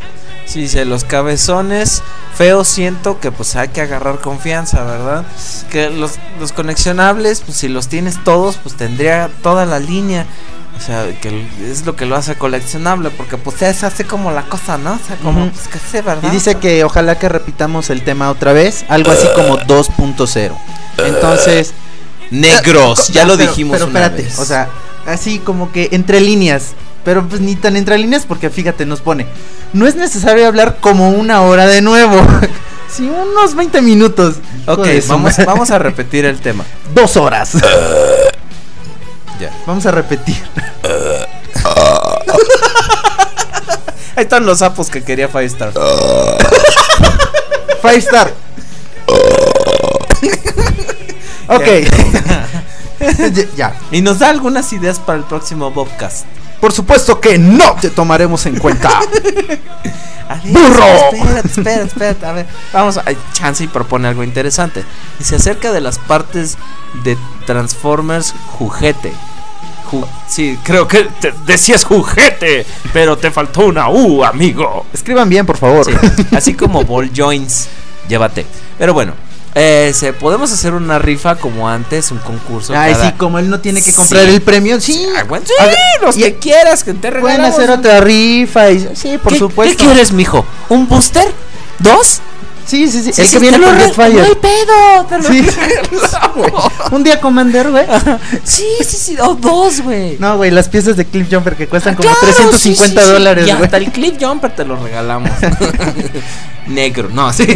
Sí, dice, los cabezones feos siento que pues hay que agarrar confianza, ¿verdad? Que los, los conexionables, pues si los tienes todos, pues tendría toda la línea. O sea, que es lo que lo hace coleccionable, porque pues es así como la cosa, ¿no? O sea, como, pues que sé, ¿verdad? Y dice que ojalá que repitamos el tema otra vez, algo así como 2.0. Entonces, Negros, ya lo pero- dijimos Pero una espérate, vez. o sea, así como que entre líneas. Pero pues ni tan entre líneas porque fíjate, nos pone. No es necesario hablar como una hora de nuevo. sí, unos 20 minutos. Ok, vamos, vamos a repetir el tema. Dos horas. Ya. Vamos a repetir. Ahí están los sapos que quería Five Star. Five Star. ok. Ya- ya. Y nos da algunas ideas para el próximo Bobcast. Por supuesto que no te tomaremos en cuenta. Ver, ¡Burro! Espérate, espérate, espérate. A ver, vamos a. Chance y propone algo interesante. Dice acerca de las partes de Transformers juguete. Ju- sí, creo que te decías juguete, pero te faltó una U, amigo. Escriban bien, por favor. Sí, así como ball joints, llévate. Pero bueno, eh, se- podemos hacer una rifa como antes, un concurso. Ay, cada- sí, como él no tiene que comprar Sí. el premio, sí. Ah, bueno, sí, A los y- que quieras, que te Pueden regalamos. hacer otra rifa y sí, por ¿Qué- supuesto. ¿Qué quieres, mijo? ¿Un booster? ¿Dos? Sí, sí, sí. El sí, que viene con re- Jetfire. No hay pedo, te lo Sí. Un día Commander, güey. Sí, sí, sí, o dos, güey. No, güey, las piezas de Cliff Jumper que cuestan como Ah, Claro, 350 sí, sí, sí. dólares, Y güey. hasta el clip jumper te lo regalamos. Negro, no, sí.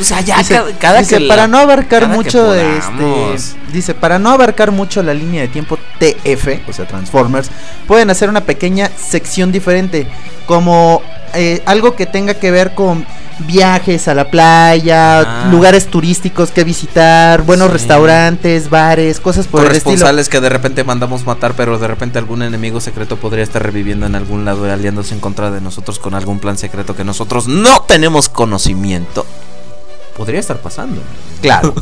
O sea, ya Dice, cada, cada dice, que para la- no abarcar mucho este dice para no abarcar mucho la línea de tiempo TF o sea Transformers pueden hacer una pequeña sección diferente como eh, algo que tenga que ver con viajes a la playa Ah. lugares turísticos que visitar buenos Sí. restaurantes bares cosas por el estilo corresponsales que de repente mandamos matar, pero de repente algún enemigo secreto podría estar reviviendo en algún lado y aliándose en contra de nosotros con algún plan secreto que nosotros no tenemos conocimiento. Podría estar pasando. claro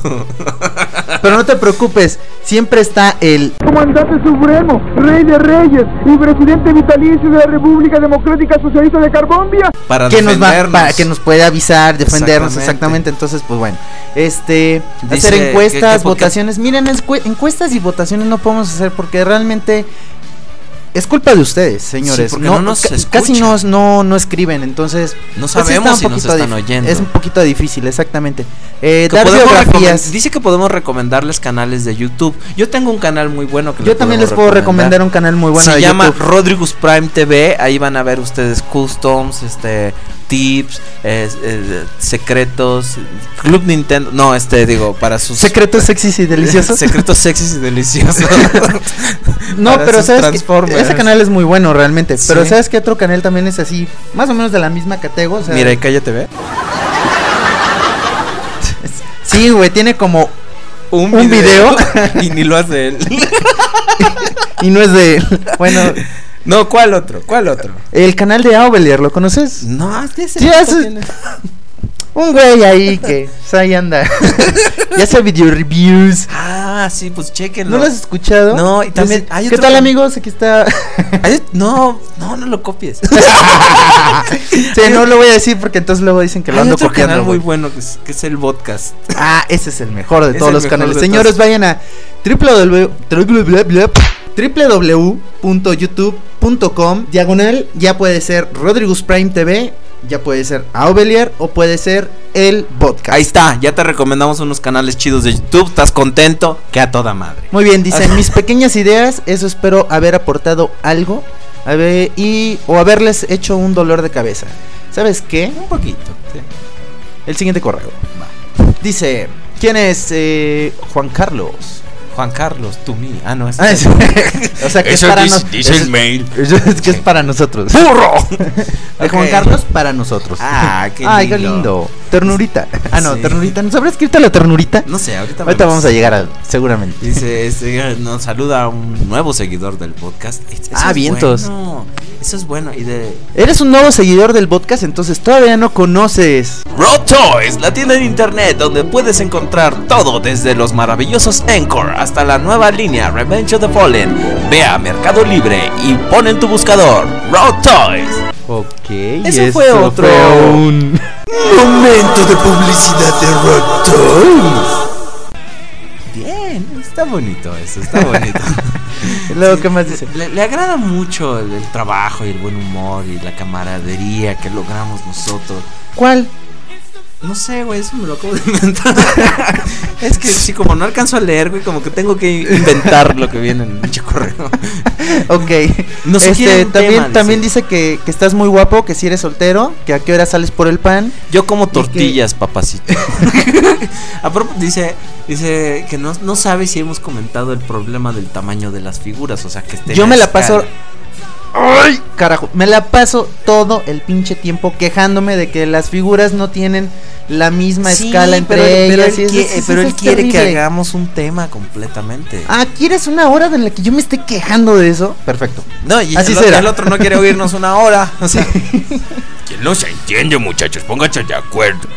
pero no te preocupes siempre está el Comandante Supremo, Rey de Reyes y Presidente Vitalicio de la República Democrática Socialista de Carbombia. Para que nos va para que nos puede avisar, defendernos Exactamente. exactamente. Entonces, pues bueno, este Dice hacer encuestas, votaciones. Miren, encuestas y votaciones no podemos hacer porque realmente es culpa de ustedes, señores. porque no nos ca- casi no, no no escriben, entonces No pues sí sabemos si nos están oyendo. Es un poquito difícil, exactamente. Eh, dar biografías. Dice que podemos recomendarles canales de YouTube. Yo tengo un canal muy bueno que Yo también les puedo recomendar un canal muy bueno Se de llama YouTube. Rodrigus Prime TV. Ahí van a ver ustedes customs, este tips, eh, eh, secretos, Club Nintendo. No, este digo para sus Secretos sexys y deliciosos. secretos sexys y deliciosos. No, Para pero sabes que. Ese canal es muy bueno realmente. Pero Sí. sabes que otro canal también es así, más o menos de la misma categoría. o sea, Mira, y cállate, ve. Sí, güey, tiene como Un, Un video. y ni lo hace él. y no es de él. Bueno, No, ¿cuál otro? ¿Cuál otro? el canal de Aubelier, ¿lo conoces? No, ese Sí, no ese- tiene. Un güey ahí que ahí anda. y hace video reviews. Ah, sí, pues chequenlo. ¿No lo has escuchado? No, y también hay ¿Qué otro tal amigos? Aquí está. No, no, no lo copies. sí, no lo voy a decir porque entonces luego dicen que lo Hay ando otro copiando. canal muy bueno que es, que es el podcast. Ah, ese es el mejor de Es todos los canales. Señores, todos. vayan a www www.youtube.com diagonal ya puede ser Rodrigus Prime TV ya puede ser Aubelier o puede ser el podcast. Ahí está, ya te recomendamos unos canales chidos de YouTube. ¿Estás contento? Que a toda madre. Muy bien, dice, mis pequeñas ideas, eso espero haber aportado algo a ver, y o haberles hecho un dolor de cabeza. ¿Sabes qué? Un poquito. sí. El siguiente correo. Dice, ¿quién es eh, Juan Carlos? Juan Carlos, tú mí. Ah, no, es. Ah, es- o sea que Eso es para dice- es- el mail. Es que es para nosotros. ¡Burro! De Juan. Carlos para nosotros. Ah, qué Ay, qué lindo. lindo. Ternurita. Ah, no, Sí. ternurita. ¿Nos habrá escrito la ternurita? No sé, ahorita, vamos a llegar a seguramente. Dice, este, nos saluda un nuevo seguidor del podcast. Eso Ah, vientos. bueno, Eso es bueno. Y de Eres un nuevo seguidor del podcast, entonces todavía no conoces. Road Toys, la tienda en internet donde puedes encontrar todo desde los maravillosos Encore hasta la nueva línea Revenge of the Fallen. Ve a Mercado Libre y pon en tu buscador Road Toys. Ok, Eso fue otro. fue un- Momento de publicidad de Rock Toys. Bien, está bonito eso, está bonito. Luego, ¿qué más dice? Le, le agrada mucho el, el trabajo y el buen humor y la camaradería que logramos nosotros. ¿Cuál? No sé, güey, eso me lo acabo de inventar. es que sí, como no alcanzo a leer, güey, como que tengo que inventar lo que viene en el correo. Ok. Nos este, también, tema, también dice que, que estás muy guapo, que si eres soltero, que a qué hora sales por el pan. Yo como tortillas, papacito. a propósito, dice, dice que no, no sabe si hemos comentado el problema del tamaño de las figuras, o sea, que esté Yo me la escala. paso. ¡Ay! Carajo, me la paso todo el pinche tiempo quejándome de que las figuras no tienen la misma Sí, escala entre pero, pero ellas. él, eso- pero eso él es quiere que hagamos un tema completamente. Ah, ¿quieres una hora en la que yo me esté quejando de eso? Perfecto. No, y Así el, será. el otro no quiere oírnos una hora. O sea, Que no se entiende, muchachos. Pónganse de acuerdo.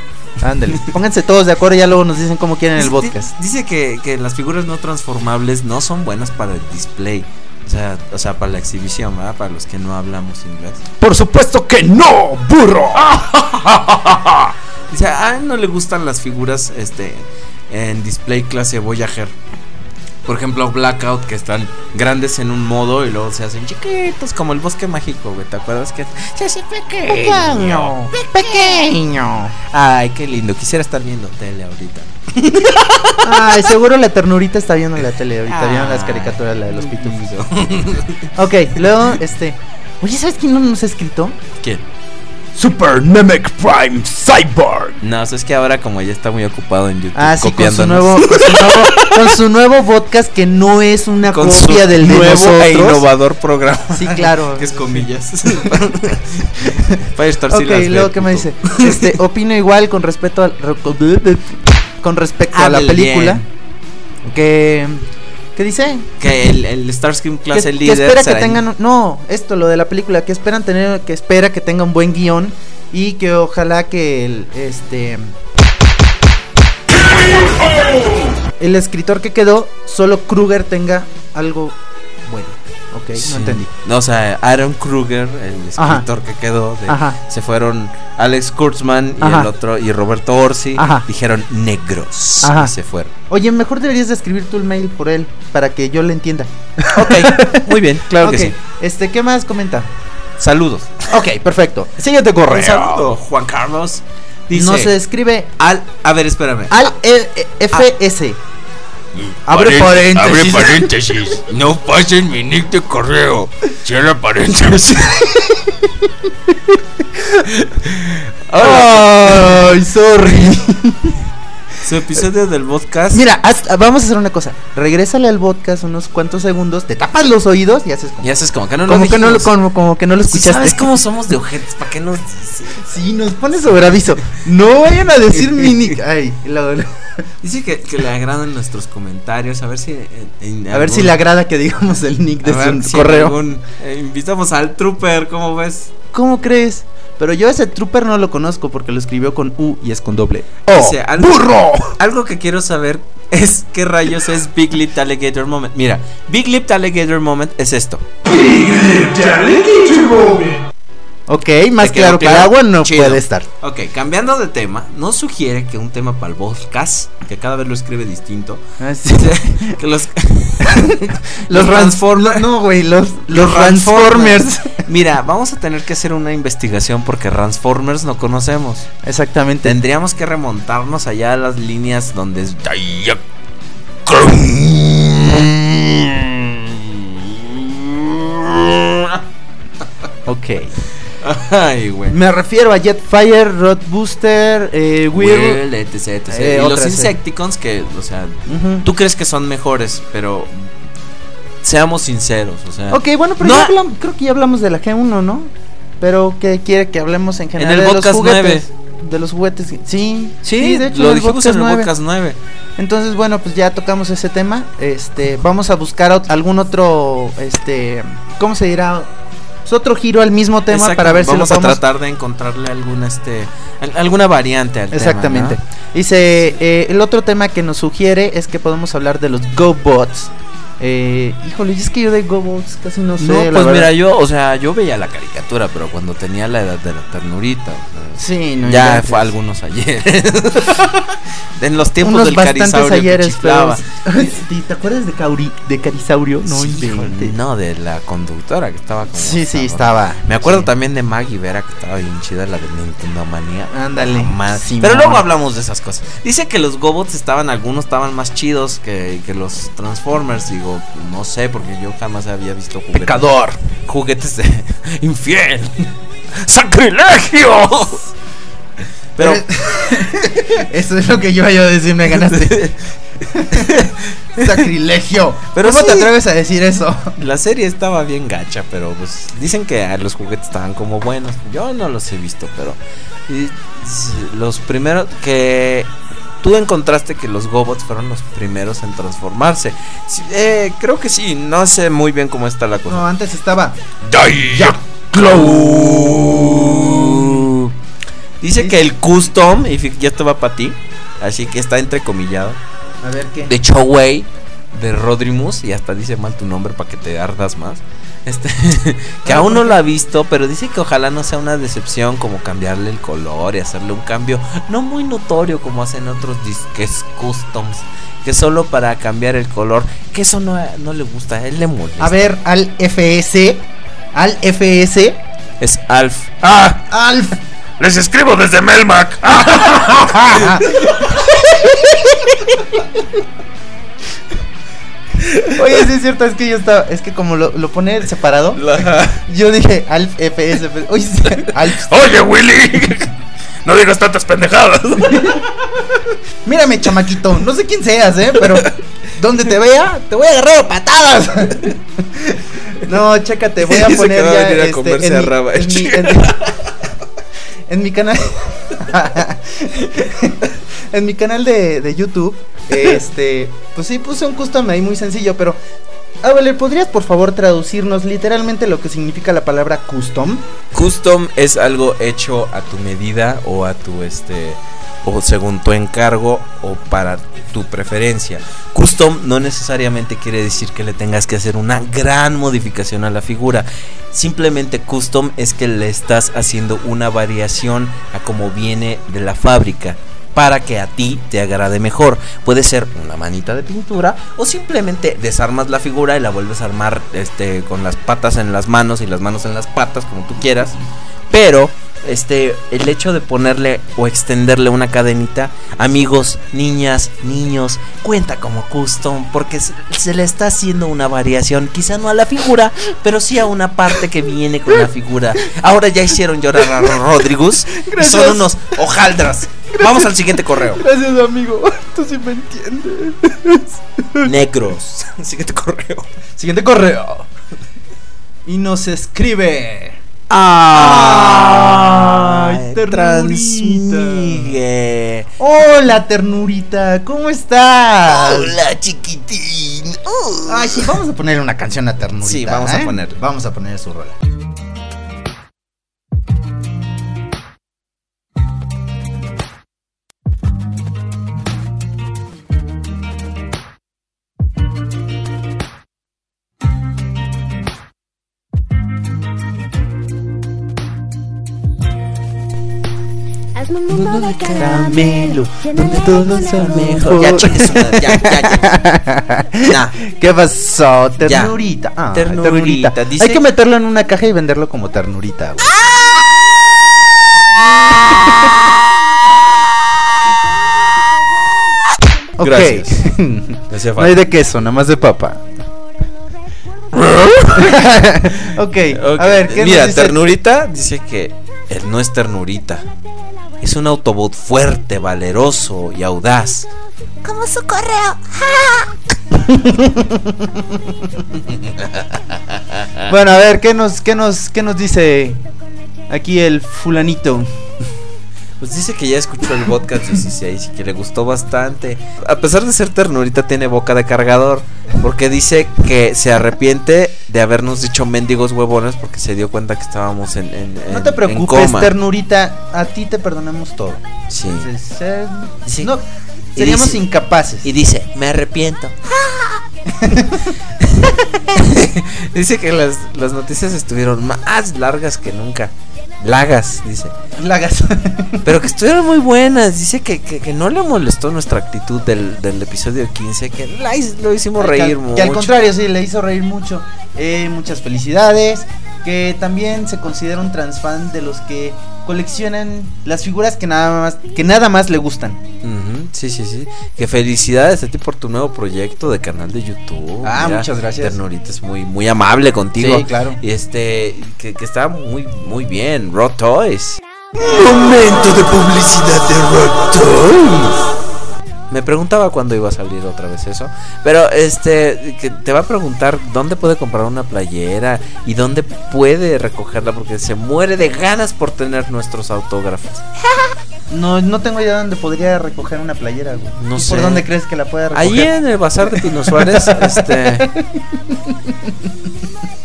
Ándale. Pónganse todos de acuerdo y ya luego nos dicen cómo quieren el podcast. Dice que, que las figuras no transformables no son buenas para el display. O sea, o sea, para la exhibición, ¿verdad? Para los que no hablamos inglés. Por supuesto que no, burro. Dice, a él no le gustan las figuras este en display clase Voyager. Por ejemplo, Blackout, que están grandes en un modo y luego se hacen chiquitos, como el bosque mágico, güey. ¿Te acuerdas que se hace pequeño? Pequeño. Ay, qué lindo. Quisiera estar viendo tele ahorita. Ay, seguro la ternurita está viendo la tele ahorita, Ah. vieron las caricaturas, la de los pitufos. ok, luego, este. Oye, ¿sabes quién no nos ha escrito? ¿Quién? Super Namek Prime Cyborg. No, o sea, es que ahora como ya está muy ocupado en YouTube Ah, sí, con su, copiándonos. nuevo, con, su nuevo, con su nuevo podcast que no es una Con su copia del de nuevo nosotros. e innovador programa. Sí, claro. que es comillas. Firestar sí ok, luego, ¿qué me dice? Este, opino igual con respeto al. Con respecto a la película. bien. Que. ¿Qué dice? Que el, el Starscream que, clase que líder espera que será in- tengan un- no esto lo de la película que esperan tener que espera que tenga un buen guion y que ojalá que el este el escritor que quedó solo Kruger tenga algo ok Sí. no entendí No, o sea, Aaron Kruger, el Ajá. escritor que quedó, de- se fueron Alex Kurtzman y Ajá. el otro y Roberto Orsi, Ajá. dijeron negros Ajá. y se fueron. oye mejor deberías de escribir tú el mail por él para que yo le entienda Ok, muy bien, claro que sí. este qué más comenta Saludos. ok perfecto siguiente correo Un saludo, Juan Carlos. Dice, no se escribe al, a ver, espérame. al E- E- FS Abre Paren- paréntesis. Abre paréntesis. No pasen mi nick de correo. Cierra paréntesis. Ay, sorry. Su episodio del podcast. Mira, haz- vamos a hacer una cosa. Regrésale al podcast unos cuantos segundos, te tapas los oídos y haces como, Y haces como que no lo como que no, como, como que no lo escuchaste. ¿Sabes cómo somos de ojetes? ¿Para qué nos? Sí, nos pone sobre aviso. No vayan a decir mini. Ay, lo- lo- Dice que, que le agradan nuestros comentarios. A ver si. en- en a ver si le agrada que digamos el nick de a ver su si correo. algún- eh, invitamos al Trooper, ¿cómo ves? ¿Cómo crees? Pero yo ese trooper no lo conozco porque lo escribió con U y es con doble. Dice, algo, Algo que quiero saber es qué rayos es Big Lip Alligator Moment. Mira, Big Lip Alligator Moment es esto. Ok, más ¿Te quedó claro que el agua no Chido. puede estar. Ok, cambiando de tema, ¿no sugiere que un tema para el podcast, que cada vez lo escribe distinto, Ah, sí. que los Los Transformers. No, güey, los, los Transformers. Mira, vamos a tener que hacer una investigación porque Transformers no conocemos. Exactamente. Tendríamos que remontarnos allá a las líneas donde Ay, güey. Me refiero a Jetfire, Roadbuster, eh, Will. Will, etc, etc. Eh, y los eh. Insecticons que, o sea, tú crees que son mejores, pero seamos sinceros, o sea, Ok, bueno, pero No- ya creo que ya hablamos de la G1, ¿no? Pero que quiere que hablemos en general el de los juguetes. De los juguetes. Sí, Sí, de hecho, lo dijimos en el 9. podcast 9. Entonces, bueno, pues ya tocamos ese tema. Este, vamos a buscar algún otro, este, ¿cómo se dirá? Pues otro giro al mismo tema Exacto, para ver si lo vamos a tratar de encontrarle alguna este al- alguna variante al tema, Exactamente. ¿no? Dice, eh, el otro tema que nos sugiere es que podemos hablar de los GoBots. Eh, híjole, es que yo de GoBots casi no sé. No, pues mira, yo, o sea, yo veía la caricatura, pero cuando tenía la edad de la ternurita, o sea, Sí, no ya inventes. fue algunos ayer. en los tiempos Unos del carisaurio que ayeres, chiflaba. pero- ¿Te, acuerdas de, Cauri, de Carisaurio? No, Sí, híjole, no, de la conductora que estaba como Sí, sí, estaba. Me acuerdo Sí. también de Maggie Vera que estaba bien chida, la de Nintendo Manía. Ándale. Pero luego hablamos de esas cosas. Dice que los Gobots estaban, algunos estaban más chidos que, que los Transformers. Digo, no sé, porque yo jamás había visto juguetes. Pecador. Juguetes de infiel. ¡Sacrilegio! Pero Eso es lo que yo iba a decir, me ganaste. Sacrilegio. Pero ¿Cómo te atreves a decir eso? la serie estaba bien gacha, pero pues dicen que los juguetes estaban como buenos. Yo no los he visto, pero y, los primeros que tú encontraste que los Gobots fueron los primeros en transformarse. Sí, eh, creo que sí, no sé muy bien cómo está la cosa. No, antes estaba. Dice que el custom, y ya estaba para ti, así que está entrecomillado. A ver qué. De Choway, de Rodrimus, y hasta dice mal tu nombre para que te ardas más. Este, que aún no lo ha visto, pero dice que ojalá no sea una decepción como cambiarle el color y hacerle un cambio no muy notorio como hacen otros disques customs, que solo para cambiar el color, que eso no, no le gusta, a él le molesta. A ver, al FS. Al FS. Es Alf. ¡Ah! Alf. ¡Les escribo desde Melmac! Oye, sí es cierto, es que yo estaba. Es que como lo, lo pone separado. Yo dije Alf FS. pero- Oye, sí, Alf. ¡Oye, Willy! No digas tantas pendejadas. Mírame, chamaquito. No sé quién seas, ¿eh? Pero donde te vea, te voy a agarrar a patadas. No, chécate, voy a Dice que poner va a ya. venir a este, comerse en, a mi, Raba, en, mi, en, mi- en mi canal. en mi canal de, de YouTube. Este. Pues sí, puse un custom ahí muy sencillo, pero. Abel, ¿podrías por favor traducirnos literalmente lo que significa la palabra custom? Custom es algo hecho a tu medida o a tu este o según tu encargo o para tu preferencia. Custom no necesariamente quiere decir que le tengas que hacer una gran modificación a la figura. Simplemente custom es que le estás haciendo una variación a como viene de la fábrica para que a ti te agrade mejor. Puede ser una manita de pintura o simplemente desarmas la figura y la vuelves a armar este con las patas en las manos y las manos en las patas como tú quieras. Pero este el hecho de ponerle o extenderle una cadenita, amigos, niñas, niños, cuenta como custom porque se, le está haciendo una variación, quizá no a la figura, pero sí a una parte que viene con la figura. Ahora ya hicieron llorar a Rodríguez. Son unos hojaldras. Vamos al siguiente correo. Gracias, amigo. Tú sí me entiendes. Negros. Siguiente correo. Siguiente correo. Y nos escribe. Ay, ternurita. transmigue. Hola, ternurita. ¿Cómo estás? Hola, chiquitín. Ay, sí, vamos a ponerle una canción a ternurita. Sí, vamos a ¿eh? ponerle. Vamos a poner su rola. Mundo de caramelo, donde todo es mejor. Ya, ya, ya, ya. ¿Qué pasó? Ternurita. Ay, Ternurita, dice- Hay que meterlo en una caja y venderlo como ternurita. güey. Ok. Gracias. No hay de queso, nada más de papa. ok, a ver, ¿qué Mira, nos dice? Ternurita dice que él no es Ternurita. Es un Autobot fuerte, valeroso y audaz. Como su correo. Bueno, a ver, ¿qué nos, qué nos, qué nos dice aquí el fulanito? Pues dice que ya escuchó el podcast 16 y que le gustó bastante. A pesar de ser ternurita, tiene boca de cargador. Porque dice que se arrepiente de habernos dicho mendigos huevones porque se dio cuenta que estábamos en, en- No te en preocupes, coma. ternurita, a ti te perdonamos todo. Sí. Entonces, eh, Sí. no, Y seríamos dice- incapaces. Y dice, me arrepiento. dice que las, las noticias estuvieron más largas que nunca. Lagas, dice. Lagas. Pero que estuvieron muy buenas. Dice que, que, que no le molestó nuestra actitud del, del episodio 15. Que la lo hicimos que, reír al- mucho. que al contrario, sí, le hizo reír mucho. Eh, muchas felicidades. Que también se considera un transfan de los que coleccionan las figuras que nada más, que nada más le gustan. Sí, sí, sí. Que felicidades a ti por tu nuevo proyecto de canal de YouTube. Ah, muchas gracias. Ternurita es muy, muy amable contigo. Sí, claro. Y este, que, que está muy, muy bien. Raw Toys. Momento de publicidad de Rock Toys. Me preguntaba cuándo iba a salir otra vez eso. Pero este, que te va a preguntar dónde puede comprar una playera y dónde puede recogerla porque se muere de ganas por tener nuestros autógrafos. No, no tengo idea dónde podría recoger una playera, güey. No ¿Y sé. ¿Por dónde crees que la pueda recoger? Ahí en el bazar de Pino Suárez, este.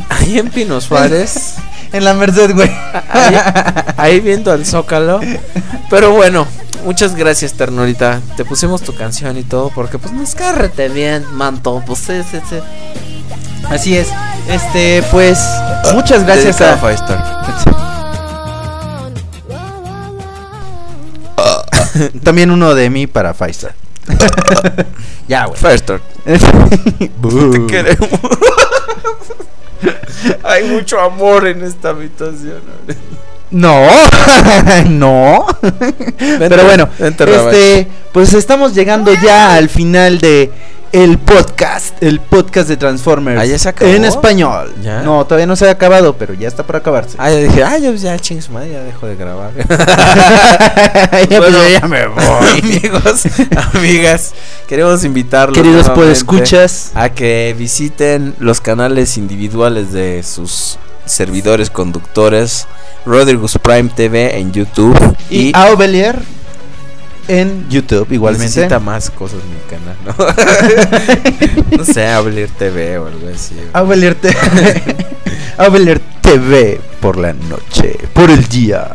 Ahí en Pino Suárez. En la Merced, güey. Ahí, ahí viendo al Zócalo. Pero bueno, muchas gracias, ternurita. Te pusimos tu canción y todo porque pues nos cárrete bien, manto. Pues sí, sí, sí. Así es. Este, pues, muchas gracias Dedicado a. Firestar. También uno de mí para Firestar. ya, güey. Boo. Te queremos. Hay mucho amor en esta habitación. No, no. Pero bueno, vente, este, pues estamos llegando ya al final de el podcast, el podcast de Transformers Ah, ¿ya se acabó? en español. ¿Ya? No, todavía no se ha acabado, pero ya está por acabarse. Ah, ya dije, ah, yo ya ching su madre, ya dejo de grabar. Ya, pues, Bueno, yo ya me voy. amigos, amigas, queremos invitarlos Queridos podescuchas. a que visiten los canales individuales de sus servidores conductores, Rodriguez Prime TV en YouTube Y, y, Aubelier en YouTube igualmente. necesita más cosas mi canal, ¿no? no sé, Abrir TV o algo así. Aubelier TV. Aubelier TV por la noche, por el día.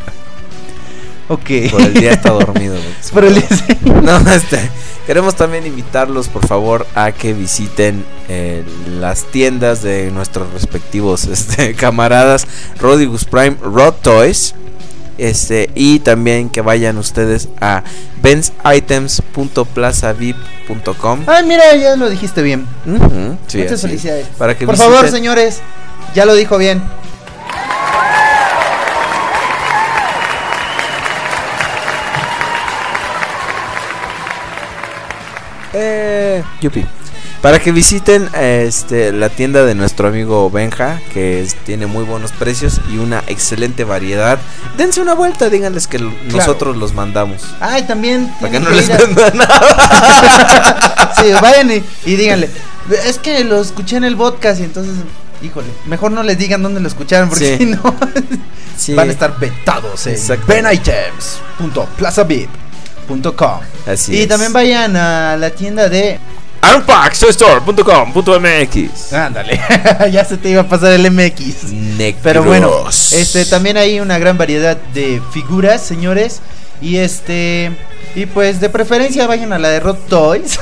Ok. Por el día está dormido. Por el día, sí. No, este, queremos también invitarlos, por favor, a que visiten eh, las tiendas de nuestros respectivos este, camaradas Rodigus Prime Rod Toys. Este, y también que vayan ustedes a bensitems.plazavip.com. Ay, mira, ya lo dijiste bien. Sí, Muchas felicidades. Para que Por visiten- favor, señores, ya lo dijo bien. Eh, yupi. Para que visiten este, la tienda de nuestro amigo Benja, que es- tiene muy buenos precios y una excelente variedad. Dense una vuelta, díganles que nosotros los mandamos. Ay, también. Para que no les a- nada. Sí, vayan y, y díganle. Es que lo escuché en el podcast y entonces, híjole, mejor no les digan dónde lo escucharon porque Sí. si no Sí. van a estar vetados en Exacto. Así Y es. también vayan a la tienda de Unpackstore.com.mx Ándale, ya se te iba a pasar el MX. Pero bueno, este también hay una gran variedad de figuras, señores. Y este y pues de preferencia vayan a la de Rod Toys.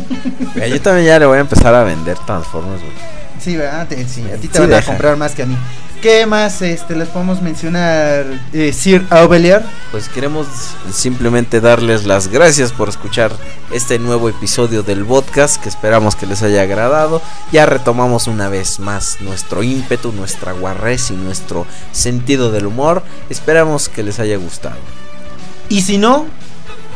Yo también ya le voy a empezar a vender Transformers, güey. sí, ¿verdad? Sí, a ti te Sí, van a comprar más que a mí. ¿Qué más este, les podemos mencionar, eh, Sir Aubelier? Pues queremos simplemente darles las gracias por escuchar este nuevo episodio del podcast que esperamos que les haya agradado. Ya retomamos una vez más nuestro ímpetu, nuestra guarrez y nuestro sentido del humor. Esperamos que les haya gustado. Y si no,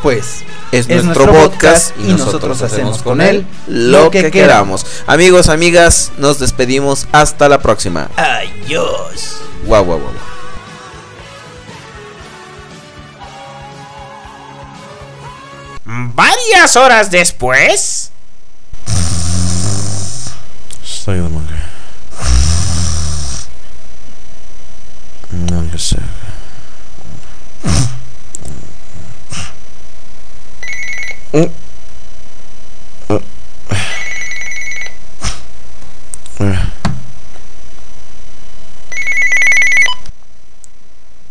pues Es, nuestro, podcast y nosotros, hacemos con él lo que queramos. Amigos, amigas, nos despedimos. Hasta la próxima. Adiós. Guau, guau, guau. Varias horas después. Soy de manga. No, yo sé.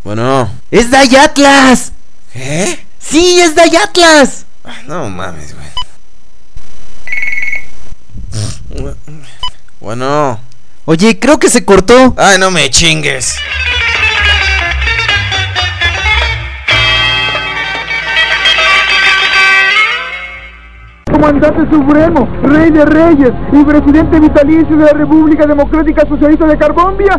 Bueno. ¡Es Dayatlas! ¿Qué? ¡Sí, es Dayatlas! No mames, güey. Bueno. Oye, creo que se cortó. Ay, no me chingues. Comandante Supremo, Rey de Reyes y Presidente Vitalicio de la República Democrática Socialista de Carbombia.